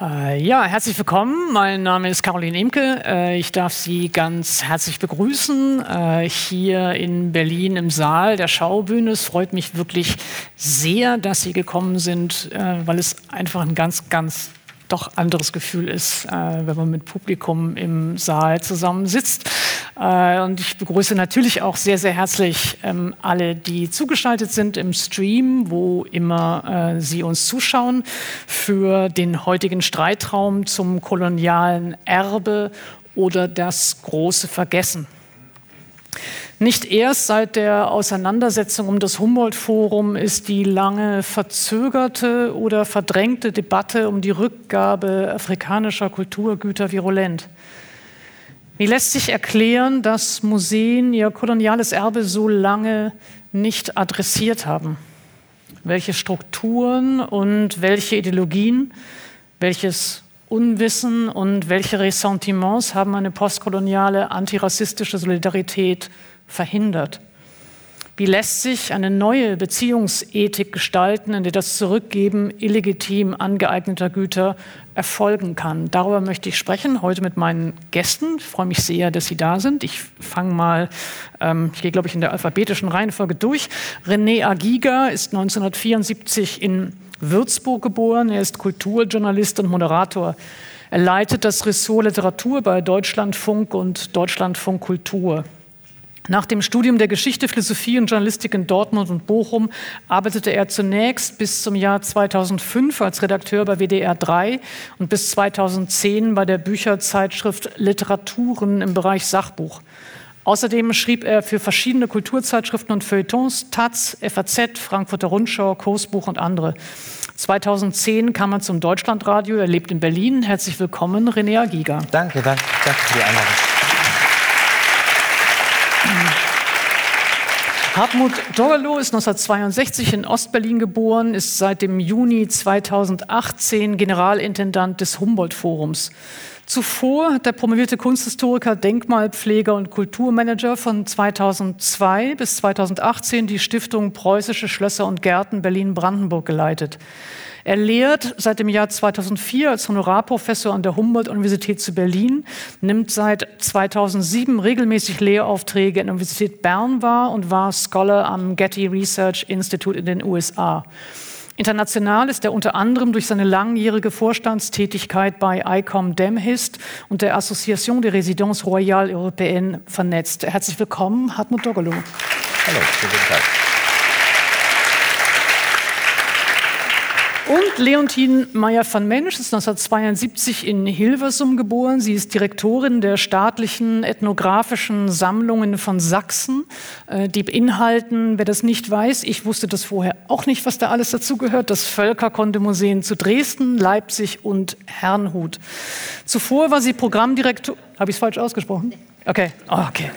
Äh, ja, herzlich willkommen. Mein Name ist Caroline Imke. Äh, ich darf Sie ganz herzlich begrüßen äh, hier in Berlin im Saal der Schaubühne. Es freut mich wirklich sehr, dass Sie gekommen sind, weil es einfach ein ganz, ganz doch anderes Gefühl ist, äh, wenn man mit Publikum im Saal zusammensitzt. Äh, und ich begrüße natürlich auch sehr, sehr herzlich ähm, alle, die zugeschaltet sind im Stream, wo immer äh, Sie uns zuschauen, für den heutigen Streitraum zum kolonialen Erbe oder das große Vergessen. Nicht erst seit der Auseinandersetzung um das Humboldt-Forum ist die lange verzögerte oder verdrängte Debatte um die Rückgabe afrikanischer Kulturgüter virulent. Wie lässt sich erklären, dass Museen ihr koloniales Erbe so lange nicht adressiert haben? Welche Strukturen und welche Ideologien, welches Unwissen und welche Ressentiments haben eine postkoloniale antirassistische Solidarität verhindert? Wie lässt sich eine neue Beziehungsethik gestalten, in der das Zurückgeben illegitim angeeigneter Güter erfolgen kann? Darüber möchte ich sprechen, heute mit meinen Gästen. Ich freue mich sehr, dass Sie da sind. Ich fange mal, ähm, ich gehe, glaube ich, in der alphabetischen Reihenfolge durch. René Agiga ist 1974 in Würzburg geboren. Er ist Kulturjournalist und Moderator. Er leitet das Ressort Literatur bei Deutschlandfunk und Deutschlandfunk Kultur. Nach dem Studium der Geschichte, Philosophie und Journalistik in Dortmund und Bochum arbeitete er zunächst bis zum Jahr 2005 als Redakteur bei WDR 3 und bis 2010 bei der Bücherzeitschrift Literaturen im Bereich Sachbuch. Außerdem schrieb er für verschiedene Kulturzeitschriften und Feuilletons, Taz, FAZ, Frankfurter Rundschau, Kursbuch und andere. 2010 kam er zum Deutschlandradio, er lebt in Berlin. Herzlich willkommen, René Giga. Danke, danke, danke für die Einladung. Hartmut Dorlow ist 1962 in Ostberlin geboren, ist seit dem Juni 2018 Generalintendant des Humboldt-Forums. Zuvor hat der promovierte Kunsthistoriker, Denkmalpfleger und Kulturmanager von 2002 bis 2018 die Stiftung Preußische Schlösser und Gärten Berlin-Brandenburg geleitet. Er lehrt seit dem Jahr 2004 als Honorarprofessor an der Humboldt-Universität zu Berlin, nimmt seit 2007 regelmäßig Lehraufträge an der Universität Bern wahr und war Scholar am Getty Research Institute in den USA. International ist er unter anderem durch seine langjährige Vorstandstätigkeit bei ICOM Demhist und der Association des Résidences Royales Européennes vernetzt. Herzlich willkommen, Hartmut Dogolo. Hallo, guten Tag. Leontine Meyer van Mensch ist 1972 in Hilversum geboren. Sie ist Direktorin der staatlichen ethnografischen Sammlungen von Sachsen. Äh, die beinhalten, wer das nicht weiß, ich wusste das vorher auch nicht, was da alles dazugehört, das Völkerkundemuseum zu Dresden, Leipzig und Herrnhut. Zuvor war sie Programmdirektor. Habe ich es falsch ausgesprochen? Okay, oh, okay.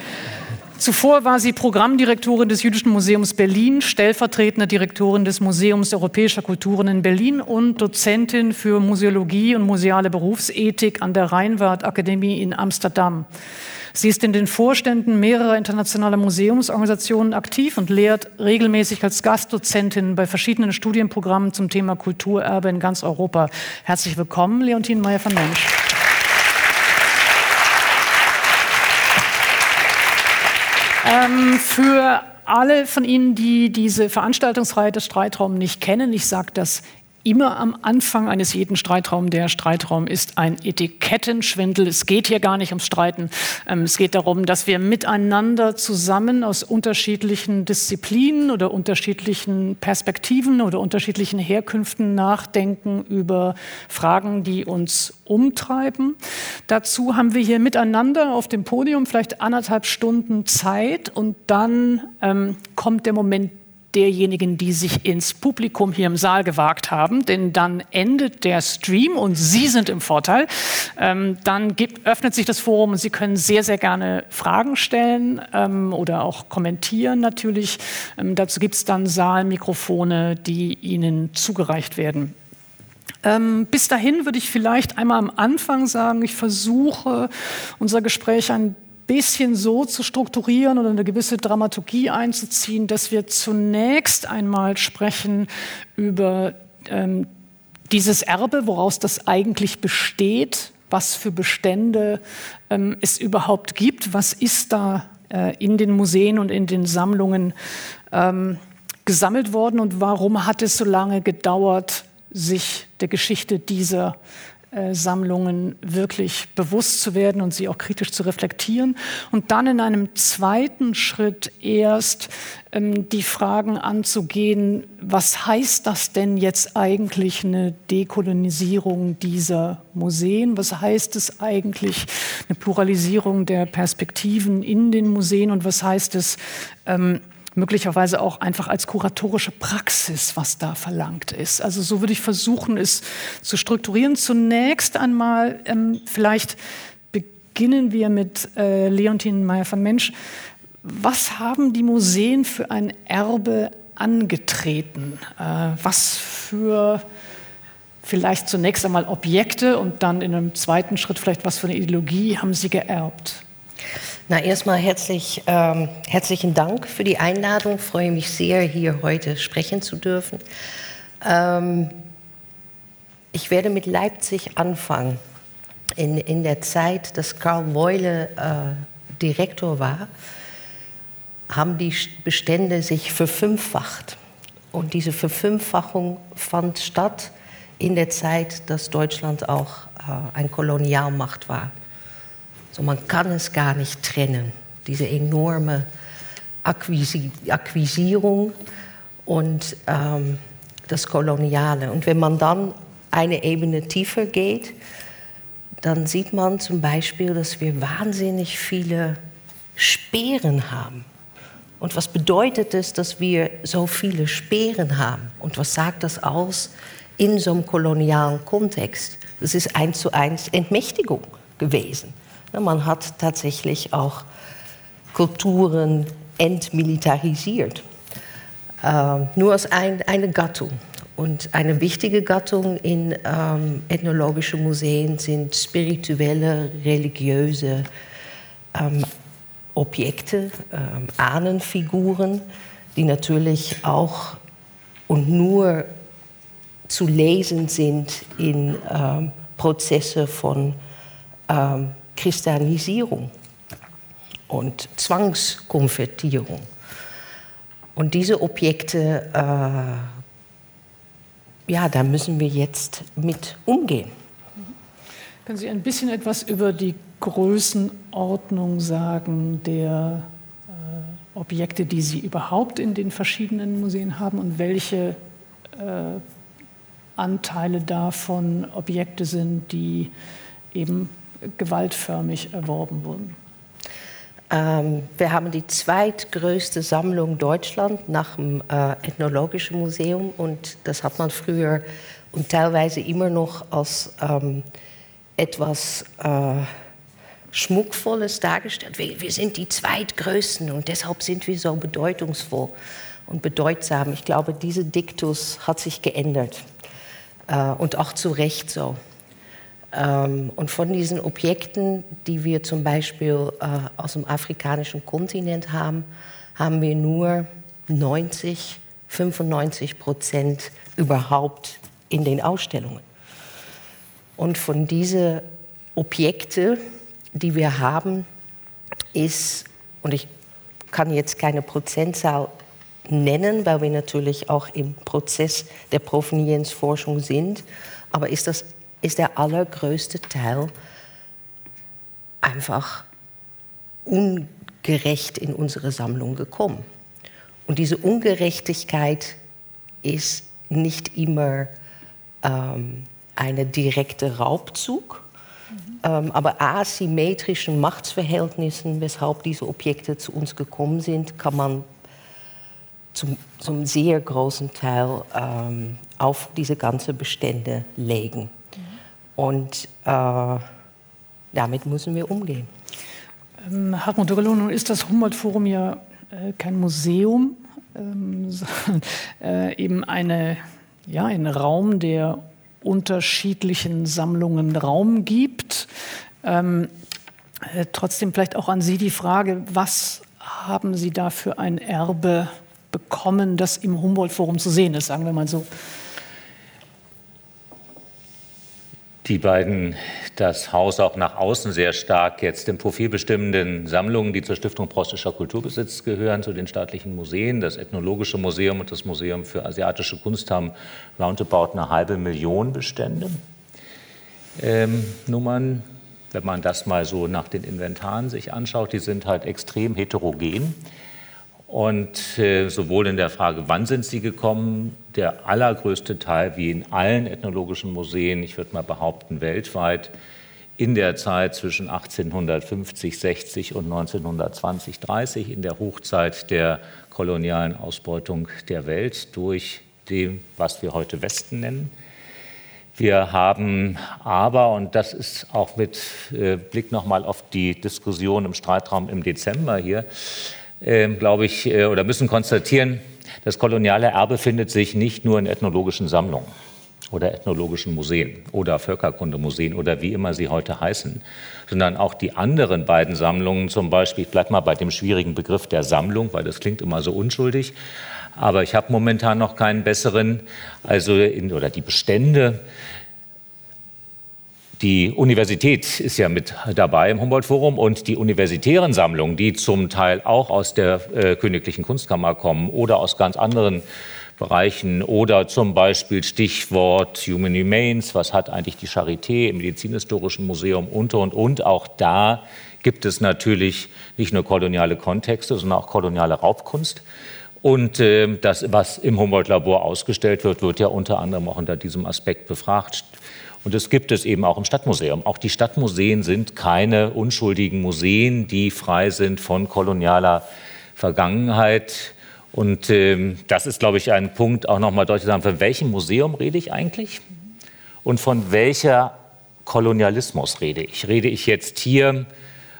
Zuvor war sie Programmdirektorin des Jüdischen Museums Berlin, stellvertretende Direktorin des Museums Europäischer Kulturen in Berlin und Dozentin für Museologie und museale Berufsethik an der Rheinwart Akademie in Amsterdam. Sie ist in den Vorständen mehrerer internationaler Museumsorganisationen aktiv und lehrt regelmäßig als Gastdozentin bei verschiedenen Studienprogrammen zum Thema Kulturerbe in ganz Europa. Herzlich willkommen, Leontine Meyer von Mensch. Ähm, für alle von Ihnen, die diese Veranstaltungsreihe des Streitraum nicht kennen, ich sage das immer am Anfang eines jeden Streitraums. Der Streitraum ist ein Etikettenschwindel. Es geht hier gar nicht ums Streiten. Ähm, es geht darum, dass wir miteinander zusammen aus unterschiedlichen Disziplinen oder unterschiedlichen Perspektiven oder unterschiedlichen Herkünften nachdenken über Fragen, die uns umtreiben. Dazu haben wir hier miteinander auf dem Podium vielleicht anderthalb Stunden Zeit und dann ähm, kommt der Moment derjenigen, die sich ins Publikum hier im Saal gewagt haben, denn dann endet der Stream und Sie sind im Vorteil. Ähm, dann gibt, öffnet sich das Forum und Sie können sehr, sehr gerne Fragen stellen ähm, oder auch kommentieren natürlich. Ähm, dazu gibt es dann Saalmikrofone, die Ihnen zugereicht werden. Ähm, bis dahin würde ich vielleicht einmal am Anfang sagen, ich versuche unser Gespräch ein bisschen so zu strukturieren oder eine gewisse Dramaturgie einzuziehen, dass wir zunächst einmal sprechen über ähm, dieses Erbe, woraus das eigentlich besteht, was für Bestände ähm, es überhaupt gibt, was ist da äh, in den Museen und in den Sammlungen ähm, gesammelt worden und warum hat es so lange gedauert, sich der Geschichte dieser Sammlungen wirklich bewusst zu werden und sie auch kritisch zu reflektieren und dann in einem zweiten Schritt erst ähm, die Fragen anzugehen, was heißt das denn jetzt eigentlich eine Dekolonisierung dieser Museen? Was heißt es eigentlich eine Pluralisierung der Perspektiven in den Museen und was heißt es, ähm, möglicherweise auch einfach als kuratorische Praxis, was da verlangt ist. Also so würde ich versuchen, es zu strukturieren. Zunächst einmal ähm, vielleicht beginnen wir mit äh, Leontine Meyer von Mensch. Was haben die Museen für ein Erbe angetreten? Äh, was für vielleicht zunächst einmal Objekte und dann in einem zweiten Schritt vielleicht was für eine Ideologie haben sie geerbt? Na, erstmal herzlich, ähm, herzlichen Dank für die Einladung. Ich freue mich sehr, hier heute sprechen zu dürfen. Ähm, ich werde mit Leipzig anfangen. In, in der Zeit, dass Karl Weule äh, Direktor war, haben die Bestände sich verfünffacht. Und diese Verfünffachung fand statt in der Zeit, dass Deutschland auch äh, eine Kolonialmacht war. So, man kann es gar nicht trennen, diese enorme Akquisi Akquisierung und ähm, das Koloniale. Und wenn man dann eine Ebene tiefer geht, dann sieht man zum Beispiel, dass wir wahnsinnig viele Speeren haben. Und was bedeutet es, dass wir so viele Speeren haben? Und was sagt das aus in so einem kolonialen Kontext? Das ist eins zu eins Entmächtigung gewesen. Man hat tatsächlich auch Kulturen entmilitarisiert. Äh, nur als ein, eine Gattung. Und eine wichtige Gattung in ähm, ethnologischen Museen sind spirituelle, religiöse ähm, Objekte, ähm, Ahnenfiguren, die natürlich auch und nur zu lesen sind in ähm, Prozesse von ähm, Christianisierung und Zwangskonvertierung. Und diese Objekte, äh, ja, da müssen wir jetzt mit umgehen. Können Sie ein bisschen etwas über die Größenordnung sagen der äh, Objekte, die Sie überhaupt in den verschiedenen Museen haben und welche äh, Anteile davon Objekte sind, die eben gewaltförmig erworben wurden? Ähm, wir haben die zweitgrößte Sammlung Deutschland nach dem äh, Ethnologischen Museum und das hat man früher und teilweise immer noch als ähm, etwas äh, Schmuckvolles dargestellt. Wir, wir, sind die zweitgrößten und deshalb sind wir so bedeutungsvoll und bedeutsam. Ich glaube, dieser Diktus hat sich geändert äh, und auch zu Recht so. Ähm, und von diesen Objekten, die wir zum Beispiel äh, aus dem afrikanischen Kontinent haben, haben wir nur 90, 95 Prozent überhaupt in den Ausstellungen. Und von diesen Objekten, die wir haben, ist, und ich kann jetzt keine Prozentzahl nennen, weil wir natürlich auch im Prozess der Provenienzforschung sind, aber ist das ist der allergrößte Teil einfach ungerecht in unsere Sammlung gekommen. Und diese Ungerechtigkeit ist nicht immer ähm, ein direkter Raubzug, mhm. ähm, aber asymmetrischen Machtsverhältnissen, weshalb diese Objekte zu uns gekommen sind, kann man zum, zum sehr großen Teil ähm, auf diese ganzen Bestände legen. Und äh, damit müssen wir umgehen. Ähm, Hartmut Dürreloh, nun ist das Humboldt-Forum ja äh, kein Museum, ähm, sondern äh, eben eine, ja, ein Raum, der unterschiedlichen Sammlungen Raum gibt. Ähm, äh, trotzdem vielleicht auch an Sie die Frage, was haben Sie da für ein Erbe bekommen, das im Humboldt-Forum zu sehen ist, sagen wir mal so. Die beiden das Haus auch nach außen sehr stark jetzt im Profil bestimmenden Sammlungen, die zur Stiftung Preußischer Kulturbesitz gehören, zu den staatlichen Museen. Das Ethnologische Museum und das Museum für asiatische Kunst haben roundabout eine halbe Million Bestände. Ähm, Nummern, wenn man das mal so nach den Inventaren sich anschaut, die sind halt extrem heterogen. Und äh, sowohl in der Frage, wann sind sie gekommen, der allergrößte Teil, wie in allen ethnologischen Museen, ich würde mal behaupten weltweit, in der Zeit zwischen 1850, 60 und 1920, 30, in der Hochzeit der kolonialen Ausbeutung der Welt durch dem, was wir heute Westen nennen. Wir haben aber, und das ist auch mit äh, Blick nochmal auf die Diskussion im Streitraum im Dezember hier, glaube ich, äh, oder müssen konstatieren, das koloniale Erbe findet sich nicht nur in ethnologischen Sammlungen oder ethnologischen Museen oder Völkerkundemuseen oder wie immer sie heute heißen, sondern auch die anderen beiden Sammlungen, zum Beispiel, ich bleibe mal bei dem schwierigen Begriff der Sammlung, weil das klingt immer so unschuldig, aber ich habe momentan noch keinen besseren, also in, oder die Bestände die Universität ist ja mit dabei im Humboldt-Forum und die universitären Sammlungen, die zum Teil auch aus der äh, Königlichen Kunstkammer kommen oder aus ganz anderen Bereichen oder zum Beispiel Stichwort Human Remains, was hat eigentlich die Charité im Medizinhistorischen Museum und und und. Auch da gibt es natürlich nicht nur koloniale Kontexte, sondern auch koloniale Raubkunst. Und äh, das, was im Humboldt-Labor ausgestellt wird, wird ja unter anderem auch unter diesem Aspekt befragt. Und das gibt es eben auch im Stadtmuseum. Auch die Stadtmuseen sind keine unschuldigen Museen, die frei sind von kolonialer Vergangenheit. Und ähm, das ist, glaube ich, ein Punkt, auch nochmal deutlich zu sagen, von welchem Museum rede ich eigentlich? Und von welcher Kolonialismus rede ich? Rede ich jetzt hier,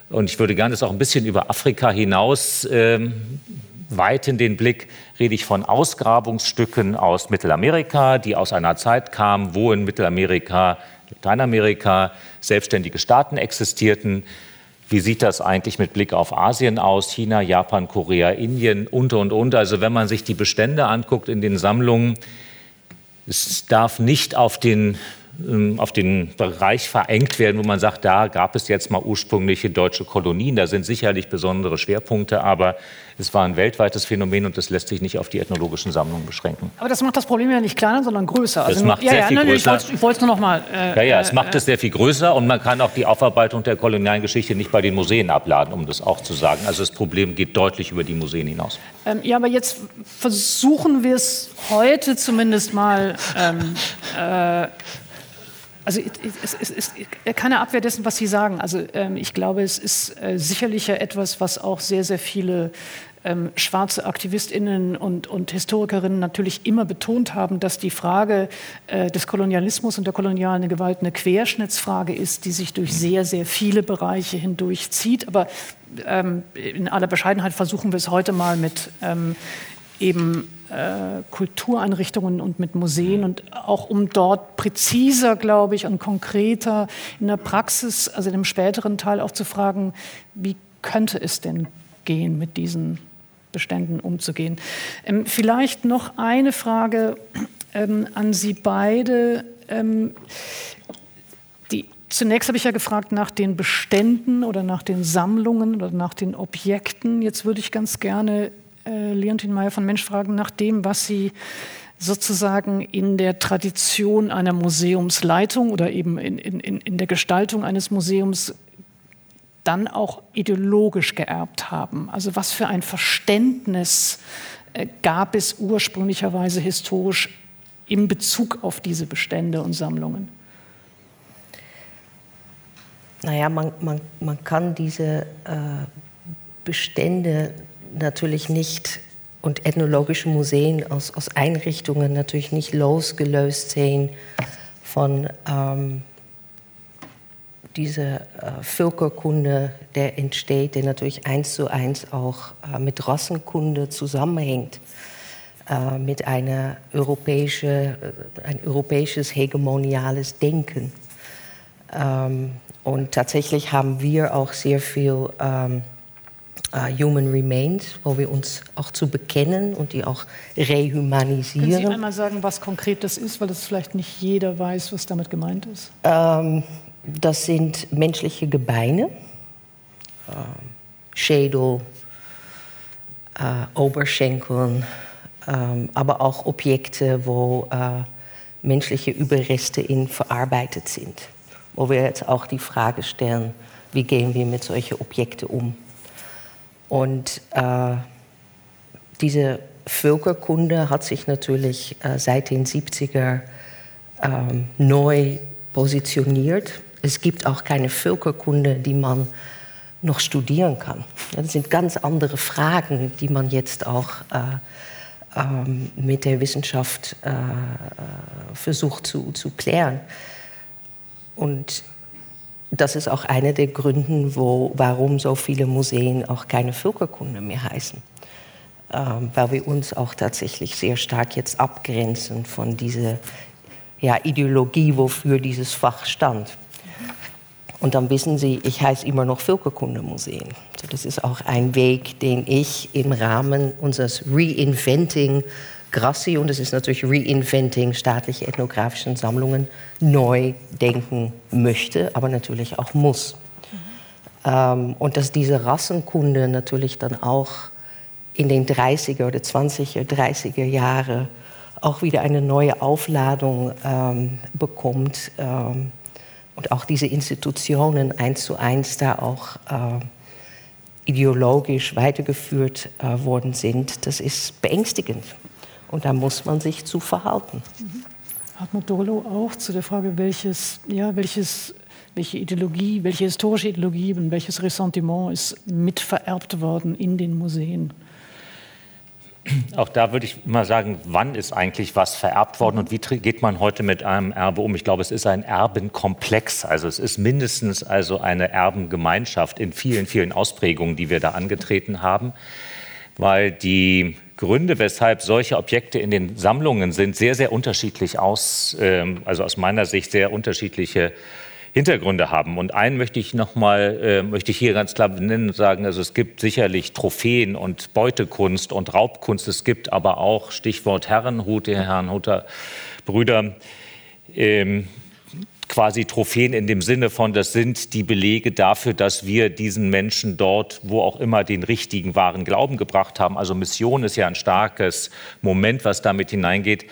und ich würde gerne das auch ein bisschen über Afrika hinaus ähm, weiten den Blick, rede ich von Ausgrabungsstücken aus Mittelamerika, die aus einer Zeit kamen, wo in Mittelamerika, Lateinamerika selbstständige Staaten existierten. Wie sieht das eigentlich mit Blick auf Asien aus? China, Japan, Korea, Indien und, und, und. Also wenn man sich die Bestände anguckt in den Sammlungen, es darf nicht auf den auf den Bereich verengt werden, wo man sagt, da gab es jetzt mal ursprüngliche deutsche Kolonien. Da sind sicherlich besondere Schwerpunkte, aber es war ein weltweites Phänomen und das lässt sich nicht auf die ethnologischen Sammlungen beschränken. Aber das macht das Problem ja nicht kleiner, sondern größer. Das also, macht ja, sehr ja, viel nein, größer. Ich wollte es nur noch mal. Äh, ja, ja, es äh, macht es sehr viel größer und man kann auch die Aufarbeitung der kolonialen Geschichte nicht bei den Museen abladen, um das auch zu sagen. Also das Problem geht deutlich über die Museen hinaus. Ähm, ja, aber jetzt versuchen wir es heute zumindest mal. Ähm, äh, also es ist keine Abwehr dessen, was Sie sagen. Also ähm, ich glaube, es ist äh, sicherlich ja etwas, was auch sehr, sehr viele ähm, schwarze Aktivistinnen und, und, Historikerinnen natürlich immer betont haben, dass die Frage äh, des Kolonialismus und der kolonialen Gewalt eine Querschnittsfrage ist, die sich durch sehr, sehr viele Bereiche hindurch zieht. Aber ähm, in aller Bescheidenheit versuchen wir es heute mal mit ähm, eben äh, Kultureinrichtungen und mit Museen und auch um dort präziser, glaube ich, und konkreter in der Praxis, also in dem späteren Teil auch zu fragen, wie könnte es denn gehen, mit diesen Beständen umzugehen. Ähm, vielleicht noch eine Frage ähm, an Sie beide. Ähm, die, zunächst habe ich ja gefragt nach den Beständen oder nach den Sammlungen oder nach den Objekten. Jetzt würde ich ganz gerne äh, Leontin Meyer von Mensch fragen nach dem, was Sie sozusagen in der Tradition einer Museumsleitung oder eben in, in, in der Gestaltung eines Museums dann auch ideologisch geerbt haben. Also was für ein Verständnis äh, gab es ursprünglicherweise historisch in Bezug auf diese Bestände und Sammlungen? Naja, man, man, man kann diese äh, Bestände natürlich nicht und ethnologische Museen aus, aus Einrichtungen natürlich nicht losgelöst sehen von ähm, dieser äh, Völkerkunde, der entsteht, der natürlich eins zu eins auch äh, mit Rassenkunde zusammenhängt, äh, mit einer europäische, äh, ein europäisches hegemoniales Denken. Ähm, und tatsächlich haben wir auch sehr viel ähm, uh, Human Remains, wo wir uns auch zu bekennen und die auch rehumanisieren. Können Sie einmal sagen, was konkret das ist, weil das vielleicht nicht jeder weiß, was damit gemeint ist? Ähm, das sind menschliche Gebeine, äh, Schädel, äh, Oberschenkeln, äh, aber auch Objekte, wo äh, menschliche Überreste in verarbeitet sind. Wo wir jetzt auch die Frage stellen, wie gehen wir mit solchen Objekten um? Und äh, diese Völkerkunde hat sich natürlich äh, seit den 70er ähm, neu positioniert. Es gibt auch keine Völkerkunde, die man noch studieren kann. Das sind ganz andere Fragen, die man jetzt auch äh, ähm, mit der Wissenschaft äh, versucht zu, zu klären. Und das ist auch einer der Gründe, wo, warum so viele Museen auch keine Völkerkunde mehr heißen. Ähm, weil wir uns auch tatsächlich sehr stark jetzt abgrenzen von dieser ja, Ideologie, wofür dieses Fach stand. Und dann wissen Sie, ich heiße immer noch Völkerkundemuseen. Also das ist auch ein Weg, den ich im Rahmen unseres Reinventing Grassi, und es ist natürlich Reinventing staatliche ethnografischen Sammlungen, neu denken möchte, aber natürlich auch muss. Mhm. Ähm, und dass diese Rassenkunde natürlich dann auch in den 30er oder 20er, 30er Jahre auch wieder eine neue Aufladung ähm, bekommt ähm, und auch diese Institutionen eins zu eins da auch äh, ideologisch weitergeführt äh, worden sind, das ist beängstigend. Und da muss man sich zu verhalten. Mhm. Hartmut Dolo auch zu der Frage, welches, ja, welches, welche Ideologie, welche historische Ideologie und welches Ressentiment ist mitvererbt worden in den Museen? Auch da würde ich mal sagen, wann ist eigentlich was vererbt worden und wie geht man heute mit einem Erbe um? Ich glaube, es ist ein Erbenkomplex. Also es ist mindestens also eine Erbengemeinschaft in vielen, vielen Ausprägungen, die wir da angetreten haben, weil die Gründe, weshalb solche Objekte in den Sammlungen sind, sehr, sehr unterschiedlich aus, ähm, also aus meiner Sicht sehr unterschiedliche Hintergründe haben. Und einen möchte ich noch mal, äh, möchte ich hier ganz klar benennen und sagen, also es gibt sicherlich Trophäen und Beutekunst und Raubkunst. Es gibt aber auch, Stichwort Herrenhut, die Herrenhuter Brüder, ähm, quasi Trophäen in dem Sinne von, das sind die Belege dafür, dass wir diesen Menschen dort, wo auch immer, den richtigen wahren Glauben gebracht haben. Also Mission ist ja ein starkes Moment, was damit hineingeht,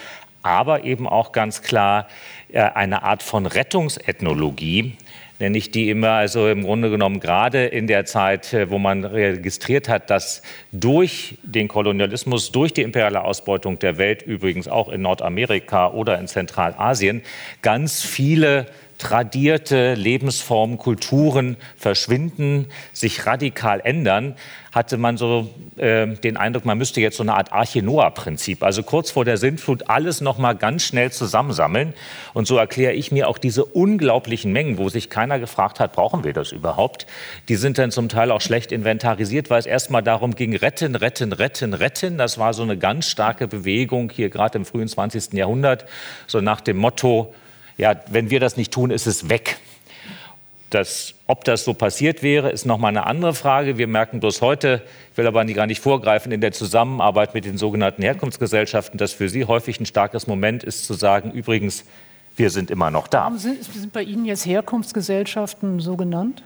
aber eben auch ganz klar äh, eine Art von Rettungsethnologie, nenne ich die immer, also im Grunde genommen gerade in der Zeit, äh, wo man registriert hat, dass durch den Kolonialismus, durch die imperiale Ausbeutung der Welt, übrigens auch in Nordamerika oder in Zentralasien, ganz viele tradierte Lebensformen, Kulturen verschwinden, sich radikal ändern, hatte man so äh, den Eindruck, man müsste jetzt so eine Art Arche Noah-Prinzip, also kurz vor der Sintflut alles noch mal ganz schnell zusammensammeln. Und so erkläre ich mir auch diese unglaublichen Mengen, wo sich keiner gefragt hat, brauchen wir das überhaupt? Die sind dann zum Teil auch schlecht inventarisiert, weil es erstmal darum ging, retten, retten, retten, retten. Das war so eine ganz starke Bewegung hier gerade im frühen 20. Jahrhundert, so nach dem Motto, ja, wenn wir das nicht tun, ist es weg. Das, ob das so passiert wäre, ist noch mal eine andere Frage. Wir merken bloß heute, ich will aber gar nicht vorgreifen, in der Zusammenarbeit mit den sogenannten Herkunftsgesellschaften, dass für sie häufig ein starkes Moment ist, zu sagen, übrigens, wir sind immer noch da. Sind, sind bei Ihnen jetzt Herkunftsgesellschaften so genannt?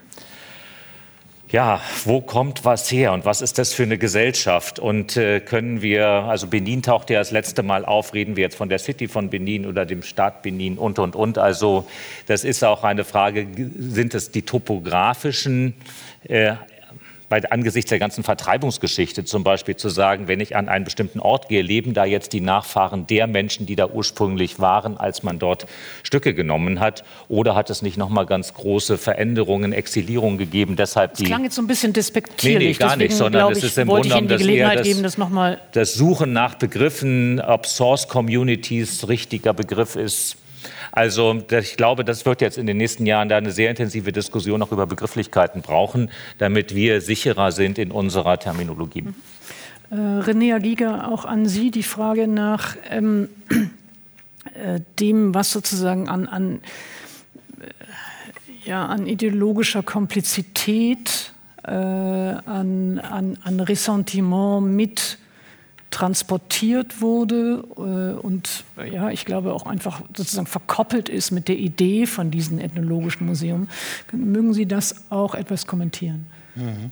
Ja, wo kommt was her und was ist das für eine Gesellschaft? Und äh, können wir, also Benin taucht ja das letzte Mal auf, reden wir jetzt von der City von Benin oder dem Staat Benin und, und, und. Also das ist auch eine Frage, sind es die topografischen äh, bei, angesichts der ganzen Vertreibungsgeschichte zum Beispiel zu sagen, wenn ich an einen bestimmten Ort gehe, leben da jetzt die Nachfahren der Menschen, die da ursprünglich waren, als man dort Stücke genommen hat? Oder hat es nicht noch mal ganz große Veränderungen, Exilierungen gegeben? Deshalb das klang jetzt so ein bisschen despektierlich. Nee, nee gar Deswegen, nicht, sondern es ist im Grunde genommen das, das, geben, das, mal das Suchen nach Begriffen, ob Source Communities richtiger Begriff ist, also ich glaube, das wird jetzt in den nächsten Jahren da eine sehr intensive Diskussion auch über Begrifflichkeiten brauchen, damit wir sicherer sind in unserer Terminologie. Mhm. Äh, René Giger, auch an Sie die Frage nach ähm, äh, dem, was sozusagen an, an, äh, ja, an ideologischer Komplizität äh, an, an, an Ressentiment mit transportiert wurde äh, und ja, ich glaube auch einfach sozusagen verkoppelt ist mit der Idee von diesem ethnologischen Museum. Mögen Sie das auch etwas kommentieren? Mhm.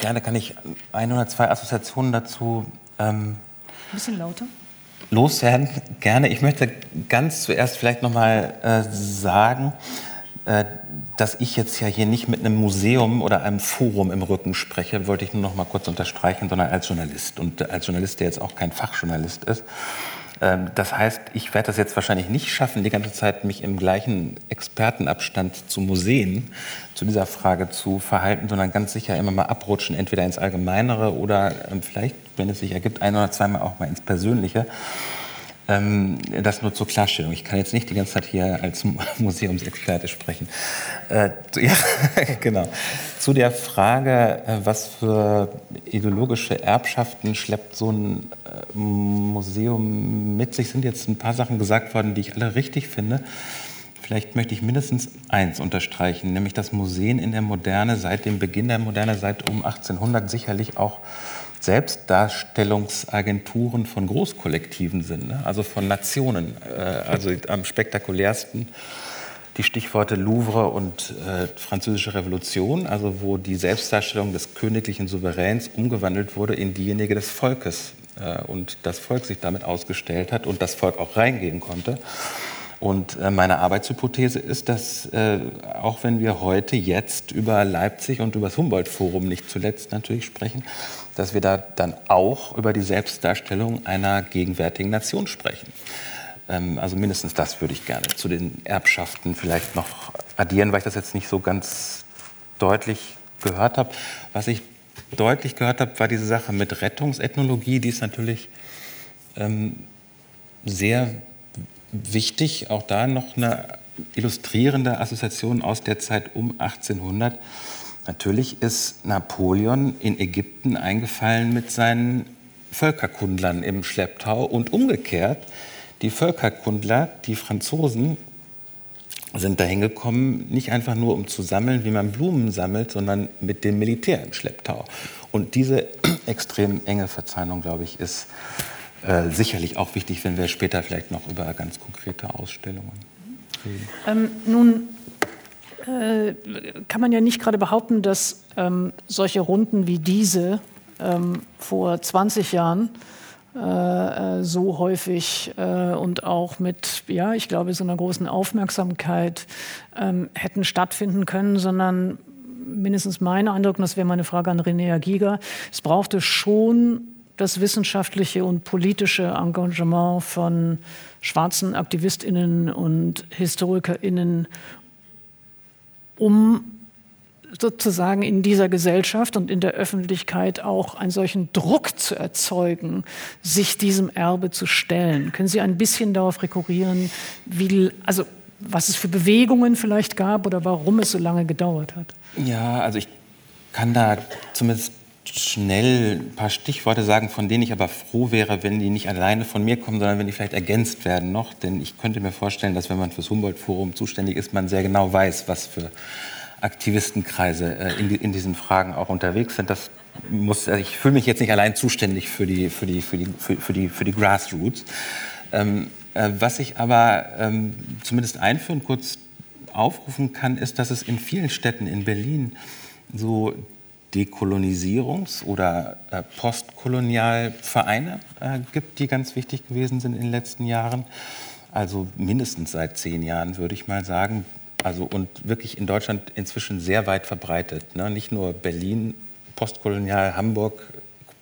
Gerne kann ich ein oder zwei Assoziationen dazu. Ähm, Ein bisschen lauter. Loswerden, gerne. Ich möchte ganz zuerst vielleicht noch mal äh, sagen, äh, dass ich jetzt ja hier nicht mit einem Museum oder einem Forum im Rücken spreche, wollte ich nur noch mal kurz unterstreichen, sondern als Journalist. Und als Journalist, der jetzt auch kein Fachjournalist ist. Ähm, das heißt, ich werde das jetzt wahrscheinlich nicht schaffen, die ganze Zeit mich im gleichen Expertenabstand zu Museen zu dieser Frage zu verhalten, sondern ganz sicher immer mal abrutschen, entweder ins Allgemeinere oder ähm, vielleicht, wenn es sich ergibt, ein oder zweimal auch mal ins Persönliche. Ähm, das nur zur Klarstellung. Ich kann jetzt nicht die ganze Zeit hier als Museumsexperte sprechen. Äh, ja, genau. Zu der Frage, äh, was für ideologische Erbschaften schleppt so ein äh, Museum mit sich, sind jetzt ein paar Sachen gesagt worden, die ich alle richtig finde. Vielleicht möchte ich mindestens eins unterstreichen, nämlich dass Museen in der Moderne, seit dem Beginn der Moderne, seit um 1800 sicherlich auch Selbstdarstellungsagenturen von Großkollektiven sind, ne? also von Nationen. Äh, also am spektakulärsten die Stichworte Louvre und äh, Französische Revolution, also wo die Selbstdarstellung des königlichen Souveräns umgewandelt wurde in diejenige des Volkes äh, und das Volk sich damit ausgestellt hat und das Volk auch reingehen konnte. Und äh, meine Arbeitshypothese ist, dass äh, auch wenn wir heute jetzt über Leipzig und über das Humboldt-Forum nicht zuletzt natürlich sprechen, dass wir da dann auch über die Selbstdarstellung einer gegenwärtigen Nation sprechen. Ähm, also mindestens das würde ich gerne zu den Erbschaften vielleicht noch addieren, weil ich das jetzt nicht so ganz deutlich gehört habe. Was ich deutlich gehört habe, war diese Sache mit Rettungsethnologie, die ist natürlich ähm, sehr wichtig. Auch da noch eine illustrierende Assoziation aus der Zeit um 1800 Natürlich ist Napoleon in Ägypten eingefallen mit seinen Völkerkundlern im Schlepptau und umgekehrt. Die Völkerkundler, die Franzosen, sind dahin gekommen, nicht einfach nur um zu sammeln, wie man Blumen sammelt, sondern mit dem Militär im Schlepptau. Und diese extrem enge Verzahnung, glaube ich, ist äh, sicherlich auch wichtig, wenn wir später vielleicht noch über ganz konkrete Ausstellungen reden. Ähm, nun äh, kann man ja nicht gerade behaupten, dass ähm, solche Runden wie diese ähm, vor 20 Jahren äh, äh, so häufig äh, und auch mit, ja, ich glaube, so einer großen Aufmerksamkeit ähm, hätten stattfinden können, sondern mindestens mein Eindruck, und das wäre meine Frage an René Giger, es brauchte schon das wissenschaftliche und politische Engagement von schwarzen Aktivistinnen und Historikerinnen, um sozusagen in dieser Gesellschaft und in der Öffentlichkeit auch einen solchen Druck zu erzeugen, sich diesem Erbe zu stellen. Können Sie ein bisschen darauf rekurrieren, wie, also was es für Bewegungen vielleicht gab oder warum es so lange gedauert hat? Ja, also ich kann da zumindest schnell ein paar Stichworte sagen, von denen ich aber froh wäre, wenn die nicht alleine von mir kommen, sondern wenn die vielleicht ergänzt werden noch. Denn ich könnte mir vorstellen, dass wenn man fürs Humboldt-Forum zuständig ist, man sehr genau weiß, was für Aktivistenkreise äh, in, die, in diesen Fragen auch unterwegs sind. Das muss, also ich fühle mich jetzt nicht allein zuständig für die, für die, für die, für, für die, für die Grassroots. Ähm, äh, was ich aber ähm, zumindest einführend kurz aufrufen kann, ist, dass es in vielen Städten in Berlin so Dekolonisierungs- oder äh, Postkolonialvereine äh, gibt, die ganz wichtig gewesen sind in den letzten Jahren. Also mindestens seit zehn Jahren, würde ich mal sagen. Also und wirklich in Deutschland inzwischen sehr weit verbreitet. Ne? Nicht nur Berlin, postkolonial, Hamburg,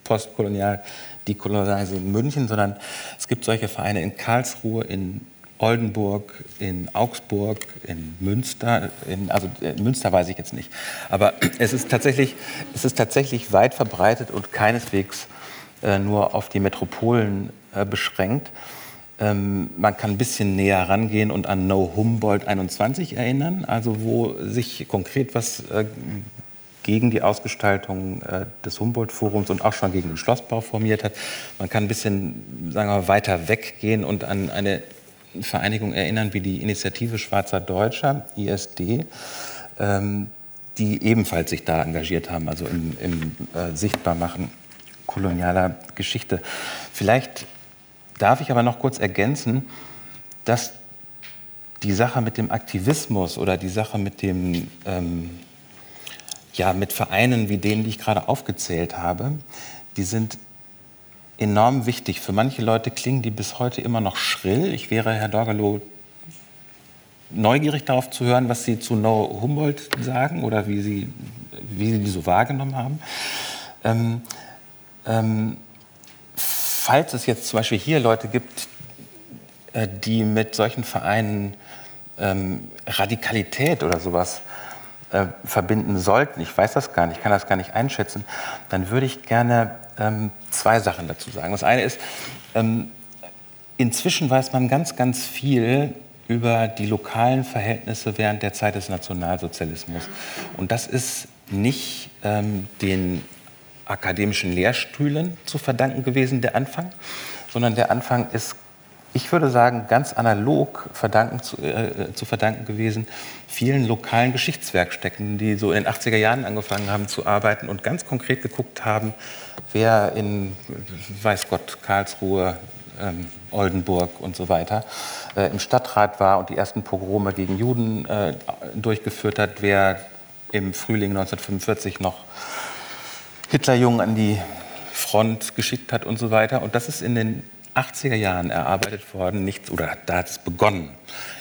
postkolonial, dekolonial München, sondern es gibt solche Vereine in Karlsruhe, in Oldenburg, in Augsburg, in Münster. In, also in äh, Münster weiß ich jetzt nicht. Aber es ist tatsächlich, es ist tatsächlich weit verbreitet und keineswegs äh, nur auf die Metropolen äh, beschränkt. Ähm, man kann ein bisschen näher rangehen und an No Humboldt 21 erinnern, also wo sich konkret was äh, gegen die Ausgestaltung äh, des Humboldt-Forums und auch schon gegen den Schlossbau formiert hat. Man kann ein bisschen sagen wir, weiter weggehen und an eine Vereinigung erinnern wie die Initiative Schwarzer Deutscher, ISD, ähm, die ebenfalls sich da engagiert haben, also im, im äh, Sichtbarmachen kolonialer Geschichte. Vielleicht darf ich aber noch kurz ergänzen, dass die Sache mit dem Aktivismus oder die Sache mit dem ähm, ja, mit Vereinen wie denen, die ich gerade aufgezählt habe, die sind enorm wichtig. Für manche Leute klingen die bis heute immer noch schrill. Ich wäre, Herr Dorgalow, neugierig darauf zu hören, was Sie zu No Humboldt sagen oder wie Sie, wie Sie die so wahrgenommen haben. Ähm, ähm, falls es jetzt zum Beispiel hier Leute gibt, äh, die mit solchen Vereinen ähm, Radikalität oder sowas äh, verbinden sollten, ich weiß das gar nicht, ich kann das gar nicht einschätzen, dann würde ich gerne ähm, zwei Sachen dazu sagen. Das eine ist, ähm, inzwischen weiß man ganz, ganz viel über die lokalen Verhältnisse während der Zeit des Nationalsozialismus. Und das ist nicht ähm, den akademischen Lehrstühlen zu verdanken gewesen, der Anfang, sondern der Anfang ist, ich würde sagen, ganz analog verdanken, zu, äh, zu verdanken gewesen vielen lokalen Geschichtswerkstätten, die so in den 80er Jahren angefangen haben zu arbeiten und ganz konkret geguckt haben, wer in, weiß Gott, Karlsruhe, ähm, Oldenburg und so weiter äh, im Stadtrat war und die ersten Pogrome gegen Juden äh, durchgeführt hat, wer im Frühling 1945 noch Hitlerjungen an die Front geschickt hat und so weiter. Und das ist in den 80er Jahren erarbeitet worden, nicht, oder da hat es begonnen,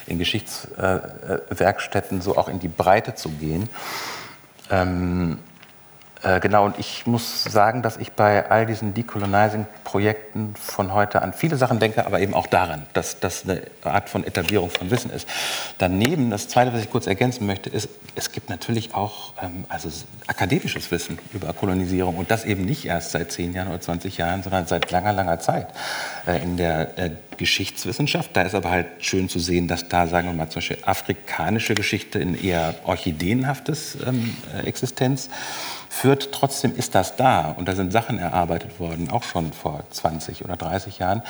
in Geschichtswerkstätten so auch in die Breite zu gehen. Ähm, äh, genau, und ich muss sagen, dass ich bei all diesen Decolonizing-Projekten von heute an viele Sachen denke, aber eben auch daran, dass das eine Art von Etablierung von Wissen ist. Daneben, das Zweite, was ich kurz ergänzen möchte, ist, es gibt natürlich auch ähm, also akademisches Wissen über Kolonisierung und das eben nicht erst seit 10 Jahren oder 20 Jahren, sondern seit langer, langer Zeit äh, in der äh, Geschichtswissenschaft. Da ist aber halt schön zu sehen, dass da, sagen wir mal, zum Beispiel afrikanische Geschichte in eher orchideenhaftes ähm, äh, Existenz führt. Trotzdem ist das da und da sind Sachen erarbeitet worden, auch schon vor 20 oder 30 Jahren.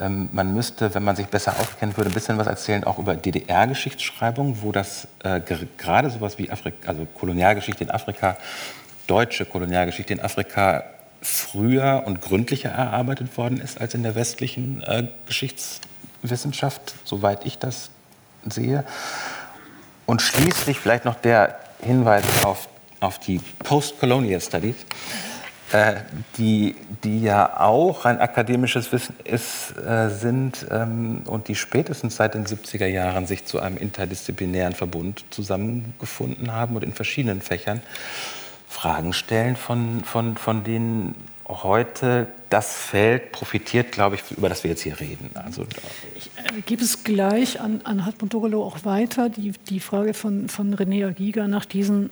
Ähm, man müsste, wenn man sich besser auskennt, würde ein bisschen was erzählen, auch über DDR-Geschichtsschreibung, wo das äh, gerade sowas wie Afrika, also Kolonialgeschichte in Afrika, deutsche Kolonialgeschichte in Afrika früher und gründlicher erarbeitet worden ist als in der westlichen äh, Geschichtswissenschaft, soweit ich das sehe. Und schließlich vielleicht noch der Hinweis auf auf die Post-Colonial Studies, äh, die, die ja auch ein akademisches Wissen ist, äh, sind ähm, und die spätestens seit den 70er Jahren sich zu einem interdisziplinären Verbund zusammengefunden haben und in verschiedenen Fächern Fragen stellen, von, von, von denen heute das Feld profitiert, glaube ich, über das wir jetzt hier reden. Also, ich äh, gebe es gleich an, an Hartmut Dogolo auch weiter, die, die Frage von, von René Agiga nach diesen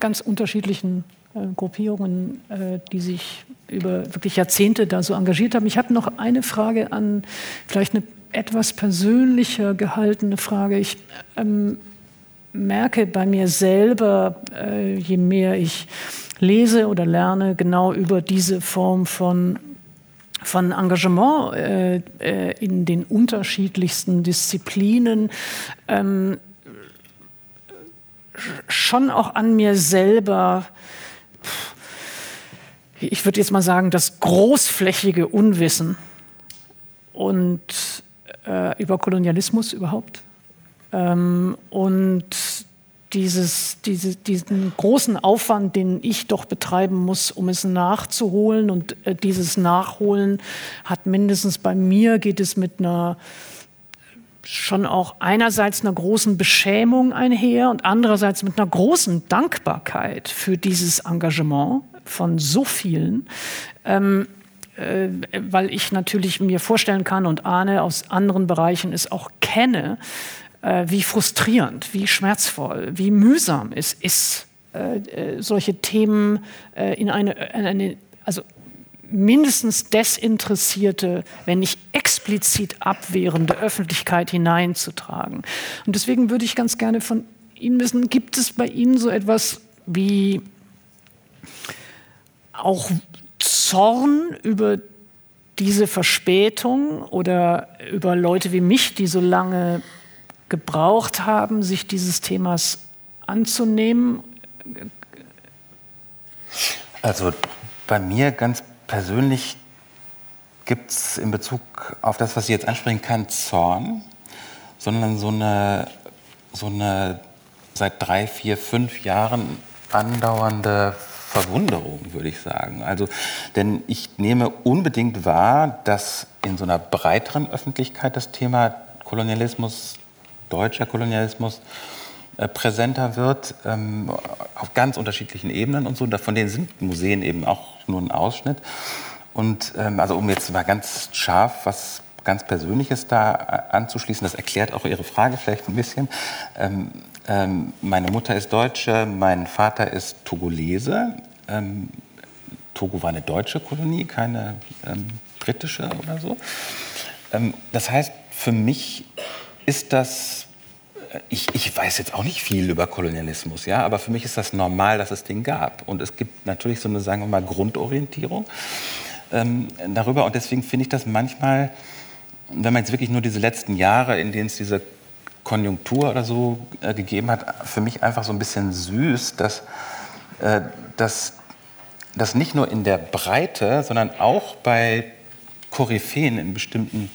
ganz unterschiedlichen äh, Gruppierungen, äh, die sich über wirklich Jahrzehnte da so engagiert haben. Ich habe noch eine Frage an vielleicht eine etwas persönlicher gehaltene Frage. Ich ähm, merke bei mir selber, äh, je mehr ich lese oder lerne genau über diese Form von, von Engagement äh, äh, in den unterschiedlichsten Disziplinen, ähm, schon auch an mir selber, ich würde jetzt mal sagen, das großflächige Unwissen und äh, über Kolonialismus überhaupt. Ähm, und dieses, diese, diesen großen Aufwand, den ich doch betreiben muss, um es nachzuholen. Und äh, dieses Nachholen hat mindestens bei mir, geht es mit einer schon auch einerseits einer großen Beschämung einher und andererseits mit einer großen Dankbarkeit für dieses Engagement von so vielen. Ähm, äh, weil ich natürlich mir vorstellen kann und ahne aus anderen Bereichen es auch kenne, äh, wie frustrierend, wie schmerzvoll, wie mühsam es ist, äh, äh solche Themen äh, in eine, in eine, also mindestens desinteressierte, wenn nicht explizit abwehrende Öffentlichkeit hineinzutragen. Und deswegen würde ich ganz gerne von Ihnen wissen, gibt es bei Ihnen so etwas wie auch Zorn über diese Verspätung oder über Leute wie mich, die so lange gebraucht haben, sich dieses Themas anzunehmen, Also bei mir ganz persönlich gibt es in Bezug auf das, was Sie jetzt ansprechen, keinen Zorn, sondern so eine, so eine seit drei, vier, fünf Jahren andauernde Verwunderung, würde ich sagen. Also, denn ich nehme unbedingt wahr, dass in so einer breiteren Öffentlichkeit das Thema Kolonialismus, deutscher Kolonialismus, präsenter wird, ähm, auf ganz unterschiedlichen Ebenen und so. Von denen sind Museen eben auch nur ein Ausschnitt. Und ähm, also um jetzt mal ganz scharf was ganz Persönliches da äh, anzuschließen, das erklärt auch Ihre Frage vielleicht ein bisschen. Ähm, ähm, meine Mutter ist Deutsche, mein Vater ist Togolese. Ähm, Togo war eine deutsche Kolonie, keine ähm, britische oder so. Das heißt, für mich ist das, äh, ich, ich weiß jetzt auch nicht viel über Kolonialismus, ja, aber für mich ist das normal, dass es den gab. Und es gibt natürlich so eine, sagen wir mal, Grundorientierung ähm, darüber. Und deswegen finde ich das manchmal, wenn man jetzt wirklich nur diese letzten Jahre, in denen es diese Konjunktur oder so äh, gegeben hat, für mich einfach so ein bisschen süß, dass, äh, dass, dass nicht nur in der Breite, sondern auch bei Koryphäen in bestimmten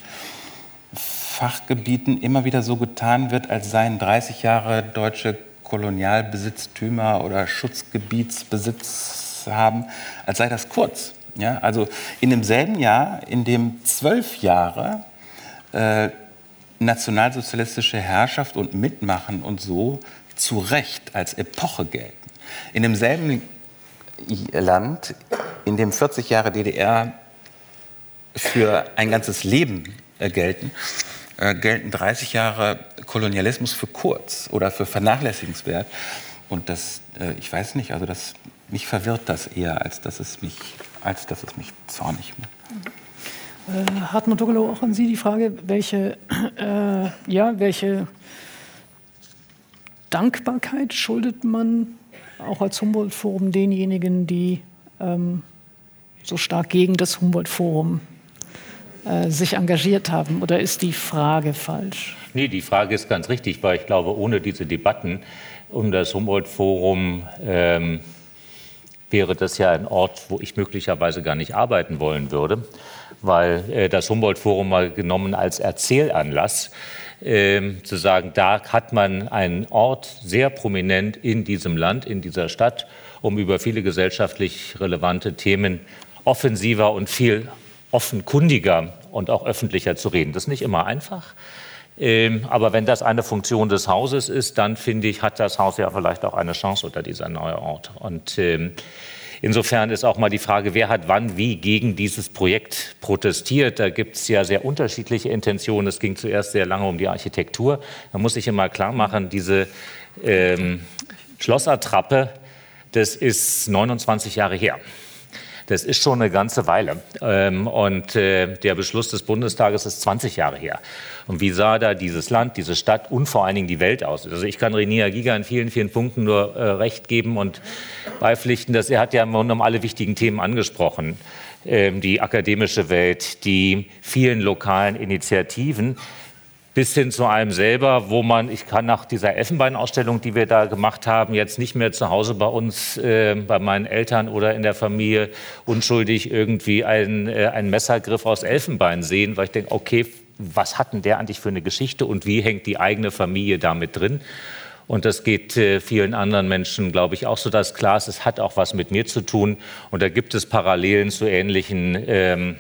Fachgebieten immer wieder so getan wird, als seien 30 Jahre deutsche Kolonialbesitztümer oder Schutzgebietsbesitz haben, als sei das kurz. Ja, also in demselben Jahr, in dem zwölf Jahre äh, nationalsozialistische Herrschaft und Mitmachen und so zu Recht als Epoche gelten. In demselben Land, in dem 40 Jahre DDR für ein ganzes Leben äh, gelten, äh, gelten 30 Jahre Kolonialismus für kurz oder für vernachlässigenswert. Und das, äh, ich weiß nicht, also das, mich verwirrt das eher, als dass es mich, als dass es mich zornig macht. Äh, Hartmut Dogelow, auch an Sie die Frage, welche, äh, ja, welche Dankbarkeit schuldet man auch als Humboldt-Forum denjenigen, die ähm, so stark gegen das Humboldt-Forum äh, sich engagiert haben? Oder ist die Frage falsch? Nee, die Frage ist ganz richtig, weil ich glaube, ohne diese Debatten um das Humboldt-Forum ähm, wäre das ja ein Ort, wo ich möglicherweise gar nicht arbeiten wollen würde weil äh, das Humboldt-Forum mal genommen als Erzählanlass, äh, zu sagen, da hat man einen Ort sehr prominent in diesem Land, in dieser Stadt, um über viele gesellschaftlich relevante Themen offensiver und viel offenkundiger und auch öffentlicher zu reden. Das ist nicht immer einfach. Ähm, aber wenn das eine Funktion des Hauses ist, dann finde ich, hat das Haus ja vielleicht auch eine Chance unter dieser neue Ort. Und ähm, Insofern ist auch mal die Frage, wer hat wann wie gegen dieses Projekt protestiert. Da gibt es ja sehr unterschiedliche Intentionen. Es ging zuerst sehr lange um die Architektur. Da muss ich immer klar machen, diese ähm, Schlossertrappe, das ist 29 Jahre her. Das ist schon eine ganze Weile. Ähm, und äh, der Beschluss des Bundestages ist 20 Jahre her. Und wie sah da dieses Land, diese Stadt und vor allen Dingen die Welt aus? Also ich kann Renia Giga in vielen, vielen Punkten nur äh, recht geben und beipflichten, dass er hat ja im Grunde um alle wichtigen Themen angesprochen. Ähm, die akademische Welt, die vielen lokalen Initiativen bis hin zu einem selber, wo man, ich kann nach dieser Elfenbeinausstellung, die wir da gemacht haben, jetzt nicht mehr zu Hause bei uns, äh, bei meinen Eltern oder in der Familie unschuldig irgendwie einen, äh, einen Messergriff aus Elfenbein sehen, weil ich denke, okay, was hat denn der eigentlich für eine Geschichte und wie hängt die eigene Familie damit drin? Und das geht äh, vielen anderen Menschen, glaube ich, auch so, dass klar ist, es hat auch was mit mir zu tun. Und da gibt es Parallelen zu ähnlichen ähm,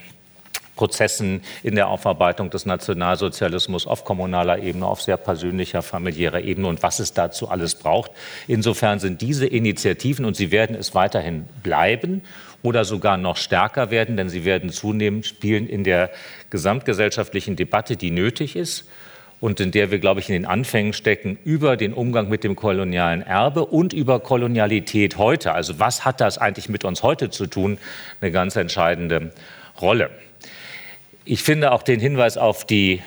Prozessen in der Aufarbeitung des Nationalsozialismus auf kommunaler Ebene, auf sehr persönlicher, familiärer Ebene und was es dazu alles braucht. Insofern sind diese Initiativen, und sie werden es weiterhin bleiben oder sogar noch stärker werden, denn sie werden zunehmend spielen in der gesamtgesellschaftlichen Debatte, die nötig ist und in der wir, glaube ich, in den Anfängen stecken über den Umgang mit dem kolonialen Erbe und über Kolonialität heute. Also was hat das eigentlich mit uns heute zu tun? Eine ganz entscheidende Rolle. Ich finde auch den Hinweis auf die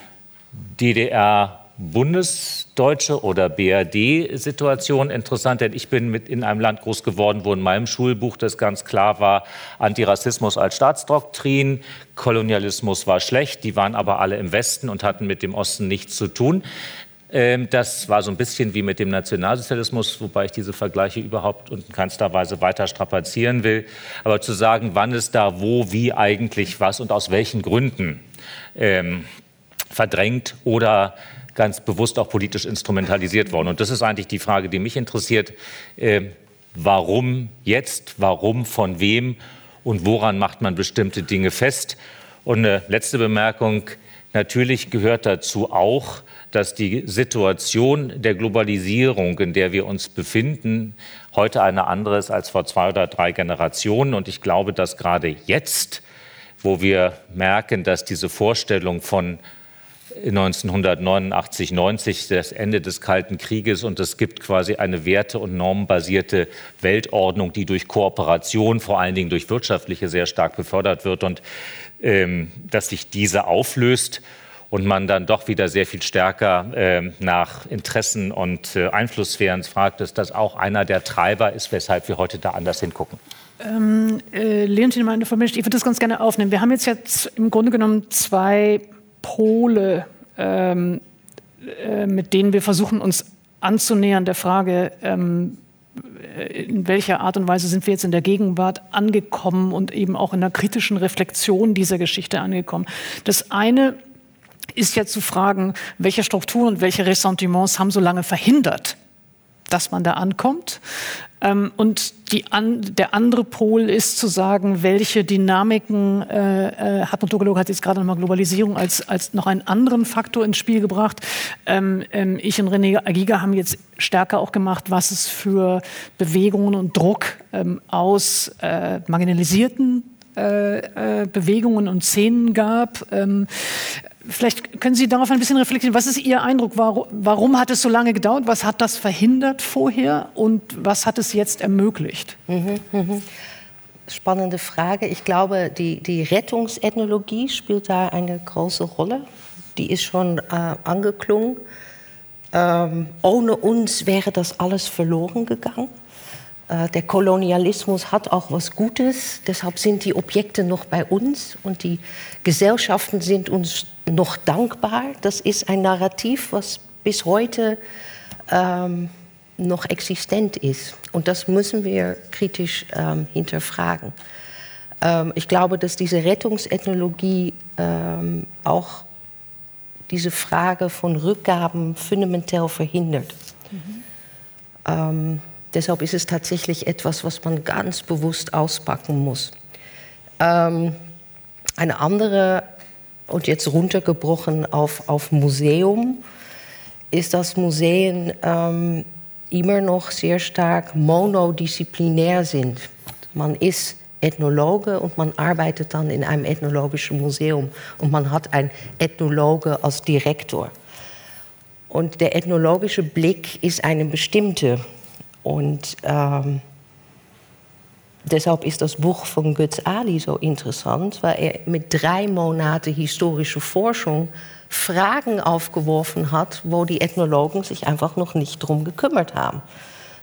DDR bundesdeutsche oder BRD-Situation interessant, denn ich bin mit in einem Land groß geworden, wo in meinem Schulbuch das ganz klar war, Antirassismus als Staatsdoktrin, Kolonialismus war schlecht, die waren aber alle im Westen und hatten mit dem Osten nichts zu tun. Ähm, das war so ein bisschen wie mit dem Nationalsozialismus, wobei ich diese Vergleiche überhaupt und in keinster Weise weiter strapazieren will. Aber zu sagen, wann ist da wo, wie eigentlich was und aus welchen Gründen ähm, verdrängt oder ganz bewusst auch politisch instrumentalisiert worden. Und das ist eigentlich die Frage, die mich interessiert. Äh, warum jetzt? Warum? Von wem? Und woran macht man bestimmte Dinge fest? Und eine letzte Bemerkung. Natürlich gehört dazu auch, dass die Situation der Globalisierung, in der wir uns befinden, heute eine andere ist als vor zwei oder drei Generationen. Und ich glaube, dass gerade jetzt, wo wir merken, dass diese Vorstellung von 1989, 90 das Ende des Kalten Krieges und es gibt quasi eine werte- und normbasierte Weltordnung, die durch Kooperation, vor allen Dingen durch wirtschaftliche, sehr stark befördert wird und ähm, dass sich diese auflöst und man dann doch wieder sehr viel stärker äh, nach Interessen und äh, Einflusssphären fragt, dass das auch einer der Treiber ist, weshalb wir heute da anders hingucken. Ähm, äh, Leontin meinte von ich würde das ganz gerne aufnehmen. Wir haben jetzt, jetzt im Grunde genommen zwei Pole, ähm, äh, mit denen wir versuchen, uns anzunähern der Frage, ähm, in welcher Art und Weise sind wir jetzt in der Gegenwart angekommen und eben auch in einer kritischen Reflexion dieser Geschichte angekommen. Das eine ist ja zu fragen, welche Strukturen und welche Ressentiments haben so lange verhindert, dass man da ankommt. Ähm, und an, der andere Pol ist zu sagen, welche Dynamiken, äh, äh, Hartmut Dogelow hat jetzt gerade nochmal Globalisierung als, als noch einen anderen Faktor ins Spiel gebracht. Ähm, ähm, ich und René Agiga haben jetzt stärker auch gemacht, was es für Bewegungen und Druck ähm, aus äh, marginalisierten äh, äh, Bewegungen und Szenen gab. Ähm, Vielleicht können Sie darauf ein bisschen reflektieren. Was ist Ihr Eindruck? Warum, warum, hat es so lange gedauert? Was hat das verhindert vorher und was hat es jetzt ermöglicht? Mhm, mh. Spannende Frage. Ich glaube, die, die Rettungsethnologie spielt da eine große Rolle. Die ist schon äh, angeklungen. Ähm, ohne uns wäre das alles verloren gegangen. Äh, der Kolonialismus hat auch was Gutes, deshalb sind die Objekte noch bei uns und die Gesellschaften sind uns noch dankbar. Das ist ein Narrativ, was bis heute ähm, noch existent ist. Und das müssen wir kritisch ähm, hinterfragen. Ähm, ich glaube, dass diese Rettungsethnologie ähm, auch diese Frage von Rückgaben fundamental verhindert. Mhm. Deshalb ist es tatsächlich etwas, was man ganz bewusst auspacken muss. Ähm, eine andere und jetzt runtergebrochen auf, auf Museum, ist, dass Museen ähm, immer noch sehr stark monodisziplinär sind. Man ist Ethnologe und man arbeitet dann in einem ethnologischen Museum und man hat einen Ethnologe als Direktor. Und der ethnologische Blick ist eine bestimmte. Und ähm, Deshalb ist das Buch von Götz Ali so interessant, weil er mit drei Monaten historische Forschung Fragen aufgeworfen hat, wo die Ethnologen sich einfach noch nicht drum gekümmert haben.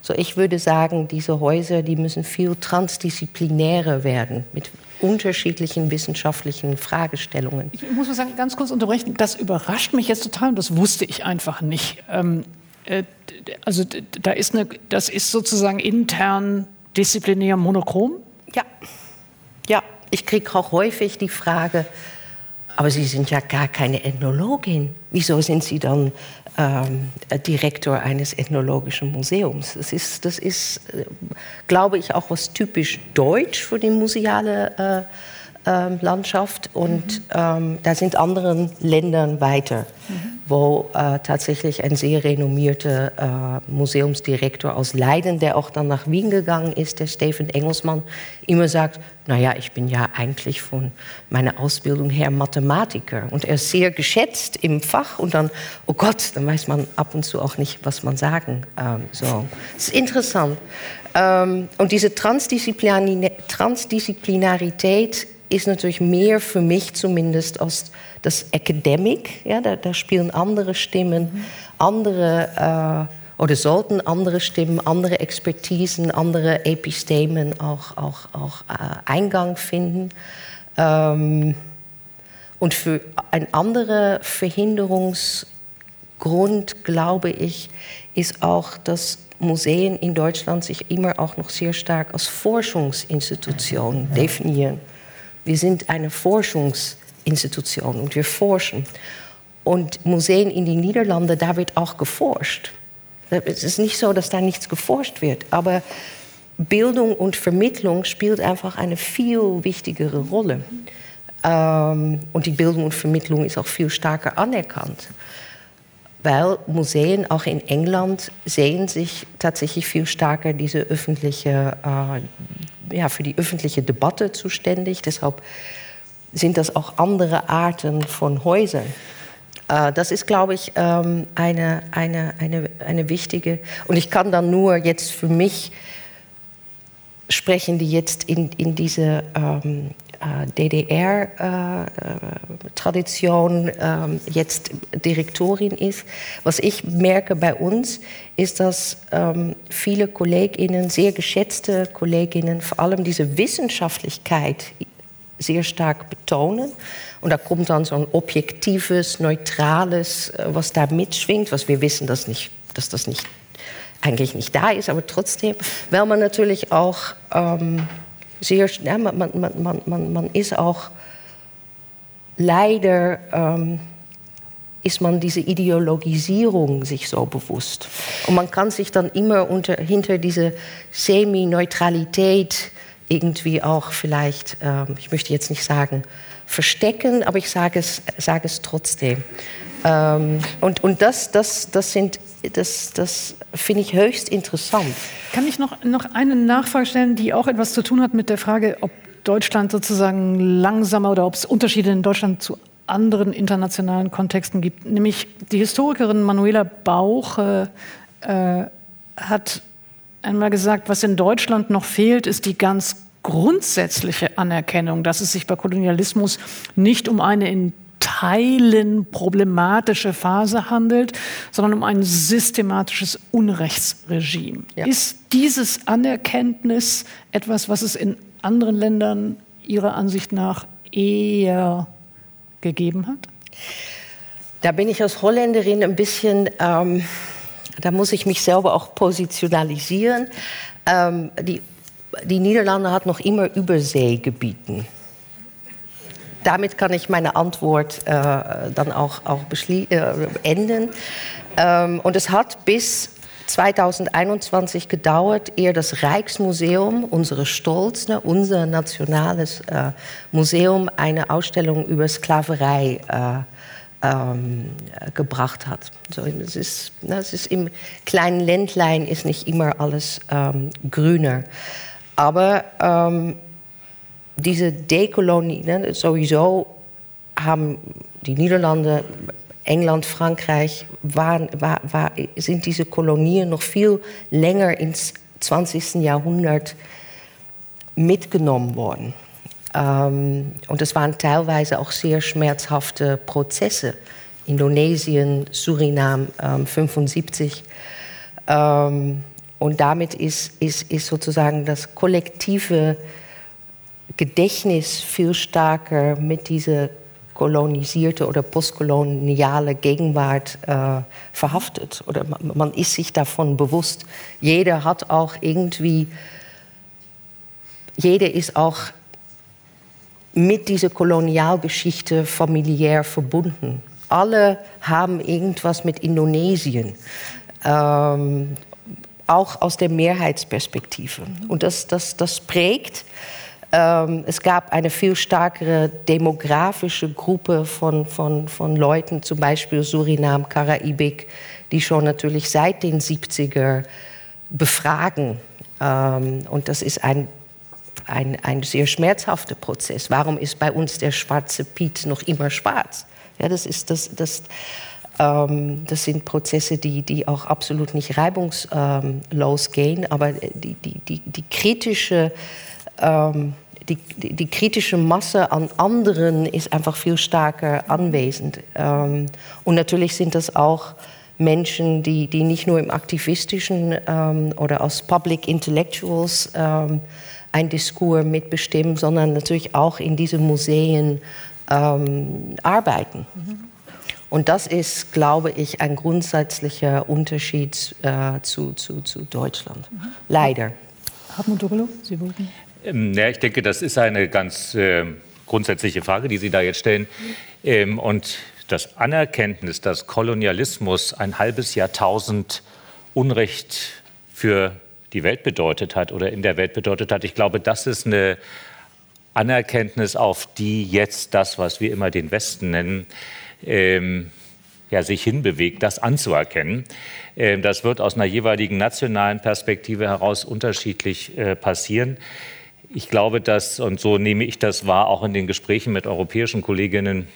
So, ich würde sagen, diese Häuser, die müssen viel transdisziplinärer werden mit unterschiedlichen wissenschaftlichen Fragestellungen. Ich muss mal sagen, ganz kurz unterbrechen, das überrascht mich jetzt total und das wusste ich einfach nicht. Ähm, äh, also da ist eine, das ist sozusagen intern disziplinär monochrom? Ja, ja. Ich kriege auch häufig die Frage, aber Sie sind ja gar keine Ethnologin. Wieso sind Sie dann ähm, Direktor eines ethnologischen Museums? Das ist, das ist äh, glaube ich, auch was typisch deutsch für die museale äh, äh, Landschaft. Und mhm. ähm, da sind andere Länder weiter. Mhm wo äh, tatsächlich ein sehr renommierter äh, Museumsdirektor aus Leiden, der auch dann nach Wien gegangen ist, der Stephen Engelsmann, immer sagt, naja, ich bin ja eigentlich von meiner Ausbildung her Mathematiker. Und er ist sehr geschätzt im Fach und dann, oh Gott, dann weiß man ab und zu auch nicht, was man sagen ähm, soll. Das ist interessant. Ähm, und diese Transdisziplinarität ist natürlich mehr für mich zumindest als das Academic. Ja, da, da spielen andere Stimmen, andere äh, oder sollten andere Stimmen, andere Expertisen, andere Epistemen auch, auch, auch äh, Eingang finden. Ähm, und für ein anderer Verhinderungsgrund Grund, glaube ich, ist auch, dass Museen in Deutschland sich immer auch noch sehr stark als Forschungsinstitution definieren. Wir sind eine Forschungsinstitution und wir forschen. Und Museen in den Niederlanden, da wird auch geforscht. Es ist nicht so, dass da nichts geforscht wird, aber Bildung und Vermittlung spielt einfach eine viel wichtigere Rolle. Ähm, und die Bildung und Vermittlung ist auch viel stärker anerkannt. Weil Museen auch in England sehen sich tatsächlich viel stärker diese öffentliche, äh, ja, für die öffentliche Debatte zuständig. Deshalb sind das auch andere Arten von Häusern. Äh, das ist, glaube ich, ähm, eine, eine, eine, eine wichtige. Und ich kann dann nur jetzt für mich sprechen, die jetzt in, in diese ähm, äh, DDR-Tradition äh, ähm, jetzt Direktorin ist. Was ich merke bei uns, ist, dass ähm, viele Kolleginnen, sehr geschätzte Kolleginnen, vor allem diese Wissenschaftlichkeit sehr stark betonen. Und da kommt dann so ein objektives, neutrales, äh, was da mitschwingt, was wir wissen, dass, nicht, dass das nicht, eigentlich nicht da ist, aber trotzdem, weil man natürlich auch ähm, sehr, ja, man, man, man, man, man ist auch leider, ähm, ist man diese Ideologisierung sich so bewusst. Und man kann sich dann immer unter, hinter diese Semi-Neutralität irgendwie auch vielleicht, ähm, ich möchte jetzt nicht sagen, verstecken, aber ich sage es, sage es trotzdem. Ähm, und und das, das, das, sind, das, das finde ich höchst interessant. Kann ich noch, noch eine Nachfrage stellen, die auch etwas zu tun hat mit der Frage, ob Deutschland sozusagen langsamer oder ob es Unterschiede in Deutschland zu anderen internationalen Kontexten gibt. Nämlich die Historikerin Manuela Bauch äh, äh, hat einmal gesagt, was in Deutschland noch fehlt, ist die ganz grundsätzliche Anerkennung, dass es sich bei Kolonialismus nicht um eine in Teilen problematische Phase handelt, sondern um ein systematisches Unrechtsregime. Ja. Ist dieses Anerkenntnis etwas, was es in anderen Ländern Ihrer Ansicht nach eher gegeben hat? Da bin ich als Holländerin ein bisschen, ähm, da muss ich mich selber auch positionalisieren. Ähm, die die Niederlande hat noch immer Überseegebieten. Damit kann ich meine Antwort äh, dann auch, auch äh, enden. Ähm, und es hat bis 2021 gedauert, ehe das Rijksmuseum, unsere Stolz, ne, unser nationales äh, Museum, eine Ausstellung über Sklaverei äh, ähm, gebracht hat. So, es, ist, ne, es ist im kleinen Ländlein ist nicht immer alles ähm, grüner. Aber ähm, diese Dekolonie, ne, sowieso haben die Niederlande, England, Frankreich, waren, war, war, sind diese Kolonien noch viel länger ins 20. Jahrhundert mitgenommen worden. Ähm, und es waren teilweise auch sehr schmerzhafte Prozesse. Indonesien, Suriname, ähm, 75. Ähm, und damit ist, ist, ist sozusagen das kollektive Gedächtnis viel stärker mit dieser kolonisierte oder postkoloniale Gegenwart äh, verhaftet. Oder man, ist sich davon bewusst. Jeder hat auch irgendwie, jeder ist auch mit dieser Kolonialgeschichte familiär verbunden. Alle haben irgendwas mit Indonesien. Ähm, auch aus der Mehrheitsperspektive. Und das, das, das prägt. Ähm, es gab eine viel stärkere demografische Gruppe von, von, von Leuten, zum Beispiel Surinam, Karibik, die schon natürlich seit den 70er befragen. Ähm, und das ist ein, ein, ein sehr schmerzhafter Prozess. Warum ist bei uns der schwarze Piet noch immer schwarz? Ja, das ist das, das ähm, das sind Prozesse, die, die auch absolut nicht reibungslos gehen, aber die, die, die, die kritische ähm, die, die, die, kritische Masse an anderen ist einfach viel stärker anwesend. Ähm, und natürlich sind das auch Menschen, die, die nicht nur im aktivistischen ähm, oder als Public Intellectuals ähm, ein Diskurs mitbestimmen, sondern natürlich auch in diesen Museen ähm, arbeiten. Mhm. Und das ist, glaube ich, ein grundsätzlicher Unterschied äh, zu, zu, zu Deutschland. Mhm. Leider. Hartmut Dogelow, Sie wollten? Ähm, ja, ich denke, das ist eine ganz äh, grundsätzliche Frage, die Sie da jetzt stellen. Ähm, und das Anerkenntnis, dass Kolonialismus ein halbes Jahrtausend Unrecht für die Welt bedeutet hat oder in der Welt bedeutet hat, ich glaube, das ist eine Anerkenntnis, auf die jetzt das, was wir immer den Westen nennen, ähm, ja, sich hinbewegt, das anzuerkennen. Ähm, das wird aus einer jeweiligen nationalen Perspektive heraus unterschiedlich äh, passieren. Ich glaube, dass, und so nehme ich das wahr, auch in den Gesprächen mit europäischen Kolleginnen,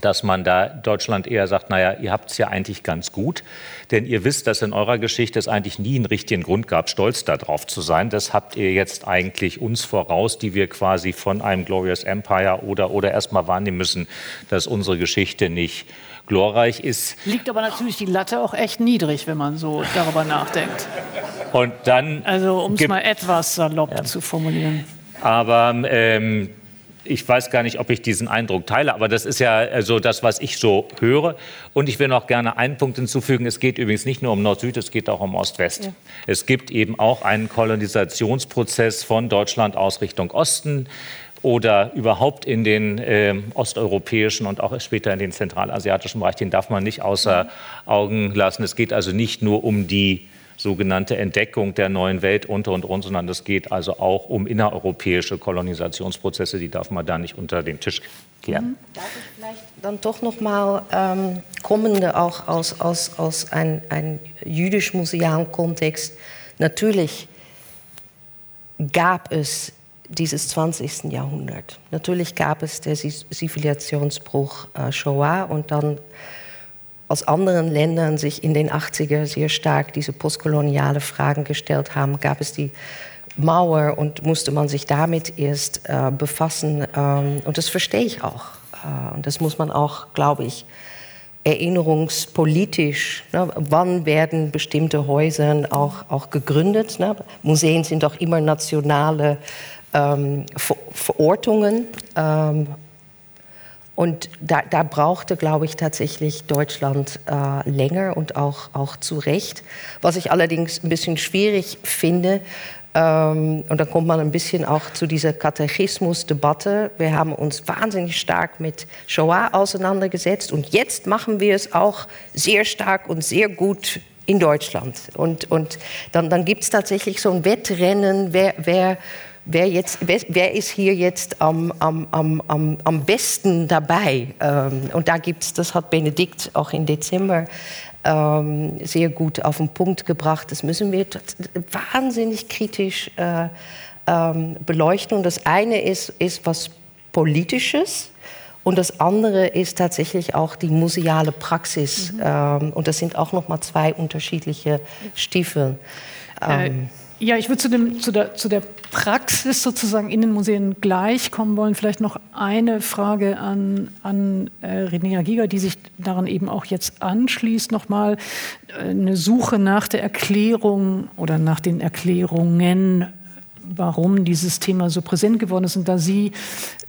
dass man da Deutschland eher sagt, naja, ihr habt es ja eigentlich ganz gut, denn ihr wisst, dass in eurer Geschichte es eigentlich nie einen richtigen Grund gab, stolz darauf zu sein. Das habt ihr jetzt eigentlich uns voraus, die wir quasi von einem Glorious Empire oder, oder erstmal wahrnehmen müssen, dass unsere Geschichte nicht glorreich ist. Liegt aber natürlich die Latte auch echt niedrig, wenn man so darüber nachdenkt. Und dann also um es mal etwas salopp ja. zu formulieren. Aber ähm, ich weiß gar nicht, ob ich diesen Eindruck teile, aber das ist ja also das, was ich so höre. Und ich will noch gerne einen Punkt hinzufügen. Es geht übrigens nicht nur um Nord-Süd, es geht auch um Ost-West. Ja. Es gibt eben auch einen Kolonisationsprozess von Deutschland aus Richtung Osten oder überhaupt in den äh, osteuropäischen und auch später in den zentralasiatischen Bereich, den darf man nicht außer Augen lassen. Es geht also nicht nur um die sogenannte Entdeckung der neuen Welt unter und und, sondern es geht also auch um innereuropäische Kolonisationsprozesse, die darf man da nicht unter den Tisch kehren. Mhm. Darf ich vielleicht dann doch noch mal ähm, kommende auch aus, aus, aus einem ein jüdisch-musealen Kontext, natürlich gab es dieses 20. Jahrhundert. Natürlich gab es den Zivilisationsbruch äh, Shoah und dann aus anderen Ländern sich in den 80er sehr stark diese postkoloniale Fragen gestellt haben, gab es die Mauer und musste man sich damit erst äh, befassen. Ähm, und das verstehe ich auch. Äh, und das muss man auch, glaube ich, erinnerungspolitisch, ne, wann werden bestimmte Häuser auch, auch gegründet. Ne? Museen sind doch immer nationale ähm, Verortungen. Ähm, und da, da, brauchte, glaube ich, tatsächlich Deutschland äh, länger und auch, auch zu Recht. Was ich allerdings ein bisschen schwierig finde, ähm, und da kommt man ein bisschen auch zu dieser Katechismus-Debatte. Wir haben uns wahnsinnig stark mit Shoah auseinandergesetzt und jetzt machen wir es auch sehr stark und sehr gut in Deutschland. Und, und dann, dann gibt es tatsächlich so ein Wettrennen, wer, wer wer, jetzt, wer, wer ist hier jetzt am, am, am, am besten dabei? Ähm, und da gibt es, das hat Benedikt auch im Dezember ähm, sehr gut auf den Punkt gebracht. Das müssen wir wahnsinnig kritisch äh, ähm, beleuchten. Und das eine ist, ist was Politisches. Und das andere ist tatsächlich auch die museale Praxis. Mhm. Ähm, und das sind auch noch mal zwei unterschiedliche Stiefel. Äh, ähm, ja, ich würde zu, dem, zu, der, zu der Praxis sozusagen in den Museen gleich kommen wollen. Vielleicht noch eine Frage an, an äh, Renea Giger, die sich daran eben auch jetzt anschließt. Nochmal äh, eine Suche nach der Erklärung oder nach den Erklärungen, warum dieses Thema so präsent geworden ist. Und da Sie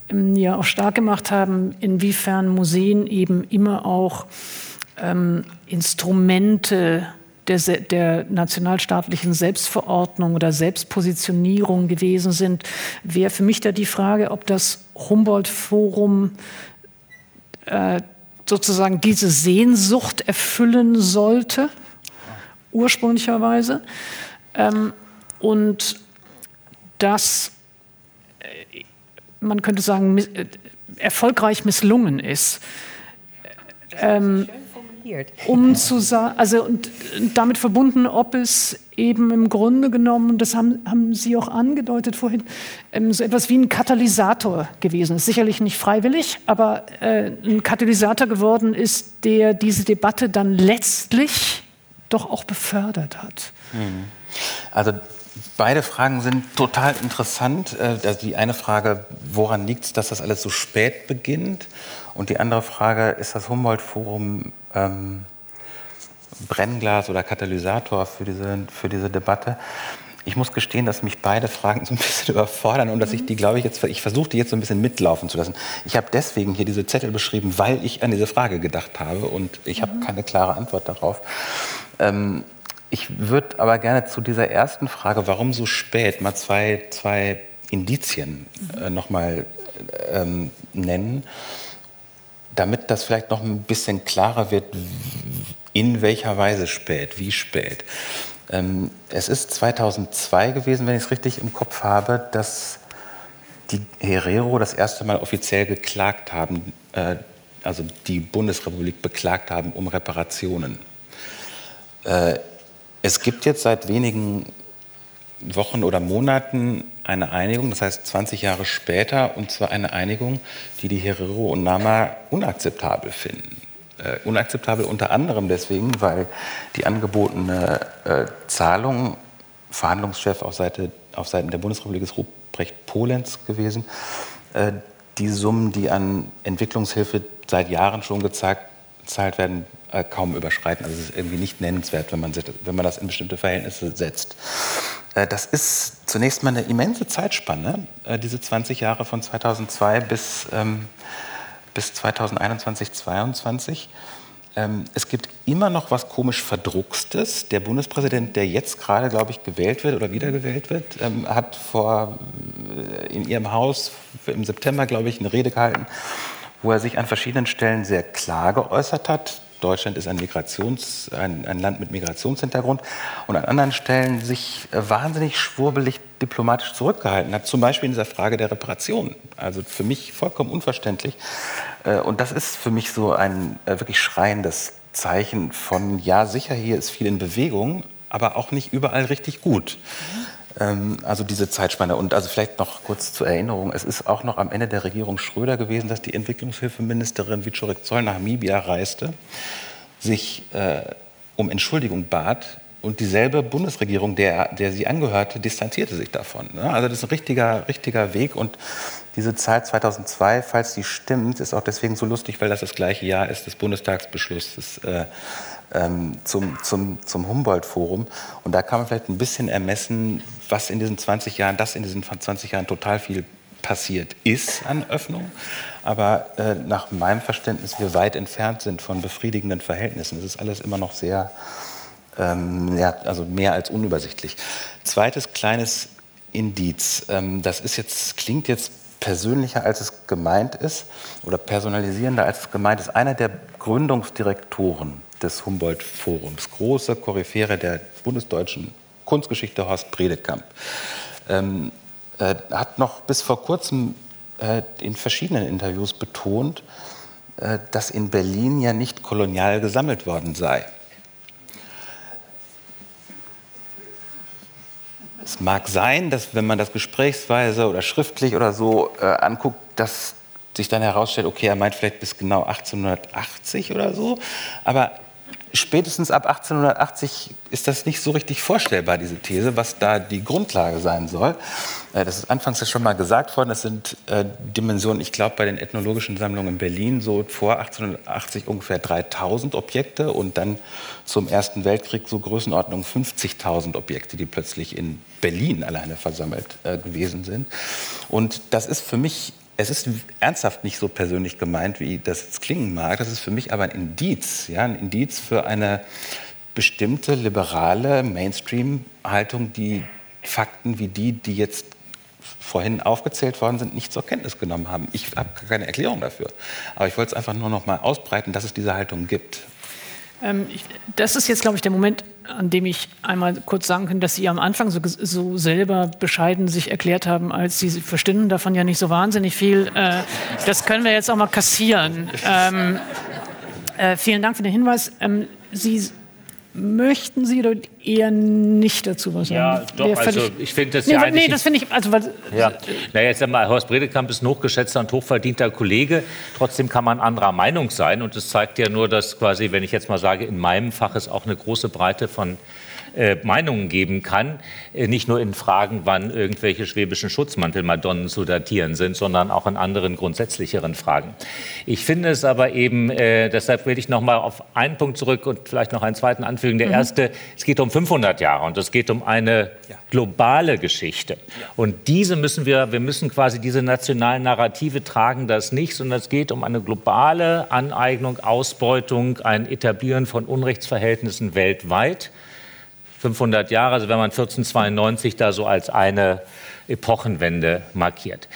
ähm, ja auch stark gemacht haben, inwiefern Museen eben immer auch ähm, Instrumente der, der, nationalstaatlichen Selbstverordnung oder Selbstpositionierung gewesen sind, wäre für mich da die Frage, ob das Humboldt-Forum äh, sozusagen diese Sehnsucht erfüllen sollte, ursprünglicherweise, ähm, und dass äh, man könnte sagen, äh, erfolgreich misslungen ist. Ähm, um zu sagen, also und damit verbunden, ob es eben im Grunde genommen, das haben, haben Sie auch angedeutet vorhin, ähm, so etwas wie ein Katalysator gewesen ist. Sicherlich nicht freiwillig, aber äh, ein Katalysator geworden ist, der diese Debatte dann letztlich doch auch befördert hat. Mhm. Also Beide Fragen sind total interessant. Äh, also die eine Frage, woran liegt es, dass das alles so spät beginnt? Und die andere Frage, ist das Humboldt-Forum ähm, Brennglas oder Katalysator für diese, für diese Debatte? ich muss gestehen, dass mich beide Fragen so ein bisschen überfordern und dass ich die, glaube ich, jetzt, ich versuche die jetzt so ein bisschen mitlaufen zu lassen. Ich habe deswegen hier diese Zettel beschrieben, weil ich an diese Frage gedacht habe und ich habe keine klare Antwort darauf. Ähm, ich würde aber gerne zu dieser ersten Frage, warum so spät, mal zwei, zwei Indizien äh, nochmal ähm, nennen, damit das vielleicht noch ein bisschen klarer wird, in welcher Weise spät, wie spät. Ähm, es ist 2002 gewesen, wenn ich es richtig im Kopf habe, dass die Herero das erste Mal offiziell geklagt haben, äh, also die Bundesrepublik beklagt haben um Reparationen. Äh, es gibt jetzt seit wenigen Wochen oder Monaten eine Einigung, das heißt 20 Jahre später, und zwar eine Einigung, die die Herero und Nama unakzeptabel finden. Äh, unakzeptabel unter anderem deswegen, weil die angebotene äh, Zahlung, Verhandlungschef auf, Seite, auf Seiten der Bundesrepublik ist Ruprecht Polenz gewesen, äh, die Summen, die an Entwicklungshilfe seit Jahren schon gezahlt, gezahlt werden, äh, kaum überschreiten. Also es ist irgendwie nicht nennenswert, wenn man, wenn man das in bestimmte Verhältnisse setzt. Äh, das ist zunächst mal eine immense Zeitspanne, äh, diese 20 Jahre von 2002 bis, ähm, bis 2021, 2022. Ähm, es gibt immer noch was komisch Verdruckstes. Der Bundespräsident, der jetzt gerade, glaube ich, gewählt wird oder wiedergewählt wird, ähm, hat vor, in ihrem Haus im September, glaube ich, eine Rede gehalten, wo er sich an verschiedenen Stellen sehr klar geäußert hat. Deutschland ist ein, Migrations-, ein, ein, Land mit Migrationshintergrund und an anderen Stellen sich äh, wahnsinnig schwurbelig diplomatisch zurückgehalten hat, zum Beispiel in dieser Frage der Reparation. Also für mich vollkommen unverständlich. Äh, und das ist für mich so ein äh, wirklich schreiendes Zeichen von, ja, sicher, hier ist viel in Bewegung, aber auch nicht überall richtig gut. Ähm, also diese Zeitspanne. Und also vielleicht noch kurz zur Erinnerung, es ist auch noch am Ende der Regierung Schröder gewesen, dass die Entwicklungshilfeministerin Wiczorek Zoll nach Namibia reiste, sich äh, um Entschuldigung bat und dieselbe Bundesregierung, der, der sie angehörte, distanzierte sich davon. Ne? Also das ist ein richtiger, richtiger Weg und diese Zahl 2002, falls die stimmt, ist auch deswegen so lustig, weil das das gleiche Jahr ist des Bundestagsbeschlusses äh, ähm, zum, zum, zum Humboldt-Forum. Und da kann man vielleicht ein bisschen ermessen, was in diesen 20 Jahren, das in diesen 20 Jahren total viel passiert ist an Öffnung, aber äh, nach meinem Verständnis wir weit entfernt sind von befriedigenden Verhältnissen. Es ist alles immer noch sehr, ähm, ja, also mehr als unübersichtlich. Zweites kleines Indiz. Ähm, das ist jetzt, klingt jetzt persönlicher, als es gemeint ist, oder personalisierender, als es gemeint ist. Einer der Gründungsdirektoren des Humboldt-Forums, große Koryphäre der bundesdeutschen Kunstgeschichte, Horst Bredekamp, ähm, äh, hat noch bis vor kurzem äh, in verschiedenen Interviews betont, äh, dass in Berlin ja nicht kolonial gesammelt worden sei. Es mag sein, dass wenn man das gesprächsweise oder schriftlich oder so äh, anguckt, dass sich dann herausstellt, okay, er meint vielleicht bis genau 1880 oder so. Aber spätestens ab 1880 ist das nicht so richtig vorstellbar, diese These, was da die Grundlage sein soll. Äh, das ist anfangs ja schon mal gesagt worden. Das sind äh, Dimensionen, ich glaube, bei den ethnologischen Sammlungen in Berlin so vor 1880 ungefähr 3000 Objekte und dann zum Ersten Weltkrieg so Größenordnung 50.000 Objekte, die plötzlich in Berlin alleine versammelt äh, gewesen sind. Und das ist für mich es ist ernsthaft nicht so persönlich gemeint, wie das jetzt klingen mag. Das ist für mich aber ein Indiz, ja, ein Indiz für eine bestimmte liberale Mainstream-Haltung, die Fakten wie die, die jetzt vorhin aufgezählt worden sind, nicht zur Kenntnis genommen haben. Ich habe keine Erklärung dafür. Aber ich wollte es einfach nur noch mal ausbreiten, dass es diese Haltung gibt. Ähm, ich, das ist jetzt, glaube ich, der Moment, an dem ich einmal kurz sagen kann, dass Sie am Anfang so, so selber bescheiden sich erklärt haben, als Sie verstehen davon ja nicht so wahnsinnig viel. Äh, das können wir jetzt auch mal kassieren. Ähm, äh, vielen Dank für den Hinweis. Ähm, Sie Möchten Sie oder eher nicht dazu was sagen? Ja, doch, also ich finde das nee, ja Nee, das finde ich, also weil, ja. Naja, jetzt einmal, Horst Bredekamp ist ein hochgeschätzter und hochverdienter Kollege. Trotzdem kann man anderer Meinung sein und das zeigt ja nur, dass quasi, wenn ich jetzt mal sage, in meinem Fach es auch eine große Breite von äh, Meinungen geben kann, äh, nicht nur in Fragen, wann irgendwelche schwäbischen Schutzmantelmadonnen zu datieren sind, sondern auch in anderen grundsätzlicheren Fragen. Ich finde es aber eben, äh, deshalb will ich noch mal auf einen Punkt zurück und vielleicht noch einen zweiten anfügen. Der mhm. erste, es geht um 500 Jahre und es geht um eine globale Geschichte. Und diese müssen wir, wir müssen quasi diese nationalen Narrative tragen das nicht, sondern es geht um eine globale Aneignung, Ausbeutung, ein Etablieren von Unrechtsverhältnissen weltweit. 500 Jahre, also wenn man 1492 da so als eine Epochenwende markiert.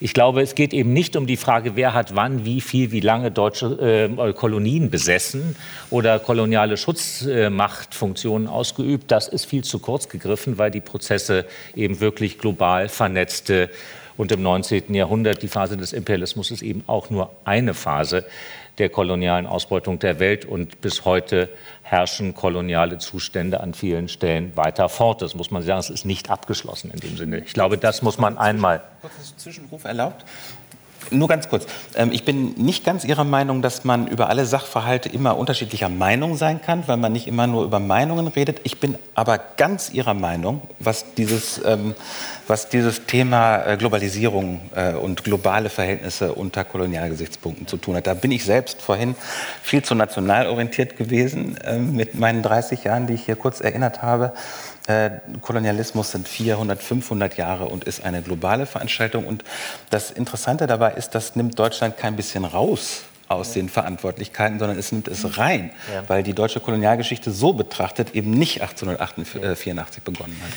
Ich glaube, es geht eben nicht um die Frage, wer hat wann, wie viel, wie lange deutsche äh, Kolonien besessen oder koloniale Schutzmachtfunktionen äh, ausgeübt. Das ist viel zu kurz gegriffen, weil die Prozesse eben wirklich global vernetzte und im 19. Jahrhundert die Phase des Imperialismus ist eben auch nur eine Phase der kolonialen Ausbeutung der Welt und bis heute herrschen koloniale Zustände an vielen Stellen weiter fort. Das muss man sagen, es ist nicht abgeschlossen in dem Sinne. Ich glaube, das muss man einmal. Kurzes Zwischenruf erlaubt? Nur ganz kurz. Ähm, ich bin nicht ganz Ihrer Meinung, dass man über alle Sachverhalte immer unterschiedlicher Meinung sein kann, weil man nicht immer nur über Meinungen redet. Ich bin aber ganz Ihrer Meinung, was dieses, ähm, was dieses Thema äh, Globalisierung äh, und globale Verhältnisse unter Kolonialgesichtspunkten zu tun hat. Da bin ich selbst vorhin viel zu national orientiert gewesen ähm, mit meinen 30 Jahren, die ich hier kurz erinnert habe. Äh, Kolonialismus sind 400, 500 Jahre und ist eine globale Veranstaltung. Und das Interessante dabei ist, das nimmt Deutschland kein bisschen raus aus den Verantwortlichkeiten, sondern es nimmt es rein, ja. weil die deutsche Kolonialgeschichte so betrachtet eben nicht 1884 begonnen hat.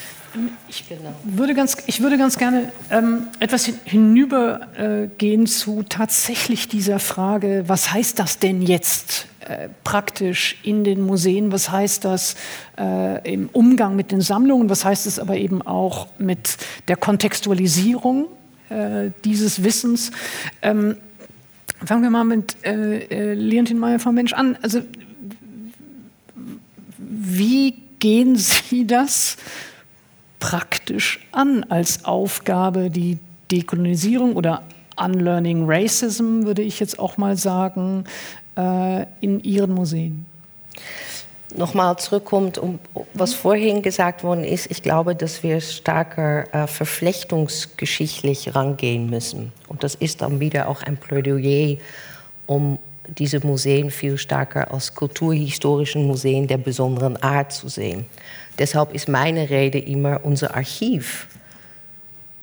Ich würde ganz, ich würde ganz gerne ähm, etwas hinübergehen äh, zu tatsächlich dieser Frage, was heißt das denn jetzt äh, praktisch in den Museen? Was heißt das äh, im Umgang mit den Sammlungen? Was heißt es aber eben auch mit der Kontextualisierung äh, dieses Wissens? Ähm, fangen wir mal mit äh, äh, Leontin Meyer vom Mensch an. Also, wie gehen Sie das praktisch an als Aufgabe, die Dekolonisierung oder Unlearning Racism, würde ich jetzt auch mal sagen, äh, in Ihren Museen? Nochmal zurückkommt, um, was vorhin gesagt worden ist, ich glaube, dass wir stärker äh, verflechtungsgeschichtlich rangehen müssen. Und das ist dann wieder auch ein Plädoyer, um diese Museen viel stärker als kulturhistorischen Museen der besonderen Art zu sehen. Deshalb ist meine Rede immer, unser Archiv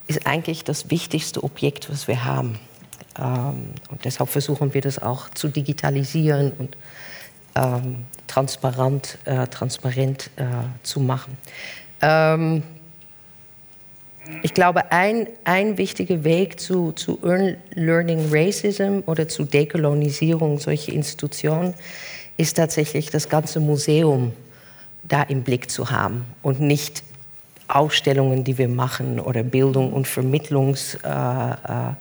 ist eigentlich das wichtigste Objekt, was wir haben. Ähm, und deshalb versuchen wir das auch zu digitalisieren und ähm, transparent, äh, transparent äh, zu machen. Ähm, ich glaube, ein, ein wichtiger Weg zu, zu Learning Racism oder zu Dekolonisierung solcher Institutionen ist tatsächlich das ganze Museum da im Blick zu haben und nicht Ausstellungen, die wir machen oder Bildung und Vermittlungs. Äh, äh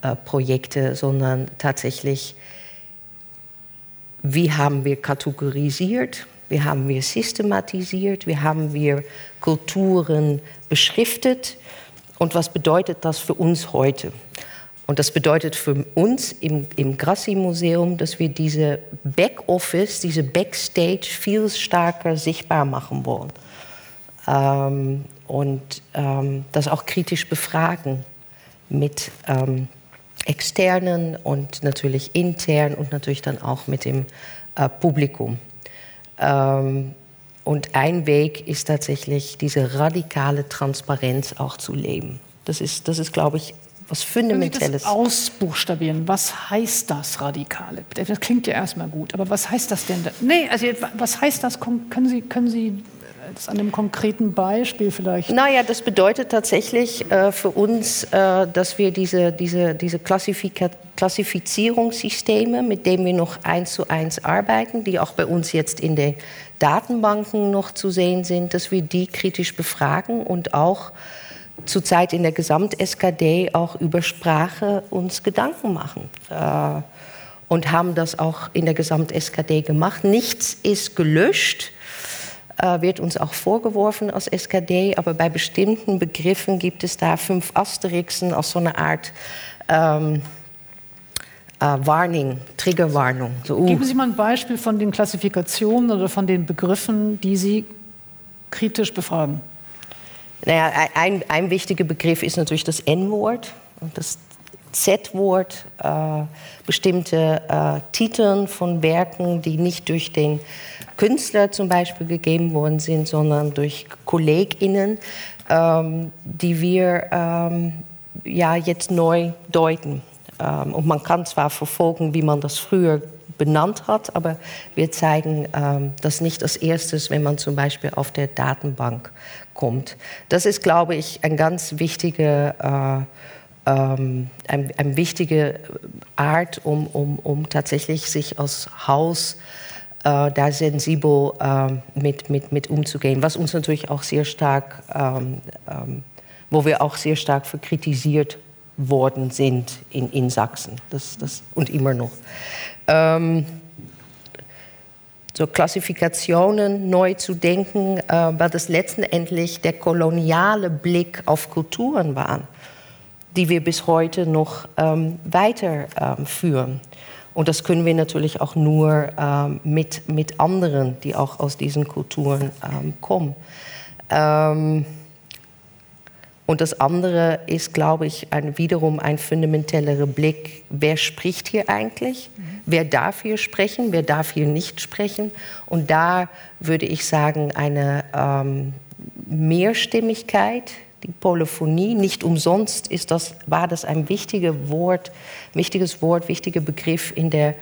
äh, sondern tatsächlich, wie haben wir kategorisiert, wie haben wir systematisiert, wie haben wir Kulturen beschriftet und was bedeutet das für uns heute? Und das bedeutet für uns im, im Grassi-Museum, dass wir diese Backoffice, diese Backstage viel stärker sichtbar machen wollen. Ähm, und ähm, das auch kritisch befragen mit ähm, externen und natürlich intern und natürlich dann auch mit dem äh, Publikum. Ähm, und ein Weg ist tatsächlich diese radikale Transparenz auch zu leben. Das ist, das ist glaube ich, was Fundamentelles. Das ausbuchstabieren. Was heißt das Radikale? Das klingt ja erstmal gut, aber was heißt das denn? Nee, also was heißt das? Können Sie, können Sie das an einem konkreten Beispiel vielleicht? Naja, das bedeutet tatsächlich äh, für uns, äh, dass wir diese, diese, diese Klassifika Klassifizierungssysteme, mit denen wir noch eins zu eins arbeiten, die auch bei uns jetzt in den Datenbanken noch zu sehen sind, dass wir die kritisch befragen und auch zurzeit in der Gesamt-SKD auch über Sprache uns Gedanken machen. Äh, und haben das auch in der Gesamt-SKD gemacht. Nichts ist gelöscht äh, wird uns auch vorgeworfen als SKD, aber bei bestimmten Begriffen gibt es da fünf Asterixen als so eine Art ähm, äh, Warning, Triggerwarnung. So, uh. Geben Sie mal ein Beispiel von den Klassifikationen oder von den Begriffen, die Sie kritisch befragen? Naja, ein, ein wichtiger Begriff ist natürlich das N-Wort und das Z-Wort, äh, bestimmte äh, Titeln von Werken, die nicht durch den Künstler zum Beispiel gegeben worden sind, sondern durch KollegInnen, ähm, die wir ähm, ja jetzt neu deuten. Ähm, und man kann zwar verfolgen, wie man das früher benannt hat, aber wir zeigen ähm, das nicht als erstes, wenn man zum Beispiel auf der Datenbank kommt. Das ist, glaube ich, ein ganz wichtiger äh, ähm, eine ein wichtige Art, um, um, um tatsächlich sich als Haus äh, da sensibel äh, mit, mit, mit umzugehen, was uns natürlich auch sehr stark, ähm, ähm, wo wir auch sehr stark für kritisiert worden sind in, in Sachsen das, das, und immer noch. Ähm, so Klassifikationen neu zu denken, äh, weil das letztendlich der koloniale Blick auf Kulturen war die wir bis heute noch ähm, weiterführen. Ähm, und das können wir natürlich auch nur ähm, mit, mit anderen, die auch aus diesen Kulturen ähm, kommen. Ähm, und das andere ist, glaube ich, ein, wiederum ein fundamentellerer Blick. Wer spricht hier eigentlich? Mhm. Wer darf hier sprechen? Wer darf hier nicht sprechen? Und da würde ich sagen, eine ähm, Mehrstimmigkeit die Polyphonie. Nicht umsonst ist das, war das ein wichtiges Wort, wichtiges Wort, wichtiger Begriff in der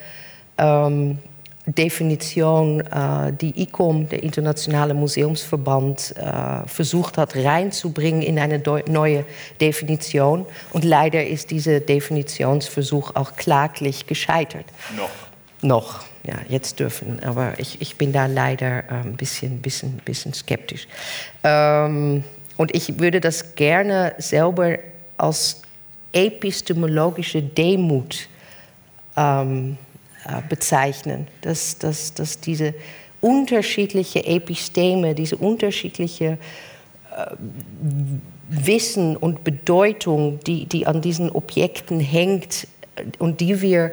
ähm, Definition, äh, die ICOM, der Internationale Museumsverband, äh, versucht hat reinzubringen in eine neue Definition. Und leider ist dieser Definitionsversuch auch klaglich gescheitert. Noch. Noch, ja, jetzt dürfen. Aber ich, ich bin da leider äh, ein bisschen, bisschen, bisschen skeptisch. Ähm, und ich würde das gerne selber als epistemologische Demut ähm, äh, bezeichnen, dass, dass, dass diese unterschiedliche Episteme, diese unterschiedliche äh, Wissen und Bedeutung, die, die an diesen Objekten hängt und die wir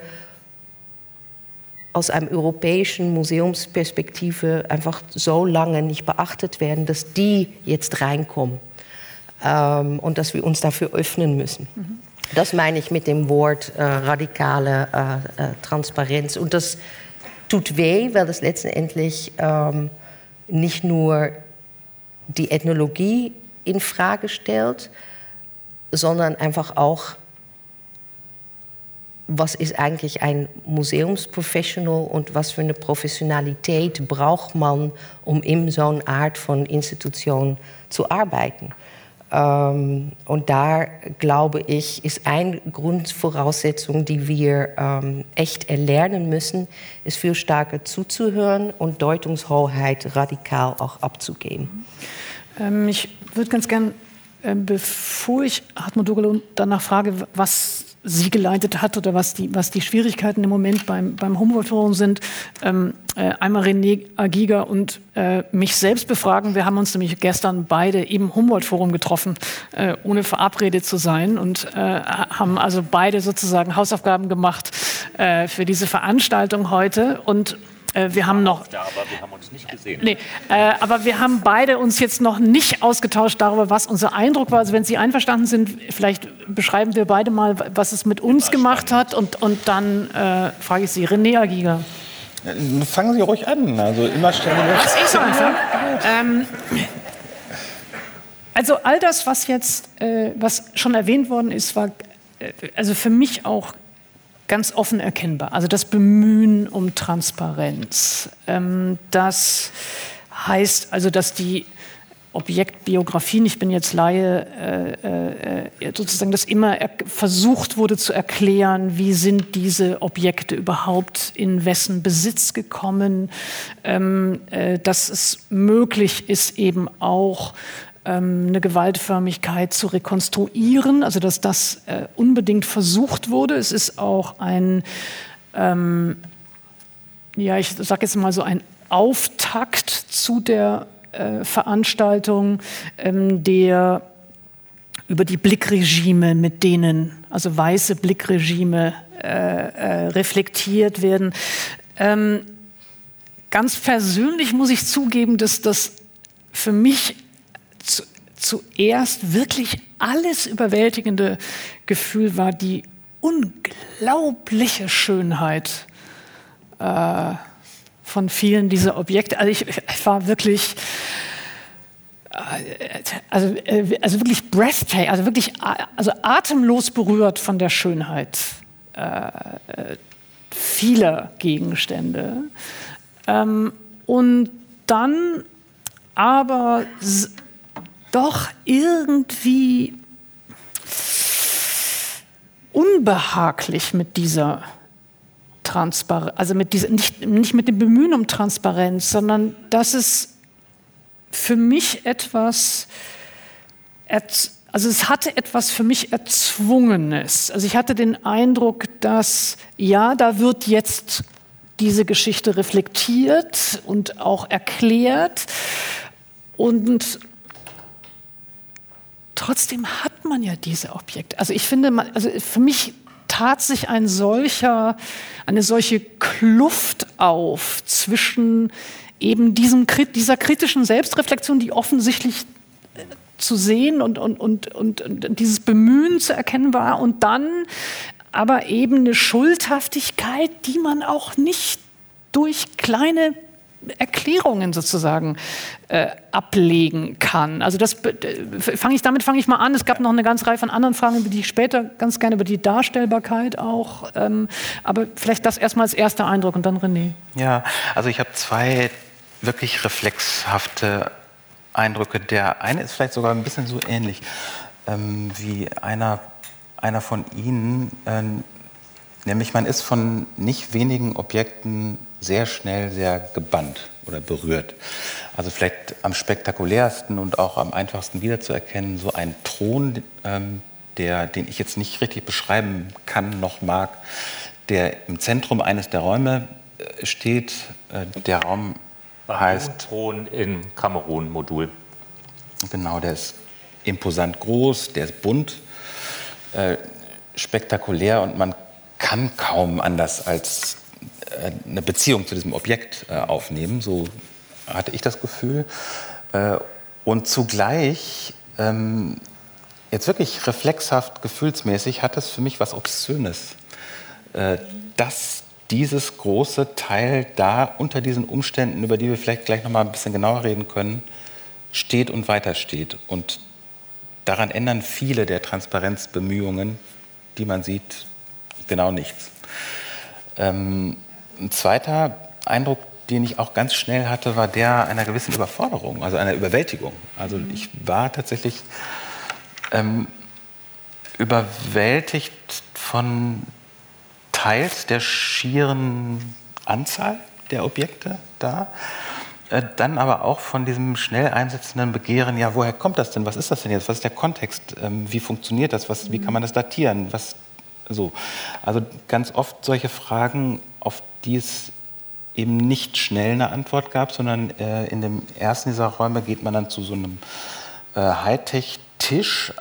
aus einem europäischen Museumsperspektive einfach so lange nicht beachtet werden, dass die jetzt reinkommen ähm, und dass wir uns dafür öffnen müssen. Mhm. Das meine ich mit dem Wort äh, radikale äh, äh, Transparenz. Und das tut weh, weil das letztendlich ähm, nicht nur die Ethnologie in Frage stellt, sondern einfach auch was ist eigentlich ein Museumsprofessional und was für eine Professionalität braucht man, um in so einer Art von Institution zu arbeiten. Ähm, und da glaube ich, ist eine Grundvoraussetzung, die wir ähm, echt erlernen müssen, ist viel stärker zuzuhören und Deutungshoheit radikal auch abzugeben. Ähm, ich würde ganz gern, äh, bevor ich Hartmut Dogelund danach frage, was sie geleitet hat oder was die, was die Schwierigkeiten im Moment beim, beim Humboldt-Forum sind, ähm, äh, einmal René Agiga und äh, mich selbst befragen. Wir haben uns nämlich gestern beide im Humboldt-Forum getroffen, äh, ohne verabredet zu sein und äh, haben also beide sozusagen Hausaufgaben gemacht äh, für diese Veranstaltung heute und äh, wir haben noch. Da, aber wir haben uns nicht gesehen. Nee, äh, aber wir haben beide uns jetzt noch nicht ausgetauscht darüber, was unser Eindruck war. Also wenn Sie einverstanden sind, vielleicht beschreiben wir beide mal, was es mit uns gemacht hat und, und dann äh, frage ich Sie, René Agiga. Äh, fangen Sie ruhig an. Also immer stellen wir. Was ich so anfangen? Ähm, also all das, was jetzt, äh, was schon erwähnt worden ist, war also für mich auch ganz offen erkennbar. Also das Bemühen um Transparenz. Ähm, das heißt also, dass die Objektbiografien, ich bin jetzt Laie, äh, äh, sozusagen, dass immer versucht wurde zu erklären, wie sind diese Objekte überhaupt in wessen Besitz gekommen, ähm, äh, dass es möglich ist, eben auch ähm, eine Gewaltförmigkeit zu rekonstruieren, also dass das äh, unbedingt versucht wurde. Es ist auch ein, ähm, ja, ich sage jetzt mal so ein Auftakt zu der äh, Veranstaltung, ähm, der über die Blickregime, mit denen, also weiße Blickregime äh, äh, reflektiert werden. Ähm, ganz persönlich muss ich zugeben, dass das für mich zu, zuerst wirklich alles überwältigende Gefühl war die unglaubliche Schönheit äh, von vielen dieser Objekte. Also ich, ich war wirklich äh, also, äh, also wirklich breathtaking, also wirklich also atemlos berührt von der Schönheit äh, vieler Gegenstände. Ähm, und dann aber doch irgendwie unbehaglich mit dieser Transparenz, also mit dieser, nicht, nicht mit dem Bemühen um Transparenz, sondern dass es für mich etwas, also es hatte etwas für mich Erzwungenes. Also ich hatte den Eindruck, dass ja, da wird jetzt diese Geschichte reflektiert und auch erklärt. Und trotzdem hat man ja diese Objekte. Also ich finde, also für mich tat sich ein solcher, eine solche Kluft auf zwischen eben diesem, dieser kritischen Selbstreflexion, die offensichtlich äh, zu sehen und, und, und, und, dieses Bemühen zu erkennen war und dann aber eben eine Schuldhaftigkeit, die man auch nicht durch kleine Erklärungen sozusagen äh, ablegen kann. Also das fange ich damit fange ich mal an. Es gab noch eine ganze Reihe von anderen Fragen, über die ich später ganz gerne über die Darstellbarkeit auch. Ähm, aber vielleicht das erstmal als erster Eindruck und dann René. Ja, also ich habe zwei wirklich reflexhafte Eindrücke. Der eine ist vielleicht sogar ein bisschen so ähnlich ähm, wie einer, einer von Ihnen. Ähm, nämlich man ist von nicht wenigen Objekten sehr schnell sehr gebannt oder berührt. Also vielleicht am spektakulärsten und auch am einfachsten wiederzuerkennen, so ein Thron, ähm, der, den ich jetzt nicht richtig beschreiben kann noch mag, der im Zentrum eines der Räume äh, steht. Äh, der Raum heißt. Thron in Kamerun-Modul. Genau, der ist imposant groß, der ist bunt, äh, spektakulär und man kann kaum anders als eine Beziehung zu diesem Objekt äh, aufnehmen. So hatte ich das Gefühl. Äh, und zugleich, ähm, jetzt wirklich reflexhaft, gefühlsmäßig, hat es für mich was Obszönes. Äh, das dieses große Teil da unter diesen Umständen, über die wir vielleicht gleich noch mal ein bisschen genauer reden können, steht und weiter steht. Und daran ändern viele der Transparenzbemühungen, die man sieht, genau nichts. Ähm, ein zweiter Eindruck, den ich auch ganz schnell hatte, war der einer gewissen Überforderung, also einer Überwältigung. Also ich war tatsächlich ähm, überwältigt von teils der schieren Anzahl der Objekte da, äh, dann aber auch von diesem schnell einsetzenden Begehren, ja, woher kommt das denn? Was ist das denn jetzt? Was ist der Kontext? Ähm, wie funktioniert das? Was, wie kann man das datieren? Was, so. Also ganz oft solche Fragen, auf die es eben nicht schnell eine Antwort gab, sondern äh, in dem ersten dieser Räume geht man dann zu so einem äh, Hightech-Tisch,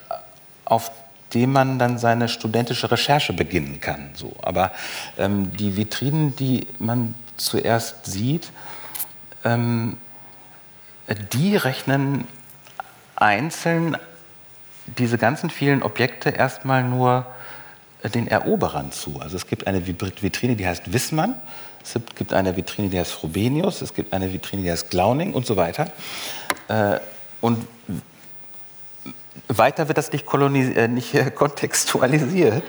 auf dem man dann seine studentische Recherche beginnen kann. So. Aber ähm, die Vitrinen, die man zuerst sieht, ähm, die rechnen einzeln diese ganzen vielen Objekte erstmal nur den Eroberern zu. Also es gibt eine Vitrine, die heißt Wissmann, es gibt eine Vitrine, die heißt Frobenius, es gibt eine Vitrine, die heißt Glauning und so weiter. Äh, und weiter wird das nicht, äh, nicht kontextualisiert.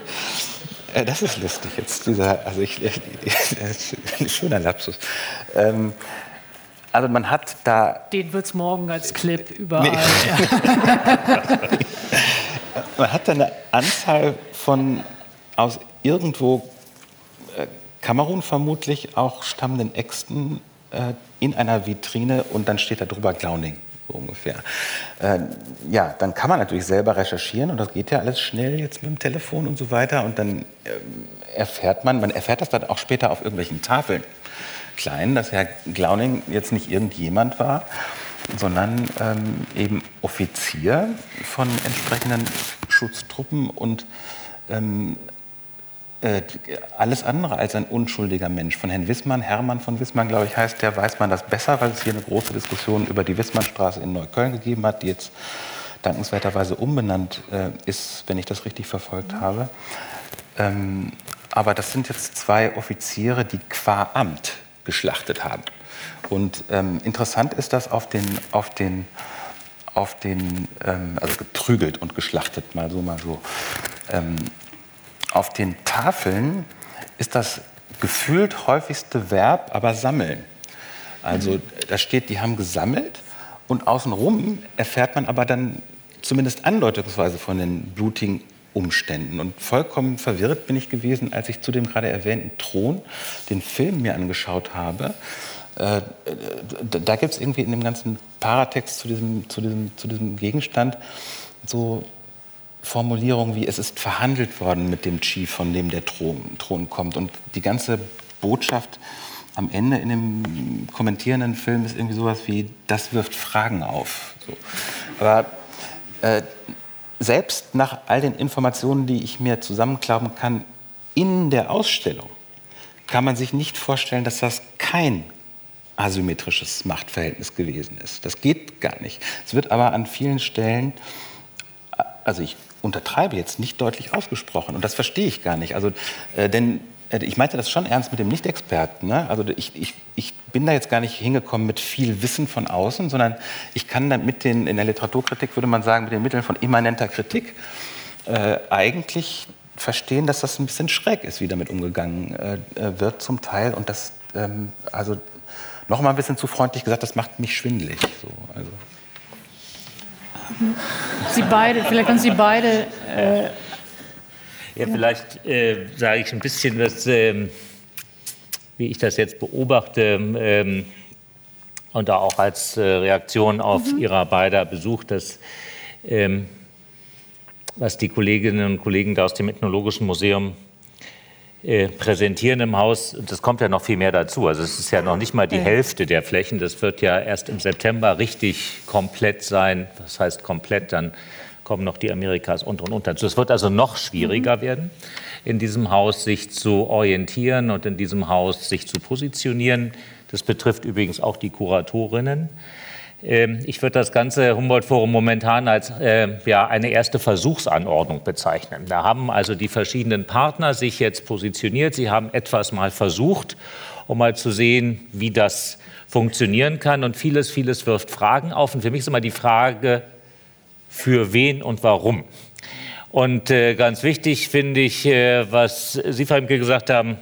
Äh, das ist lustig jetzt, dieser, also ich, ein schöner Lapsus. Ähm, also man hat da... Den wird es morgen als Clip überall. Nee. man hat da eine Anzahl von aus irgendwo äh, Kamerun vermutlich auch stammenden Äxten äh, in einer Vitrine und dann steht da drüber Glauning so ungefähr. Äh, ja, dann kann man natürlich selber recherchieren und das geht ja alles schnell jetzt mit dem Telefon und so weiter und dann äh, erfährt man, man erfährt das dann auch später auf irgendwelchen Tafeln klein, dass Herr Glauning jetzt nicht irgendjemand war, sondern ähm, eben Offizier von entsprechenden Schutztruppen und ähm, äh, alles andere als ein unschuldiger Mensch. Von Herrn Wissmann, Hermann von Wissmann, glaube ich, heißt der, weiß man das besser, weil es hier eine große Diskussion über die Wissmannstraße in Neukölln gegeben hat, die jetzt dankenswerterweise umbenannt äh, ist, wenn ich das richtig verfolgt habe. Ähm, aber das sind jetzt zwei Offiziere, die qua Amt geschlachtet haben. Und ähm, interessant ist, dass auf den, auf den, auf den ähm, also geprügelt und geschlachtet, mal so, mal so, ähm, auf den Tafeln ist das gefühlt häufigste Verb aber sammeln. Also da steht, die haben gesammelt und außenrum erfährt man aber dann zumindest andeutungsweise von den blutigen Umständen. Und vollkommen verwirrt bin ich gewesen, als ich zu dem gerade erwähnten Thron den Film mir angeschaut habe. Äh, da gibt es irgendwie in dem ganzen Paratext zu diesem, zu diesem, zu diesem Gegenstand so Formulierungen wie es ist verhandelt worden mit dem Chief, von dem der Thron, Thron kommt. Und die ganze Botschaft am Ende in dem kommentierenden Film ist irgendwie sowas wie, das wirft Fragen auf. So. Aber äh, selbst nach all den Informationen, die ich mir zusammenklappen kann, in der Ausstellung, kann man sich nicht vorstellen, dass das kein asymmetrisches Machtverhältnis gewesen ist. Das geht gar nicht. Es wird aber an vielen Stellen, also ich untertreibe jetzt nicht deutlich ausgesprochen und das verstehe ich gar nicht. Also, äh, denn äh, ich meinte das schon ernst mit dem Nicht-Experten. Ne? Also ich, ich, ich bin da jetzt gar nicht hingekommen mit viel Wissen von außen, sondern ich kann dann mit den, in der Literaturkritik würde man sagen, mit den Mitteln von immanenter Kritik äh, eigentlich verstehen, dass das ein bisschen schräg ist, wie damit umgegangen äh, äh wird zum Teil. Und das, ähm, also noch mal ein bisschen zu freundlich gesagt, das macht mich schwindelig. So, also. Sie beide, vielleicht können Sie beide äh, ja, vielleicht äh, sage ich ein bisschen was, ähm, wie ich das jetzt beobachte ähm, und auch als äh, Reaktion auf mhm. Ihrer beider Besuch, dass ähm, was die Kolleginnen und Kollegen da aus dem Ethnologischen Museum äh, präsentieren im Haus, das kommt ja noch viel mehr dazu. Also es ist ja noch nicht mal die Hälfte der Flächen. Das wird ja erst im September richtig komplett sein. Das heißt komplett dann kommen noch die Amerikas und und und dazu. Es wird also noch schwieriger mhm. werden, in diesem Haus sich zu orientieren und in diesem Haus sich zu positionieren. Das betrifft übrigens auch die Kuratorinnen. Ähm, ich würde das ganze Humboldt-Forum momentan als äh, ja, eine erste Versuchsanordnung bezeichnen. Da haben also die verschiedenen Partner sich jetzt positioniert. Sie haben etwas mal versucht, um mal zu sehen, wie das funktionieren kann. Und vieles, vieles wirft Fragen auf. Und für mich ist immer die Frage, für wen und warum. Und äh, ganz wichtig finde ich, äh, was Sie, Frau Imke, gesagt haben,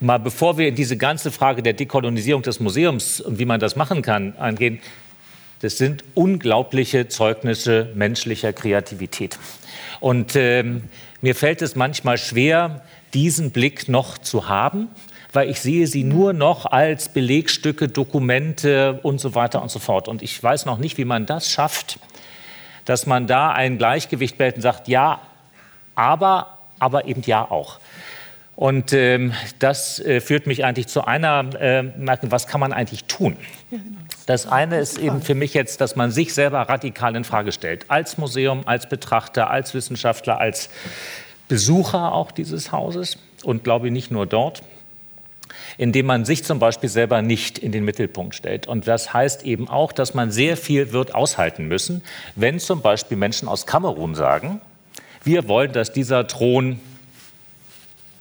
mal bevor wir in diese ganze Frage der Dekolonisierung des Museums und wie man das machen kann angehen, das sind unglaubliche Zeugnisse menschlicher Kreativität. Und ähm, mir fällt es manchmal schwer, diesen Blick noch zu haben weil ich sehe sie nur noch als Belegstücke, Dokumente und so weiter und so fort. Und ich weiß noch nicht, wie man das schafft, dass man da ein Gleichgewicht behält und sagt, ja, aber, aber eben ja auch. Und ähm, das äh, führt mich eigentlich zu einer äh, Merkung, was kann man eigentlich tun? Genau. Das eine ist eben für mich jetzt, dass man sich selber radikal in Frage stellt. Als Museum, als Betrachter, als Wissenschaftler, als Besucher auch dieses Hauses und glaube ich nicht nur dort indem man sich zum Beispiel selber nicht in den Mittelpunkt stellt. Und das heißt eben auch, dass man sehr viel wird aushalten müssen, wenn zum Beispiel Menschen aus Kamerun sagen, wir wollen, dass dieser Thron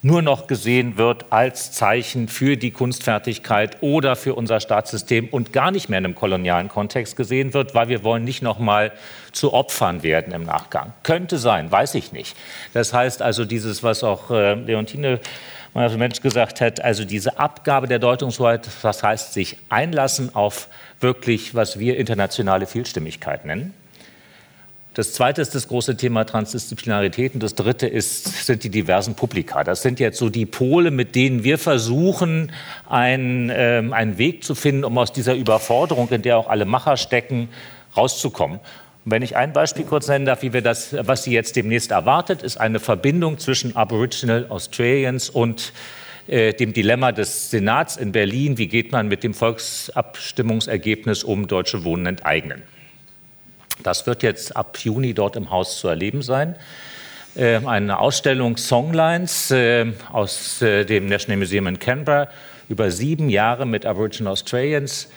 nur noch gesehen wird als Zeichen für die Kunstfertigkeit oder für unser Staatssystem und gar nicht mehr in einem kolonialen Kontext gesehen wird, weil wir wollen nicht noch mal zu Opfern werden im Nachgang. Könnte sein, weiß ich nicht. Das heißt also dieses, was auch äh, Leontine Mensch gesagt hat, also diese Abgabe der Deutungshoheit, das heißt sich einlassen auf wirklich, was wir internationale Vielstimmigkeit nennen. Das zweite ist das große Thema Transdisziplinarität und das dritte ist, sind die diversen Publika. Das sind jetzt so die Pole, mit denen wir versuchen, einen, äh, einen Weg zu finden, um aus dieser Überforderung, in der auch alle Macher stecken, rauszukommen. Und wenn ich ein Beispiel kurz nennen darf, wie wir das, was Sie jetzt demnächst erwartet, ist eine Verbindung zwischen Aboriginal Australians und äh, dem Dilemma des Senats in Berlin. Wie geht man mit dem Volksabstimmungsergebnis um deutsche Wohnen enteignen? Das wird jetzt ab Juni dort im Haus zu erleben sein. äh, eine Ausstellung Songlines äh, aus äh, dem National Museum in Canberra über sieben Jahre mit Aboriginal Australians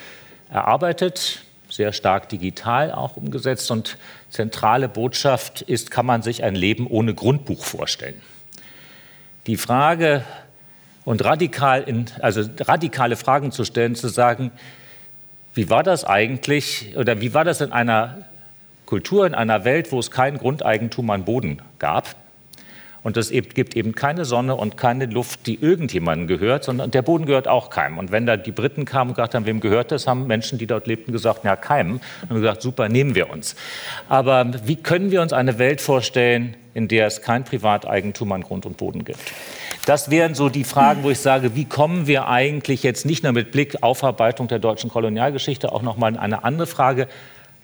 erarbeitet, sehr stark digital auch umgesetzt. Und zentrale Botschaft ist, kann man sich ein Leben ohne Grundbuch vorstellen? Die Frage und radikal in, also radikale Fragen zu stellen, zu sagen, wie war das eigentlich oder wie war das in einer Kultur, in einer Welt, wo es kein Grundeigentum an Boden gab? Und es gibt eben keine Sonne und keine Luft, die irgendjemandem gehört, sondern der Boden gehört auch keinem. Und wenn da die Briten kamen und gesagt haben, wem gehört das, haben Menschen, die dort lebten, gesagt, ja, keinem. Und gesagt, super, nehmen wir uns. Aber wie können wir uns eine Welt vorstellen, in der es kein Privateigentum an Grund und Boden gibt? Das wären so die Fragen, wo ich sage, wie kommen wir eigentlich jetzt nicht nur mit Blick auf Aufarbeitung der deutschen Kolonialgeschichte, auch noch mal eine andere Frage,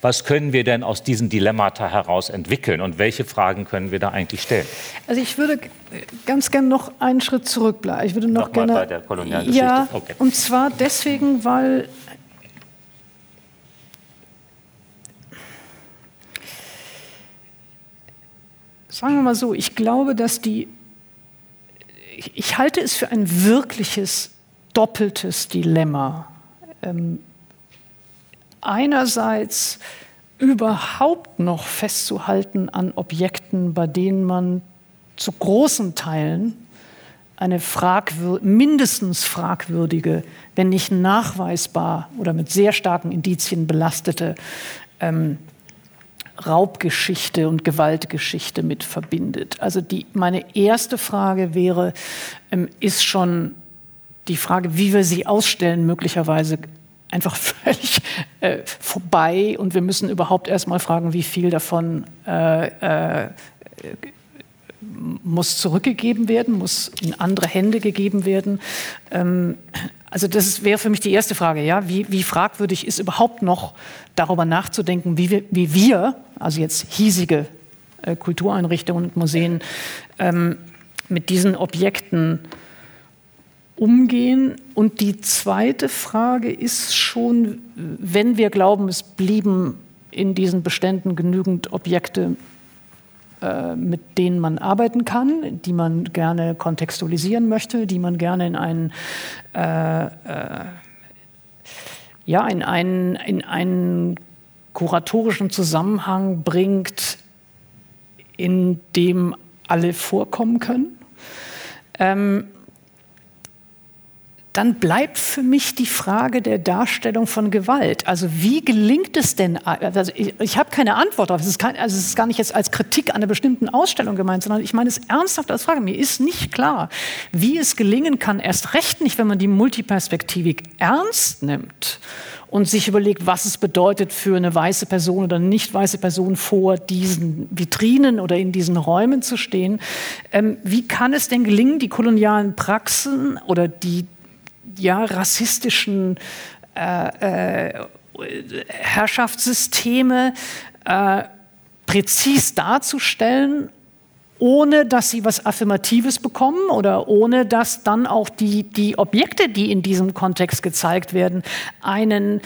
was können wir denn aus diesen Dilemmata heraus entwickeln und welche Fragen können wir da eigentlich stellen? Also ich würde ganz gerne noch einen Schritt zurückbleiben. Ich würde noch, noch gerne bei der Kolonialgeschichte. Ja, okay. und zwar deswegen, weil sagen wir mal so, ich glaube, dass die ich halte es für ein wirkliches doppeltes Dilemma. Ähm, einerseits überhaupt noch festzuhalten an Objekten, bei denen man zu großen Teilen eine fragwür mindestens fragwürdige, wenn nicht nachweisbar oder mit sehr starken Indizien belastete ähm, Raubgeschichte und Gewaltgeschichte mit verbindet. Also die, meine erste Frage wäre, ähm, ist schon die Frage, wie wir sie ausstellen, möglicherweise einfach völlig äh, vorbei und wir müssen überhaupt erstmal fragen, wie viel davon äh, äh, muss zurückgegeben werden, muss in andere Hände gegeben werden. Ähm, also das wäre für mich die erste Frage, ja, wie, wie fragwürdig ist überhaupt noch darüber nachzudenken, wie wir, wie wir also jetzt hiesige äh, Kultureinrichtungen und Museen ähm, mit diesen Objekten umgehen. Und die zweite Frage ist schon, wenn wir glauben, es blieben in diesen Beständen genügend Objekte, äh, mit denen man arbeiten kann, die man gerne kontextualisieren möchte, die man gerne in einen, äh, äh, ja, in einen, in einen kuratorischen Zusammenhang bringt, in dem alle vorkommen können. Ähm, dann bleibt für mich die Frage der Darstellung von Gewalt. Also wie gelingt es denn? Also ich, ich habe keine Antwort darauf. Es ist, kein, also es ist gar nicht jetzt als Kritik an einer bestimmten Ausstellung gemeint, sondern ich meine es ernsthaft als Frage. Mir ist nicht klar, wie es gelingen kann, erst recht nicht, wenn man die Multiperspektivik ernst nimmt und sich überlegt, was es bedeutet für eine weiße Person oder nicht weiße Person vor diesen Vitrinen oder in diesen Räumen zu stehen. Ähm, wie kann es denn gelingen, die kolonialen Praxen oder die ja, rassistischen äh, äh, Herrschaftssysteme äh, präzis darzustellen, ohne dass sie was Affirmatives bekommen oder ohne dass dann auch die, die Objekte, die in diesem Kontext gezeigt werden, einen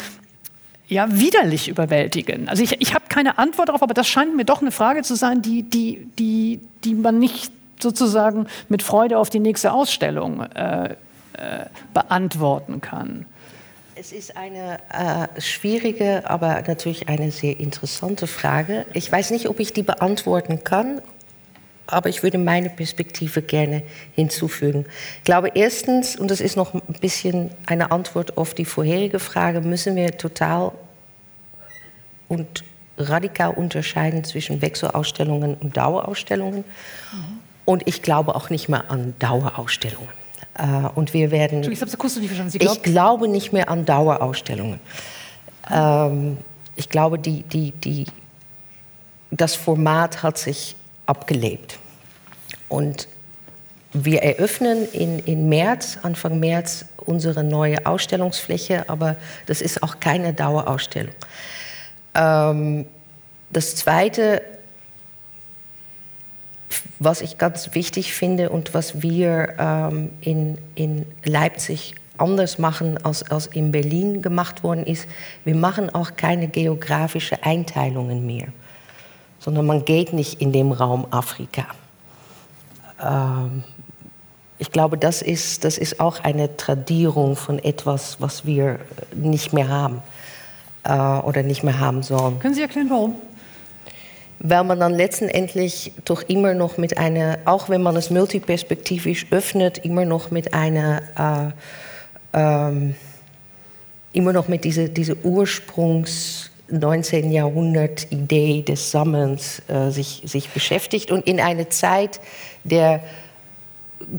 ja, widerlich überwältigen. Also ich, ich habe keine Antwort darauf, aber das scheint mir doch eine Frage zu sein, die, die, die, die man nicht sozusagen mit Freude auf die nächste Ausstellung äh, äh, beantworten kann? Es ist eine äh, schwierige, aber natürlich eine sehr interessante Frage. Ich weiß nicht, ob ich die beantworten kann, aber ich würde meine Perspektive gerne hinzufügen. Ich glaube, erstens, und das ist noch ein bisschen eine Antwort auf die vorherige Frage, müssen wir total und radikal unterscheiden zwischen Wechselausstellungen und Dauerausstellungen. Mhm. Und ich glaube auch nicht mehr an Dauerausstellungen. Äh, und wir werden. Ich, habe kurz nicht verstanden. Sie ich glaube nicht mehr an Dauerausstellungen. Ähm, ich glaube, die, die, die, das Format hat sich abgelebt. Und wir eröffnen in, in März, Anfang März, unsere neue Ausstellungsfläche, aber das ist auch keine Dauerausstellung. Ähm, das Zweite, was ich ganz wichtig finde und was wir ähm, in, in Leipzig anders machen, als, als in Berlin gemacht worden ist, wir machen auch keine geografischen Einteilungen mehr, sondern man geht nicht in den Raum Afrika ähm, ich glaube, das ist, das ist auch eine Tradierung von etwas, was wir nicht mehr haben äh, oder nicht mehr haben sollen. Können Sie erklären, warum? Weil man dann letztendlich doch immer noch mit einer, auch wenn man es multiperspektivisch öffnet, immer noch mit einer, äh, ähm, immer noch mit dieser diese Ursprungs 19. Jahrhundert Idee des Sammelns äh, sich, sich beschäftigt und in eine Zeit der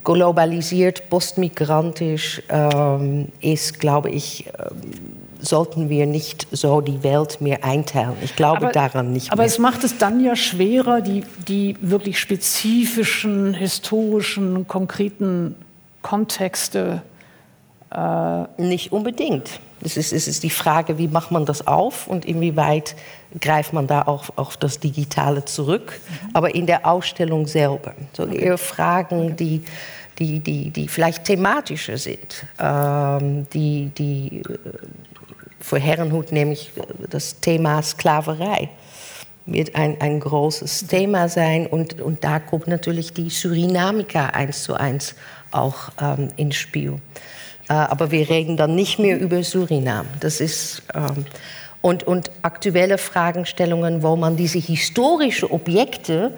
globalisiert, postmigrantisch ähm, ist, glaube ich, ähm, sollten wir nicht so die Welt mehr einteilen. Ich glaube aber, daran nicht aber mehr. es macht es dann ja schwerer, die, die wirklich spezifischen, historischen, konkreten Kontexte. Äh nicht unbedingt. Es ist, es ist die Frage, wie macht man das auf und inwieweit greift man da auch auf das Digitale zurück. Mhm. Aber in der Ausstellung selber. So eher Fragen, die, die, die, die vielleicht thematischer sind, ähm, die, die äh, für Herrenhut nämlich das Thema Sklaverei wird ein, ein großes Thema sein und, und da kommt natürlich die Surinamika eins zu eins auch ähm, ins Spiel. Äh, aber wir reden dann nicht mehr über Surinam. Das ist ähm, und, und aktuelle Fragestellungen, wo man diese historischen Objekte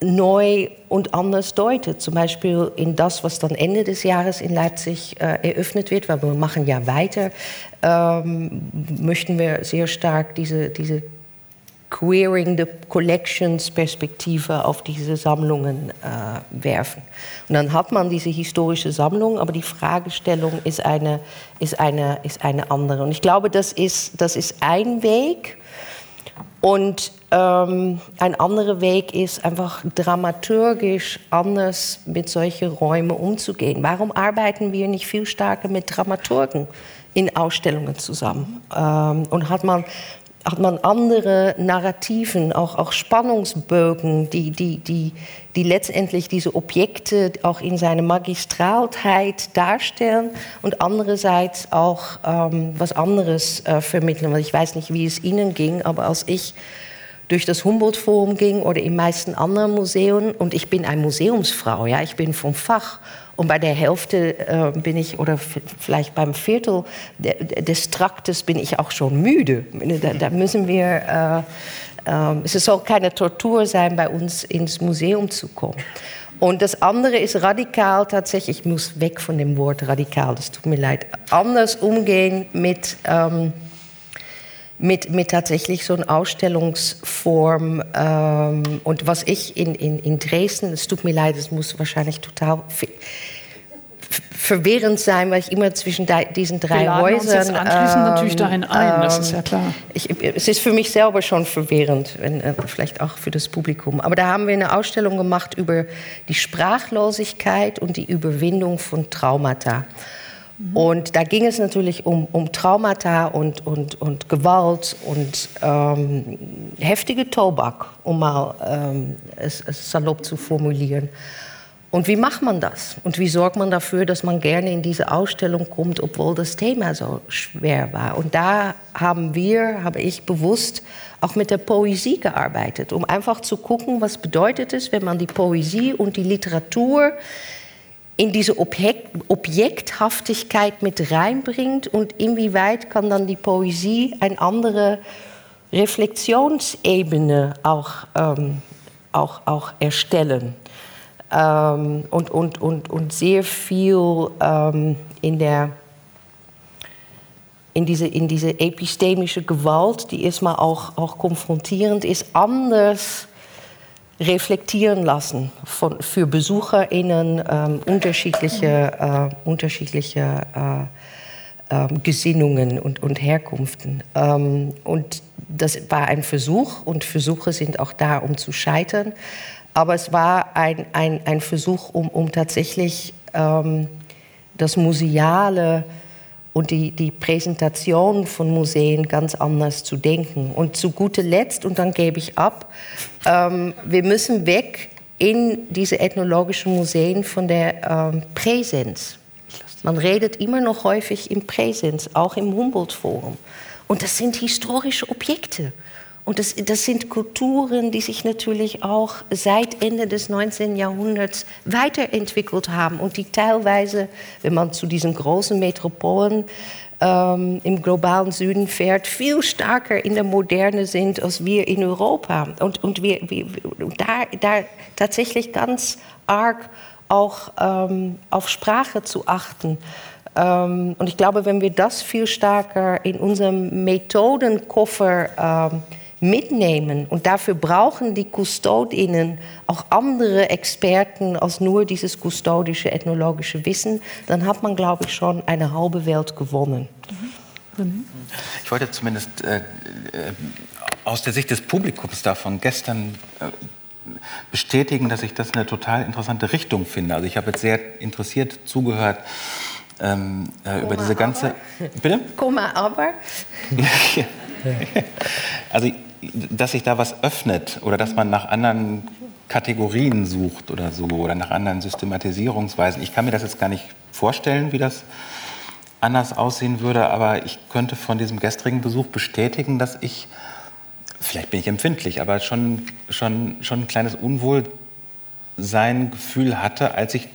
neu und anders deutet. Zum Beispiel in das, was dann Ende des Jahres in Leipzig äh, eröffnet wird, weil wir machen ja weiter, ähm, möchten wir sehr stark diese, diese Queering the Collections Perspektive auf diese Sammlungen äh, werfen. Und dann hat man diese historische Sammlung, aber die Fragestellung ist eine, ist eine, ist eine andere. Und ich glaube, das ist, das ist ein Weg. Und ähm, ein anderer Weg ist einfach dramaturgisch anders mit solchen Räumen umzugehen. Warum arbeiten wir nicht viel stärker mit Dramaturgen in Ausstellungen zusammen? Ähm, und hat man hat man andere Narrativen, auch, auch Spannungsbögen, die, die, die, die letztendlich diese Objekte auch in seiner Magistralheit darstellen und andererseits auch ähm, was anderes äh, vermitteln. Ich weiß nicht, wie es Ihnen ging, aber als ich durch das Humboldt-Forum ging oder in meisten anderen Museen. Und ich bin eine Museumsfrau, ja, ich bin vom Fach. Und bei der Hälfte äh, bin ich, oder vielleicht beim Viertel des Traktes bin ich auch schon müde. Da, da müssen wir, äh, äh, es soll keine Tortur sein, bei uns ins Museum zu kommen. Und das andere ist radikal tatsächlich, ich muss weg von dem Wort radikal, das tut mir leid, anders umgehen mit... Ähm, mit, mit tatsächlich so einer Ausstellungsform. Ähm, und was ich in, in, in Dresden, es tut mir leid, es muss wahrscheinlich total verwirrend sein, weil ich immer zwischen diesen drei Wir Häusern. Uns jetzt anschließend ähm, natürlich dahin ein, das ist ja klar. Ich, es ist für mich selber schon verwirrend, wenn, äh, vielleicht auch für das Publikum. Aber da haben wir eine Ausstellung gemacht über die Sprachlosigkeit und die Überwindung von Traumata. Und da ging es natürlich um, um Traumata und, und, und Gewalt und ähm, heftige Tobak, um mal ähm, es, es salopp zu formulieren. Und wie macht man das? Und wie sorgt man dafür, dass man gerne in diese Ausstellung kommt, obwohl das Thema so schwer war? Und da haben wir, habe ich bewusst auch mit der Poesie gearbeitet, um einfach zu gucken, was bedeutet es, wenn man die Poesie und die Literatur in diese Objekt, Objekthaftigkeit mit reinbringt und inwieweit kann dann die Poesie eine andere Reflexionsebene auch, ähm, auch, auch erstellen. Ähm, und, und, und, und sehr viel ähm, in der in diese, in diese epistemische Gewalt, die erstmal auch, auch konfrontierend ist, anders reflektieren lassen von, für BesucherInnen ähm, unterschiedliche, äh, unterschiedliche äh, äh, Gesinnungen und, und Herkunften. Ähm, und das war ein Versuch und Versuche sind auch da, um zu scheitern. Aber es war ein, ein, ein Versuch, um, um tatsächlich ähm, das Museale und die, die Präsentation von Museen ganz anders zu denken. Und zu guter Letzt, und dann gebe ich ab, ähm, wir müssen weg in diese ethnologischen Museen von der ähm, Präsenz. Man redet immer noch häufig im Präsenz, auch im Humboldt-Forum. Und das sind historische Objekte. Und das, das sind Kulturen, die sich natürlich auch seit Ende des 19. Jahrhunderts weiterentwickelt haben und die teilweise, wenn man zu diesen großen Metropolen ähm, im globalen Süden fährt, viel stärker in der Moderne sind als wir in Europa. Und, und wir, wir da, da tatsächlich ganz arg auch ähm, auf Sprache zu achten. Ähm, und ich glaube, wenn wir das viel stärker in unserem Methodenkoffer ähm, mitnehmen und dafür brauchen die Kustodinnen auch andere Experten als nur dieses kustodische ethnologische Wissen, dann hat man, glaube ich, schon eine halbe Welt gewonnen. Ich wollte zumindest äh, äh, aus der Sicht des Publikums davon gestern äh, bestätigen, dass ich das eine total interessante Richtung finde. Also ich habe jetzt sehr interessiert zugehört ähm, äh, über diese ganze. Aber. Bitte? Komma aber. also dass sich da was öffnet oder dass man nach anderen Kategorien sucht oder so oder nach anderen Systematisierungsweisen. Ich kann mir das jetzt gar nicht vorstellen, wie das anders aussehen würde, aber ich könnte von diesem gestrigen Besuch bestätigen, dass ich vielleicht bin ich empfindlich, aber schon, schon, schon ein kleines Unwohlsein-Gefühl hatte, als ich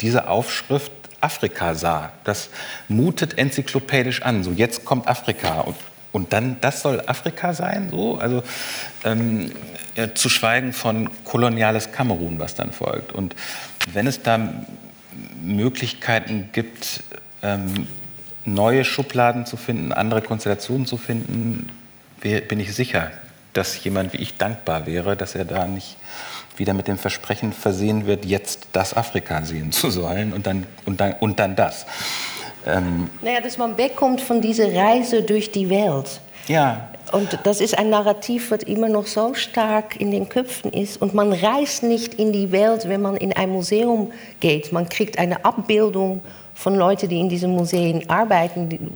diese Aufschrift Afrika sah. Das mutet enzyklopädisch an. So, jetzt kommt Afrika. Und, und dann, das soll Afrika sein? So? Also, ähm, ja, zu schweigen von koloniales Kamerun, was dann folgt. Und wenn es da Möglichkeiten gibt, ähm, neue Schubladen zu finden, andere Konstellationen zu finden, bin ich sicher, dass jemand wie ich dankbar wäre, dass er da nicht wieder mit dem Versprechen versehen wird, jetzt das Afrika sehen zu sollen und dann, und dann, und dann das. Ähm naja, dass man wegkommt von dieser Reise durch die Welt. Ja. Und das ist ein Narrativ, das immer noch so stark in den Köpfen ist. Und man reist nicht in die Welt, wenn man in ein Museum geht. Man kriegt eine Abbildung von Leuten, die in diesen Museen arbeiten,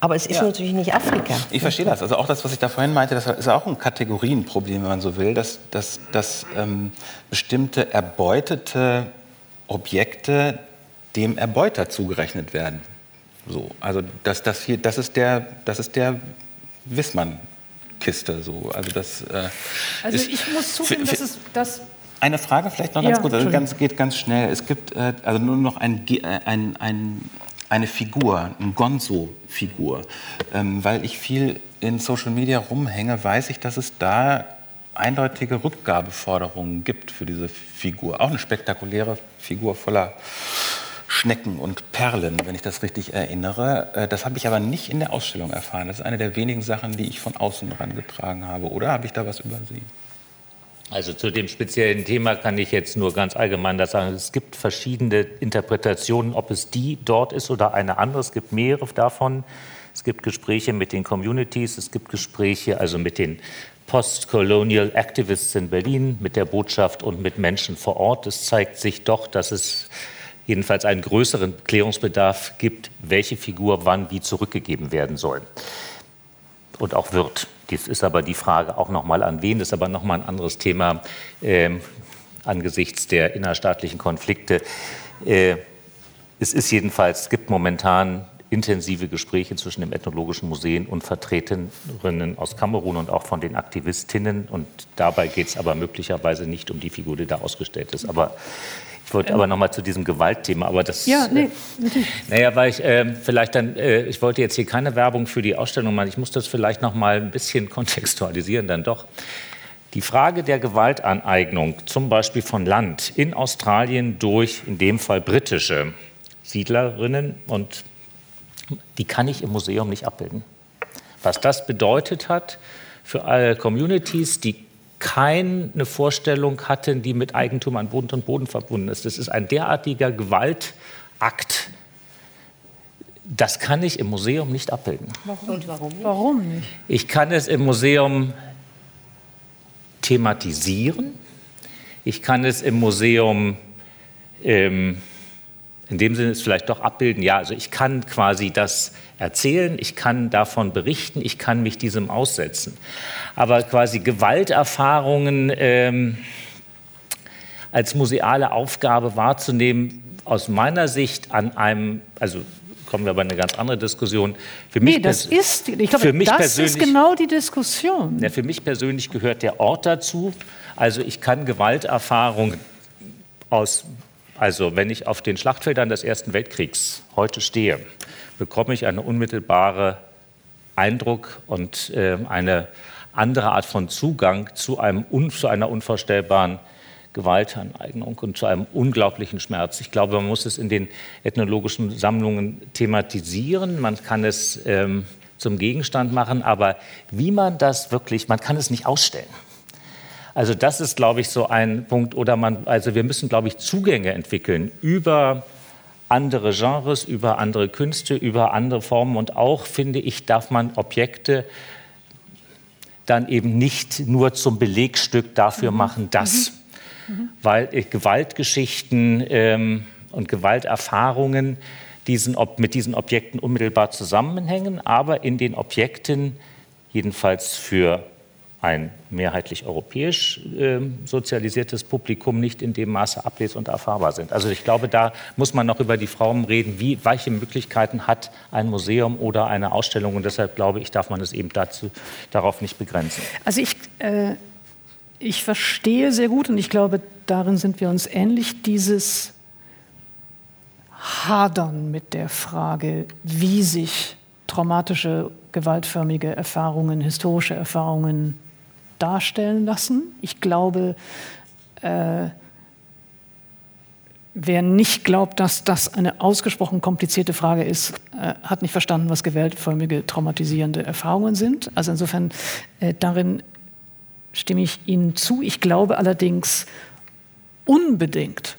aber es ist ja. natürlich nicht Afrika. Ich verstehe das. Also auch das, was ich da vorhin meinte, das ist auch ein Kategorienproblem, wenn man so will, dass, dass, dass ähm, bestimmte erbeutete Objekte dem Erbeuter zugerechnet werden. So, also das, das, hier, das ist der, das ist der Wissmann-Kiste. So. Also, das, äh, also ich muss zugeben, dass es das eine Frage vielleicht noch ganz ja, kurz, also ganz, geht ganz schnell. Es gibt äh, also nur noch ein, äh, ein, ein eine Figur, eine Gonzo-Figur. Ähm, weil ich viel in Social Media rumhänge, weiß ich, dass es da eindeutige Rückgabeforderungen gibt für diese Figur. Auch eine spektakuläre Figur voller Schnecken und Perlen, wenn ich das richtig erinnere. Äh, das habe ich aber nicht in der Ausstellung erfahren. Das ist eine der wenigen Sachen, die ich von außen herangetragen habe. Oder habe ich da was übersehen? Also zu dem speziellen Thema kann ich jetzt nur ganz allgemein das sagen. Es gibt verschiedene Interpretationen, ob es die dort ist oder eine andere. Es gibt mehrere davon. Es gibt Gespräche mit den Communities, es gibt Gespräche also mit den Post-Colonial Activists in Berlin, mit der Botschaft und mit Menschen vor Ort. Es zeigt sich doch, dass es jedenfalls einen größeren Klärungsbedarf gibt, welche Figur wann wie zurückgegeben werden soll und auch wird. Dies ist aber die Frage auch noch mal an wen. Das ist aber noch mal ein anderes Thema äh, angesichts der innerstaatlichen Konflikte. Äh, es ist jedenfalls, gibt momentan intensive Gespräche zwischen dem Ethnologischen Museum und Vertreterinnen aus Kamerun und auch von den Aktivistinnen. Und dabei geht es aber möglicherweise nicht um die Figur, die da ausgestellt ist. Aber ich wollte aber noch mal zu diesem Gewaltthema, aber das. Ja, nee, natürlich. Naja, weil ich äh, vielleicht dann, äh, ich wollte jetzt hier keine Werbung für die Ausstellung machen. Ich muss das vielleicht noch mal ein bisschen kontextualisieren, dann doch. Die Frage der Gewaltaneignung, zum Beispiel von Land in Australien durch, in dem Fall britische Siedlerinnen, und die kann ich im Museum nicht abbilden. Was das bedeutet hat für alle Communities, die keine Vorstellung hatten, die mit Eigentum an Boden und Boden verbunden ist. Das ist ein derartiger Gewaltakt. Das kann ich im Museum nicht abbilden. Warum? Und warum nicht? Warum nicht? Ich kann es im Museum thematisieren. Ich kann es im Museum ähm, in dem Sinne es vielleicht doch abbilden. Ja, also ich kann quasi das erzählen, ich kann davon berichten, ich kann mich diesem aussetzen. Aber quasi Gewalterfahrungen ähm, als museale Aufgabe wahrzunehmen, aus meiner Sicht an einem, also kommen wir aber in eine ganz andere Diskussion. Für mich nee, das ist, ich glaube, für mich das ist genau die Diskussion. Ja, für mich persönlich gehört der Ort dazu. Also ich kann Gewalterfahrung aus, also wenn ich auf den Schlachtfeldern des Ersten Weltkriegs heute stehe, bekomme ich einen unmittelbaren Eindruck und äh, eine andere Art von Zugang zu, einem, zu einer unvorstellbaren Gewaltaneignung und zu einem unglaublichen Schmerz. Ich glaube, man muss es in den ethnologischen Sammlungen thematisieren. Man kann es ähm, zum Gegenstand machen, aber wie man das wirklich, man kann es nicht ausstellen. Also das ist, glaube ich, so ein Punkt. Oder man, also wir müssen, glaube ich, Zugänge entwickeln über andere Genres, über andere Künste, über andere Formen. Und auch, finde ich, darf man Objekte dann eben nicht nur zum Belegstück dafür mhm. machen, dass. Mhm. Mhm. Weil äh, Gewaltgeschichten ähm, und Gewalterfahrungen diesen, ob, mit diesen Objekten unmittelbar zusammenhängen, aber in den Objekten, jedenfalls für ein mehrheitlich europäisch äh, sozialisiertes Publikum nicht in dem Maße ables- und erfahrbar sind. Also ich glaube, da muss man noch über die Frauen reden, wie, welche Möglichkeiten hat ein Museum oder eine Ausstellung. Und deshalb glaube ich, darf man es eben dazu, darauf nicht begrenzen. Also ich, äh, ich verstehe sehr gut und ich glaube, darin sind wir uns ähnlich, dieses Hadern mit der Frage, wie sich traumatische, gewaltförmige Erfahrungen, historische Erfahrungen darstellen lassen. Ich glaube, äh, wer nicht glaubt, dass das eine ausgesprochen komplizierte Frage ist, äh, hat nicht verstanden, was gewaltförmige traumatisierende Erfahrungen sind. Also insofern, äh, darin stimme ich Ihnen zu. Ich glaube allerdings unbedingt,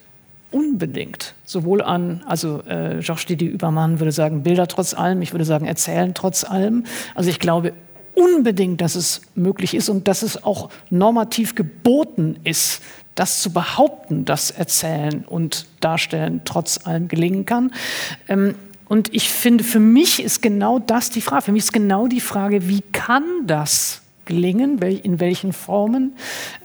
unbedingt, sowohl an, also äh, Georges Didi Übermann würde sagen, Bilder trotz allem, ich würde sagen, erzählen trotz allem. Also ich glaube unbedingt, dass es möglich ist und dass es auch normativ geboten ist, das zu behaupten, dass Erzählen und Darstellen trotz allem gelingen kann. Ähm, und ich finde, für mich ist genau das die Frage. Für mich ist genau die Frage, wie kann das gelingen, in welchen Formen,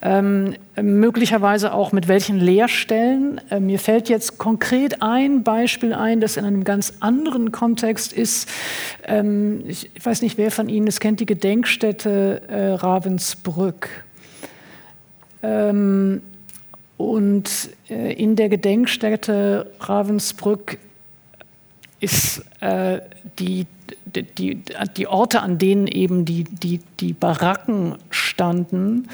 ähm, möglicherweise auch mit welchen Lehrstellen. Äh, mir fällt jetzt konkret ein Beispiel ein, das in einem ganz anderen Kontext ist. Ähm, ich weiß nicht, wer von Ihnen es kennt, die Gedenkstätte äh, Ravensbrück. Ähm, und äh, in der Gedenkstätte Ravensbrück ist äh, die die, die Orte, an denen eben die, die, die Baracken standen,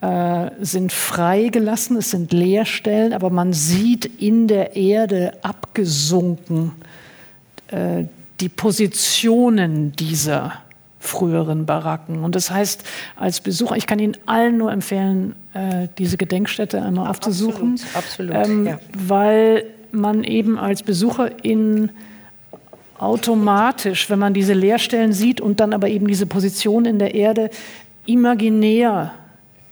äh, sind freigelassen, es sind Leerstellen, aber man sieht in der Erde abgesunken äh, die Positionen dieser früheren Baracken. Und das heißt, als Besucher, ich kann Ihnen allen nur empfehlen, äh, diese Gedenkstätte einmal aufzusuchen, absolut, absolut, ähm, ja. weil man eben als Besucher in automatisch, wenn man diese Leerstellen sieht und dann aber eben diese Position in der Erde imaginär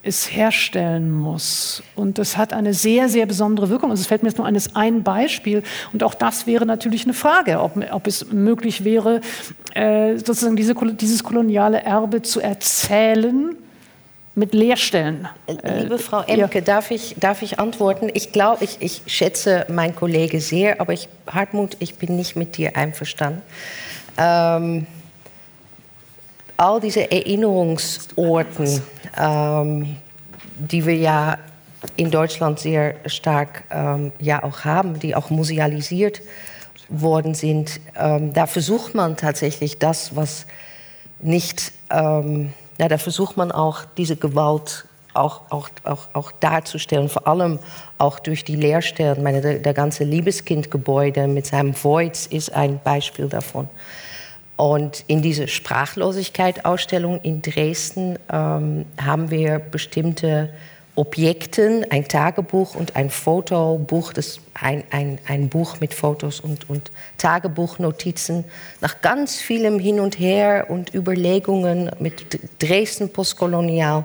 es herstellen muss. Und das hat eine sehr, sehr besondere Wirkung. Also es fällt mir jetzt nur eines ein Beispiel. Und auch das wäre natürlich eine Frage, ob, ob es möglich wäre, äh, sozusagen diese, dieses koloniale Erbe zu erzählen mit Leerstellen. Äh, Liebe Frau Emke, ja. darf, ich, darf ich antworten? Ich glaube, ich, ich schätze meinen Kollege sehr, aber ich, Hartmut, ich bin nicht mit dir einverstanden. Ähm, all diese Erinnerungsorten, ähm, die wir ja in Deutschland sehr stark ähm, ja auch haben, die auch musealisiert worden sind, ähm, da versucht man tatsächlich das, was nicht ähm, ja, da versucht man auch diese Gewalt auch, auch, auch, auch darzustellen, vor allem auch durch die Lehrstellen. meine, der, der ganze Liebeskindgebäude mit seinem Voids ist ein Beispiel davon. Und in dieser Sprachlosigkeit-Ausstellung in Dresden ähm, haben wir bestimmte Objekten, ein Tagebuch und ein Fotobuch, das ein, ein, ein Buch mit Fotos und, und Tagebuchnotizen, nach ganz vielem Hin und Her und Überlegungen mit Dresden postkolonial,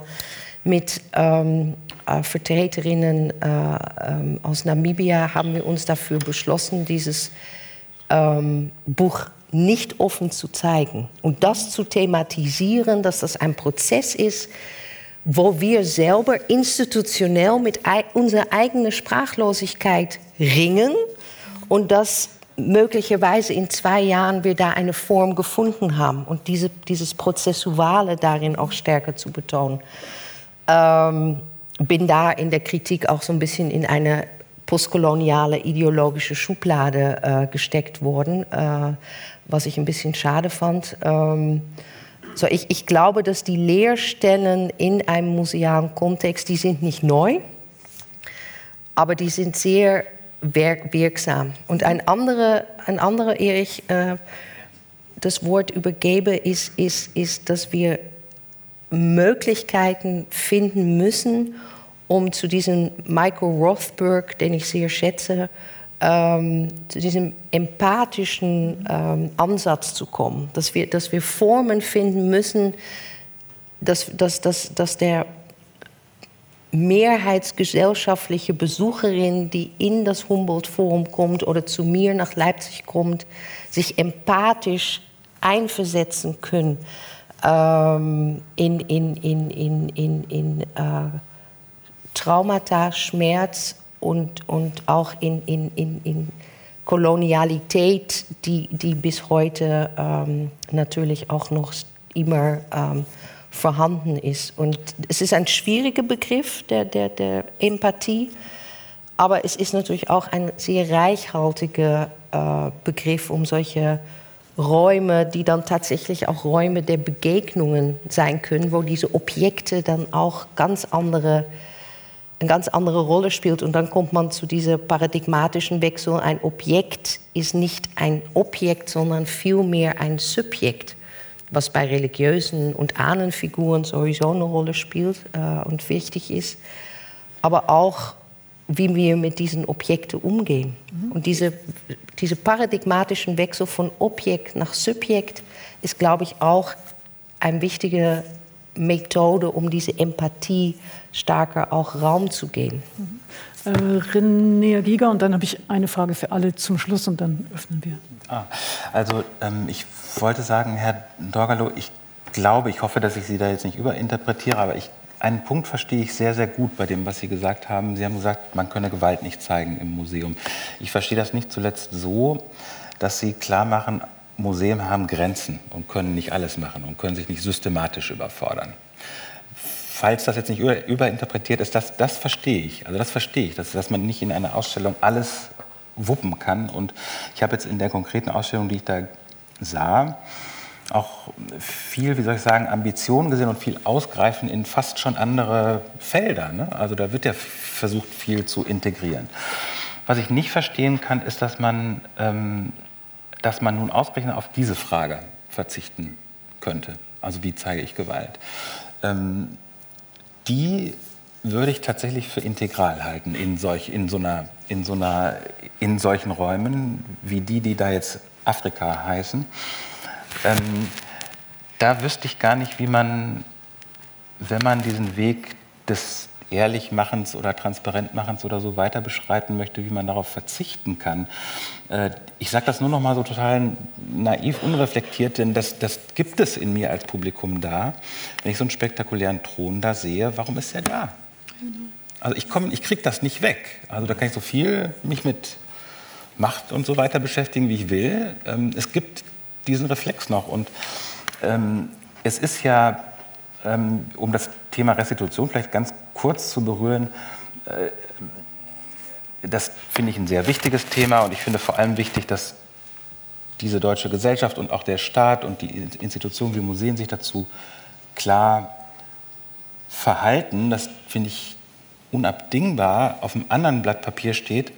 mit ähm, äh, Vertreterinnen äh, äh, aus Namibia haben wir uns dafür beschlossen, dieses ähm, Buch nicht offen zu zeigen und das zu thematisieren, dass das ein Prozess ist, wo wir selber institutionell mit unserer eigenen Sprachlosigkeit ringen und das möglicherweise in zwei Jahren wir da eine Form gefunden haben und diese, dieses Prozessuale darin auch stärker zu betonen. Ähm, bin da in der Kritik auch so ein bisschen in eine postkoloniale ideologische Schublade äh, gesteckt worden, äh, was ich ein bisschen schade fand. Ähm, so ich, ich glaube, dass die Lehrstellen in einem musealen Kontext, die sind nicht neu, aber die sind sehr wirksam. Und ein anderer, ein anderer ehe ich äh, das Wort übergebe, ist, ist, ist, dass wir Möglichkeiten finden müssen, um zu diesem Michael Rothberg, den ich sehr schätze, ähm, zu diesem empathischen ähm, Ansatz zu kommen. Dass wir, dass wir Formen finden müssen, dass, dass, dass, dass der mehrheitsgesellschaftliche Besucherin, die in das Humboldt-Forum kommt oder zu mir nach Leipzig kommt, sich empathisch einversetzen können ähm, in, in, in, in, in, in äh, Traumata, Schmerz und, und auch in, in, in, in Kolonialität, die, die bis heute ähm, natürlich auch noch immer ähm, vorhanden ist. Und es ist ein schwieriger Begriff der, der, der Empathie, aber es ist natürlich auch ein sehr reichhaltiger äh, Begriff, um solche Räume, die dann tatsächlich auch Räume der Begegnungen sein können, wo diese Objekte dann auch ganz andere eine ganz andere Rolle spielt. Und dann kommt man zu diesem paradigmatischen Wechsel. Ein Objekt ist nicht ein Objekt, sondern vielmehr ein Subjekt was bei religiösen und Ahnenfiguren sowieso eine Rolle spielt äh, und wichtig ist, aber auch, wie wir mit diesen Objekten umgehen. Mhm. Und diese, diese paradigmatischen Wechsel von Objekt nach Subjekt ist, glaube ich, auch eine wichtige Methode, um diese Empathie stärker auch Raum zu geben. Mhm. Äh, René Giger und dann habe ich eine Frage für alle zum Schluss und dann öffnen wir. Ah, also ähm, ich wollte sagen, Herr Dorgalo, ich glaube, ich hoffe, dass ich Sie da jetzt nicht überinterpretiere, aber ich, einen Punkt verstehe ich sehr, sehr gut bei dem, was Sie gesagt haben. Sie haben gesagt, man könne Gewalt nicht zeigen im Museum. Ich verstehe das nicht zuletzt so, dass Sie klar machen, Museen haben Grenzen und können nicht alles machen und können sich nicht systematisch überfordern falls das jetzt nicht überinterpretiert ist, das, das verstehe ich. Also das verstehe ich, dass, dass man nicht in einer Ausstellung alles wuppen kann. Und ich habe jetzt in der konkreten Ausstellung, die ich da sah, auch viel, wie soll ich sagen, Ambitionen gesehen und viel Ausgreifen in fast schon andere Felder. Ne? Also da wird ja versucht, viel zu integrieren. Was ich nicht verstehen kann, ist, dass man, ähm, dass man nun ausgerechnet auf diese Frage verzichten könnte. Also wie zeige ich Gewalt? Ähm, die würde ich tatsächlich für integral halten in, solch, in, so einer, in, so einer, in solchen Räumen wie die, die da jetzt Afrika heißen. Ähm, da wüsste ich gar nicht, wie man, wenn man diesen Weg des Ehrlichmachens oder Transparentmachens oder so weiter beschreiten möchte, wie man darauf verzichten kann. Äh, ich sage das nur noch mal so total naiv, unreflektiert, denn das, das gibt es in mir als Publikum da. Wenn ich so einen spektakulären Thron da sehe, warum ist er da? Also ich, komm, ich kriege das nicht weg. Also da kann ich so viel mich mit Macht und so weiter beschäftigen, wie ich will. Ähm, es gibt diesen Reflex noch und ähm, es ist ja, ähm, um das Thema Restitution vielleicht ganz kurz zu berühren, äh, das finde ich ein sehr wichtiges Thema und ich finde vor allem wichtig, dass diese deutsche Gesellschaft und auch der Staat und die Institutionen wie Museen sich dazu klar verhalten. Das finde ich unabdingbar. Auf einem anderen Blatt Papier steht,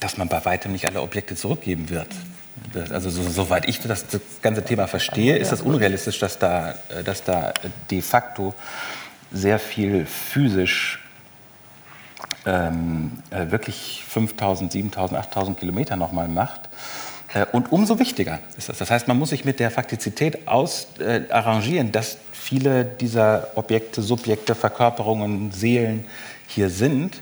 dass man bei weitem nicht alle Objekte zurückgeben wird. Also so, soweit ich das, das, ganze Thema verstehe, ist das unrealistisch, dass da, dass da de facto sehr viel physisch ähm, äh, wirklich 5000, 7000, 8000 Kilometer nochmal macht. Äh, und umso wichtiger ist das. Das heißt, man muss sich mit der Faktizität aus, äh, arrangieren, dass viele dieser Objekte, Subjekte, Verkörperungen, Seelen hier sind.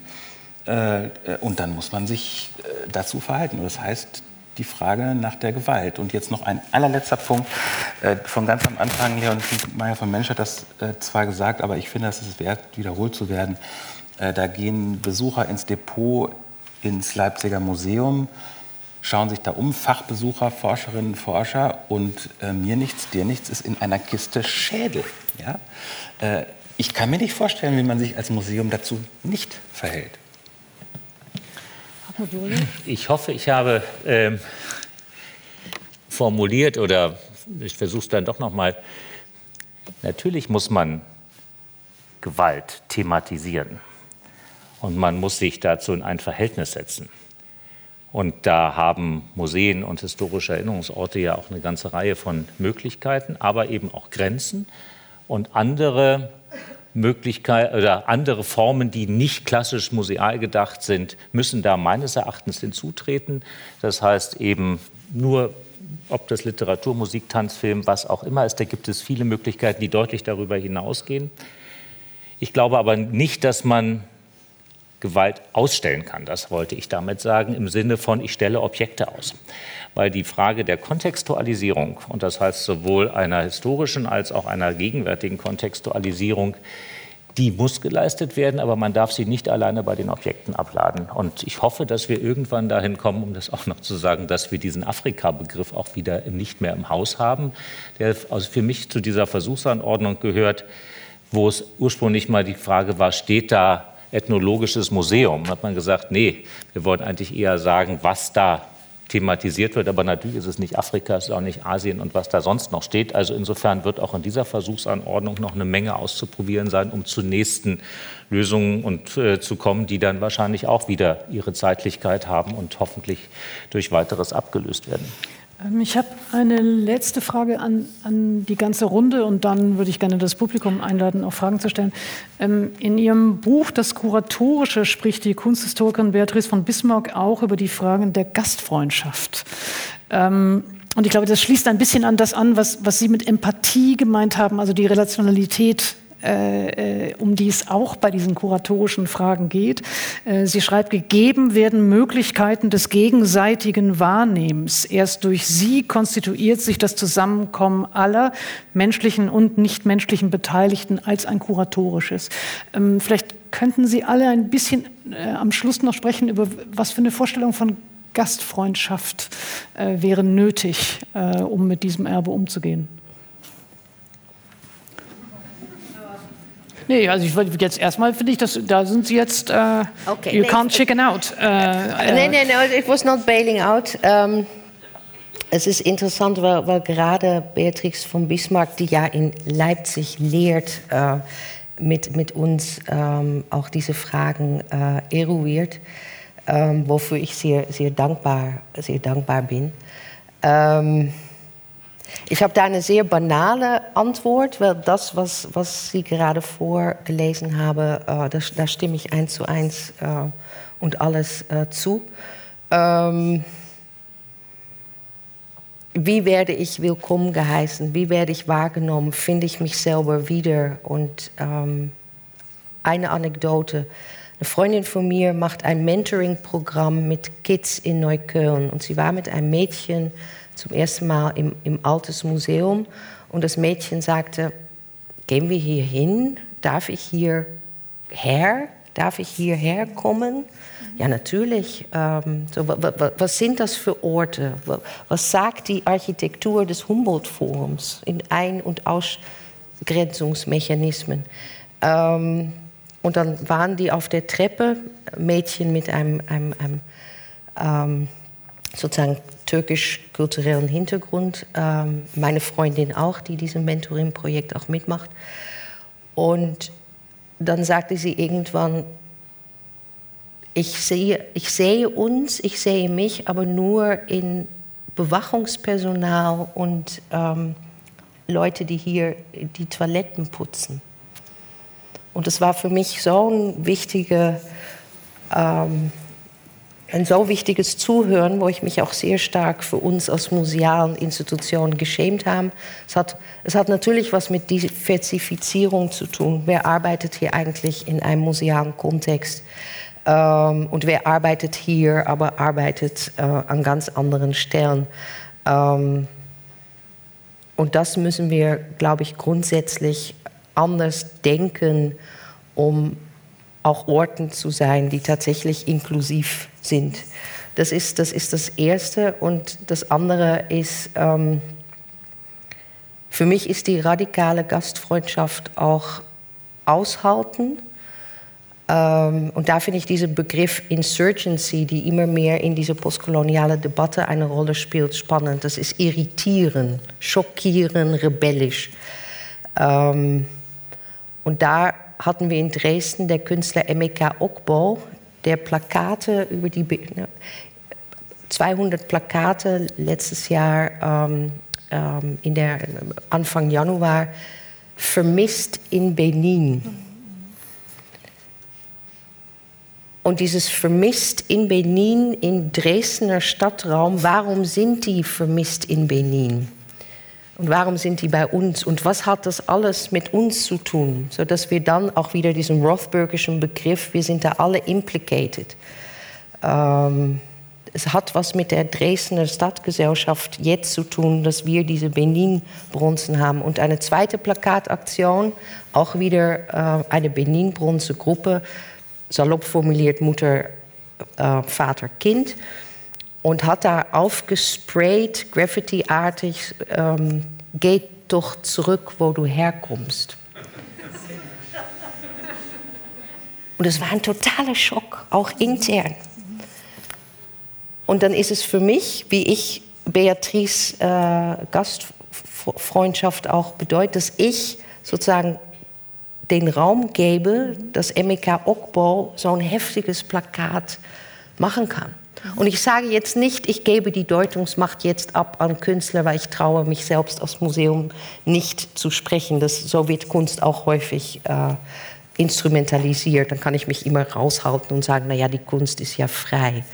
Äh, äh, und dann muss man sich äh, dazu verhalten. Und das heißt, die Frage nach der Gewalt. Und jetzt noch ein allerletzter Punkt. Von ganz am Anfang, Leon Meyer von Mensch hat das zwar gesagt, aber ich finde, es ist wert, wiederholt zu werden. Da gehen Besucher ins Depot, ins Leipziger Museum schauen sich da um, Fachbesucher, Forscherinnen, Forscher und äh, mir nichts, dir nichts ist in einer Kiste Schädel. Ja? Äh, ich kann mir nicht vorstellen, wie man sich als Museum dazu nicht verhält. Ich hoffe, ich habe ähm, formuliert oder ich versuche es dann doch noch mal. Natürlich muss man Gewalt thematisieren und man muss sich dazu in ein Verhältnis setzen. Und da haben Museen und historische Erinnerungsorte ja auch eine ganze Reihe von Möglichkeiten, aber eben auch Grenzen und andere Möglichkeiten oder andere Formen, die nicht klassisch museal gedacht sind, müssen da meines Erachtens hinzutreten. Das heißt eben nur ob das Literatur, Musik, Tanzfilm, was auch immer ist, da gibt es viele Möglichkeiten, die deutlich darüber hinausgehen. Ich glaube aber nicht, dass man Gewalt ausstellen kann. Das wollte ich damit sagen, im Sinne von, ich stelle Objekte aus. Weil die Frage der Kontextualisierung, und das heißt sowohl einer historischen als auch einer gegenwärtigen Kontextualisierung, die muss geleistet werden, aber man darf sie nicht alleine bei den Objekten abladen. Und ich hoffe, dass wir irgendwann dahin kommen, um das auch noch zu sagen, dass wir diesen Afrika-Begriff auch wieder nicht mehr im Haus haben, der für mich zu dieser Versuchsanordnung gehört, wo es ursprünglich mal die Frage war, steht da ethnologisches Museum? Da hat man gesagt, nee, wir wollen eigentlich eher sagen, was da thematisiert wird. Aber natürlich ist es nicht Afrika, es ist auch nicht Asien und was da sonst noch steht. Also insofern wird auch in dieser Versuchsanordnung noch eine Menge auszuprobieren sein, um zu nächsten Lösungen und, äh, zu kommen, die dann wahrscheinlich auch wieder ihre Zeitlichkeit haben und hoffentlich durch weiteres abgelöst werden. Ähm, ich habe eine letzte Frage an, an, die ganze Runde und dann würde ich gerne das Publikum einladen, auch Fragen zu stellen. Ähm, in Ihrem Buch Das Kuratorische spricht die Kunsthistorikerin Beatrice von Bismarck auch über die Fragen der Gastfreundschaft. Ähm, und ich glaube, das schließt ein bisschen an das an, was, was Sie mit Empathie gemeint haben, also die Relationalität äh, äh, um die es auch bei diesen kuratorischen Fragen geht. Äh, sie schreibt, gegeben werden Möglichkeiten des gegenseitigen Wahrnehmens. Erst durch sie konstituiert sich das Zusammenkommen aller menschlichen und nichtmenschlichen Beteiligten als ein kuratorisches. Ähm, vielleicht könnten Sie alle ein bisschen äh, am Schluss noch sprechen über was für eine Vorstellung von Gastfreundschaft äh, wäre nötig, äh, um mit diesem Erbe umzugehen. Nee, also ich jetzt erstmal finde ich, dass da sind Sie jetzt, uh, okay. you can't chicken out. Uh, nee, nee, nee, it was not bailing out. Um, ähm, es ist interessant, weil, weil, gerade Beatrix von Bismarck, die ja in Leipzig lehrt, uh, mit, mit uns ähm, auch diese Fragen eruiert, um, ähm, wofür ich sehr, sehr, dankbar, sehr dankbar bin. Ich habe da eine sehr banale Antwort, weil das, was, was Sie gerade vorgelesen haben, äh, das, da stimme ich eins zu eins äh, und alles äh, zu. Ähm, wie werde ich willkommen geheißen? Wie werde ich wahrgenommen? Finde ich mich selber wieder? Und ähm, eine Anekdote. Eine Freundin von mir macht ein Mentoring-Programm mit Kids in Neukölln. Und sie war mit einem Mädchen zum ersten Mal im, im Altes Museum und das Mädchen sagte, gehen wir hier hin? Darf ich hier her? Darf ich hierher kommen? Ja, natürlich. Ähm, so, was sind das für Orte? Was sagt die Architektur des Humboldt-Forums in Ein- und Ausgrenzungsmechanismen? Ähm, und dann waren die auf der Treppe, Mädchen mit einem, einem, einem ähm, sozusagen türkisch-kulturellen Hintergrund. Ähm, meine Freundin auch, die diesem Mentoring-Projekt auch mitmacht. Und dann sagte sie irgendwann, ich sehe, ich sehe uns, ich sehe mich, aber nur in Bewachungspersonal und ähm, Leute, die hier die Toiletten putzen. Und das war für mich so ein wichtiger ähm, ein so wichtiges Zuhören, wo ich mich auch sehr stark für uns als musealen Institutionen geschämt habe. Es hat, es hat natürlich was mit Diversifizierung zu tun. Wer arbeitet hier eigentlich in einem musealen Kontext? Ähm, und wer arbeitet hier, aber arbeitet äh, an ganz anderen Stellen? Ähm, und das müssen wir, glaube ich, grundsätzlich anders denken, um auch Orten zu sein, die tatsächlich inklusiv sind. Das ist das, ist das Erste. Und das andere ist, ähm, für mich ist die radikale Gastfreundschaft auch aushalten. Ähm, und da finde ich diesen Begriff Insurgency, die immer mehr in dieser postkoloniale Debatte eine Rolle spielt, spannend. Das ist irritieren, schockieren, rebellisch. Ähm, und da hatten wir in Dresden der Künstler Emeka Okbo, der Plakate über die 200 Plakate letztes Jahr ähm, ähm, in der Anfang Januar vermisst in Benin. Und dieses vermisst in Benin, im Dresdner Stadtraum, warum sind die vermisst in Benin? Und warum sind die bei uns? Und was hat das alles mit uns zu tun? Sodass wir dann auch wieder diesen Rothbergischen Begriff, wir sind da alle implicated. Ähm, es hat was mit der Dresdner Stadtgesellschaft jetzt zu tun, dass wir diese Benin-Bronzen haben. Und eine zweite Plakataktion, auch wieder äh, eine Benin-Bronze-Gruppe, salopp formuliert Mutter, äh, Vater, Kind und hat da aufgesprayt, graffiti-artig, ähm, geht doch zurück, wo du herkommst. Und es war ein totaler Schock, auch intern. Und dann ist es für mich, wie ich Beatrice äh, Gastfreundschaft auch bedeutet, dass ich sozusagen den Raum gebe, dass MEK Okbo so ein heftiges Plakat machen kann. Und ich sage jetzt nicht, ich gebe die Deutungsmacht jetzt ab an Künstler, weil ich traue mich selbst aus Museum nicht zu sprechen. Das, so wird Kunst auch häufig äh, instrumentalisiert. Dann kann ich mich immer raushalten und sagen, naja, die Kunst ist ja frei.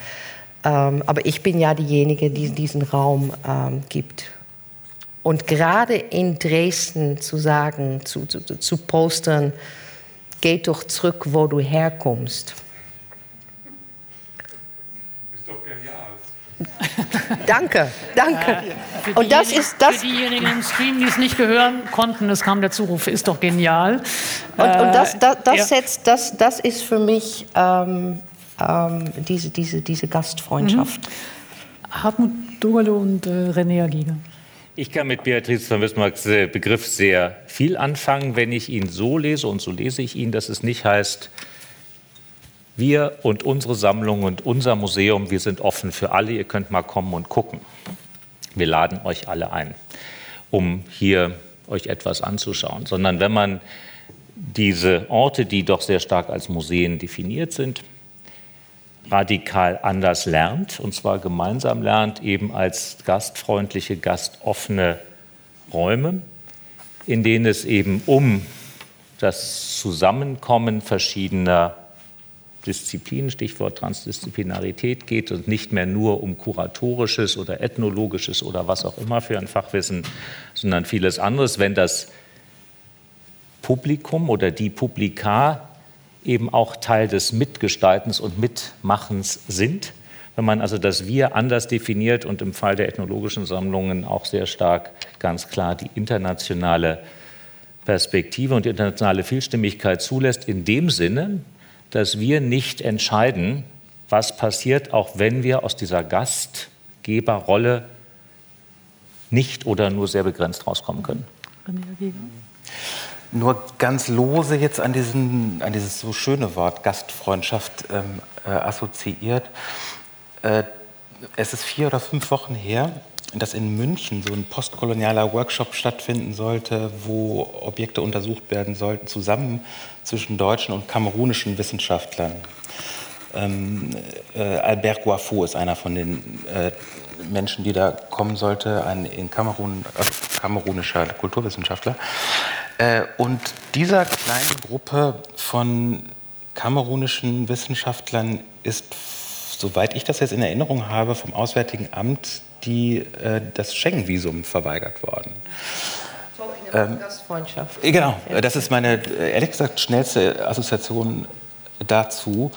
Ähm, aber ich bin ja diejenige, die diesen Raum ähm, gibt. Und gerade in Dresden zu sagen, zu, zu, zu postern, geh doch zurück, wo du herkommst danke, danke. Äh, und das ist das. Für diejenigen im Stream, die es nicht gehören konnten, es kam der Zuruf, ist doch genial. Und, und das, das, das, ja. setzt, das, das ist für mich ähm, ähm, diese, diese, diese Gastfreundschaft. Mhm. Hartmut Dogerle und äh, René Agiga. Ich kann mit Beatrice von Bismarcks äh, Begriff sehr viel anfangen, wenn ich ihn so lese, und so lese ich ihn, dass es nicht heißt, wir und unsere Sammlung und unser Museum, wir sind offen für alle. Ihr könnt mal kommen und gucken. Wir laden euch alle ein, um hier euch etwas anzuschauen. Sondern wenn man diese Orte, die doch sehr stark als Museen definiert sind, radikal anders lernt, und zwar gemeinsam lernt, eben als gastfreundliche, gastoffene Räume, in denen es eben um das Zusammenkommen verschiedener Disziplinen, Stichwort Transdisziplinarität geht und nicht mehr nur um kuratorisches oder ethnologisches oder was auch immer für ein Fachwissen, sondern vieles anderes, wenn das Publikum oder die Publika eben auch Teil des Mitgestaltens und Mitmachens sind. Wenn man also das Wir anders definiert und im Fall der ethnologischen Sammlungen auch sehr stark ganz klar die internationale Perspektive und die internationale Vielstimmigkeit zulässt, in dem Sinne, dass wir nicht entscheiden, was passiert, auch wenn wir aus dieser Gastgeberrolle nicht oder nur sehr begrenzt rauskommen können. Nur ganz lose jetzt an, diesen, an dieses so schöne Wort Gastfreundschaft ähm, äh, assoziiert. Äh, es ist vier oder fünf Wochen her, dass in München so ein postkolonialer Workshop stattfinden sollte, wo Objekte untersucht werden sollten, zusammen zwischen deutschen und kamerunischen Wissenschaftlern. Ähm, äh, Albert Guafo ist einer von den äh, Menschen, die da kommen sollte, ein in Kamerun, äh, kamerunischer Kulturwissenschaftler. Äh, und dieser kleinen Gruppe von kamerunischen Wissenschaftlern ist, soweit ich das jetzt in Erinnerung habe, vom Auswärtigen Amt die, äh, das Schengen-Visum verweigert worden. Ähm, Gastfreundschaft. Äh, genau, das ist meine, äh, ehrlich gesagt, schnellste Assoziation dazu.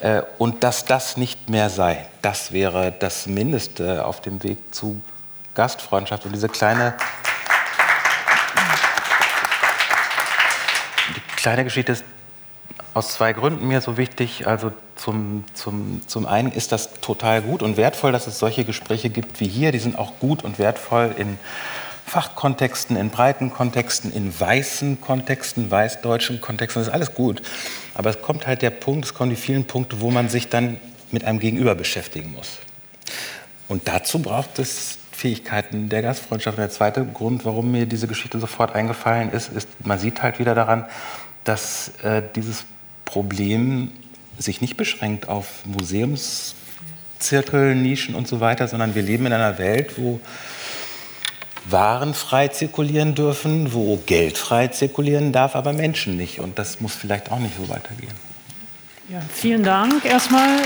Äh, und dass das nicht mehr sei, das wäre das Mindeste auf dem Weg zu Gastfreundschaft. Und diese kleine, die kleine Geschichte ist aus zwei Gründen mir so wichtig. Also zum, zum, zum einen ist das total gut und wertvoll, dass es solche Gespräche gibt wie hier. Die sind auch gut und wertvoll in Fachkontexten, in breiten Kontexten, in weißen Kontexten, weißdeutschen Kontexten. Das ist alles gut. Aber es kommt halt der Punkt, es kommen die vielen Punkte, wo man sich dann mit einem Gegenüber beschäftigen muss. Und dazu braucht es Fähigkeiten der Gastfreundschaft. Der zweite Grund, warum mir diese Geschichte sofort eingefallen ist, ist, man sieht halt wieder daran, dass äh, dieses Problem sich nicht beschränkt auf Museumszirkel, Nischen und so weiter, sondern wir leben in einer Welt, wo Waren frei zirkulieren dürfen, wo Geld frei zirkulieren darf, aber Menschen nicht. Und das muss vielleicht auch nicht so weitergehen. Ja, vielen Dank erstmal.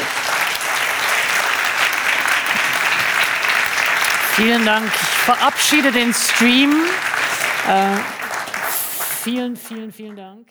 Vielen Dank. Ich verabschiede den Stream. Äh, vielen, vielen, vielen Dank.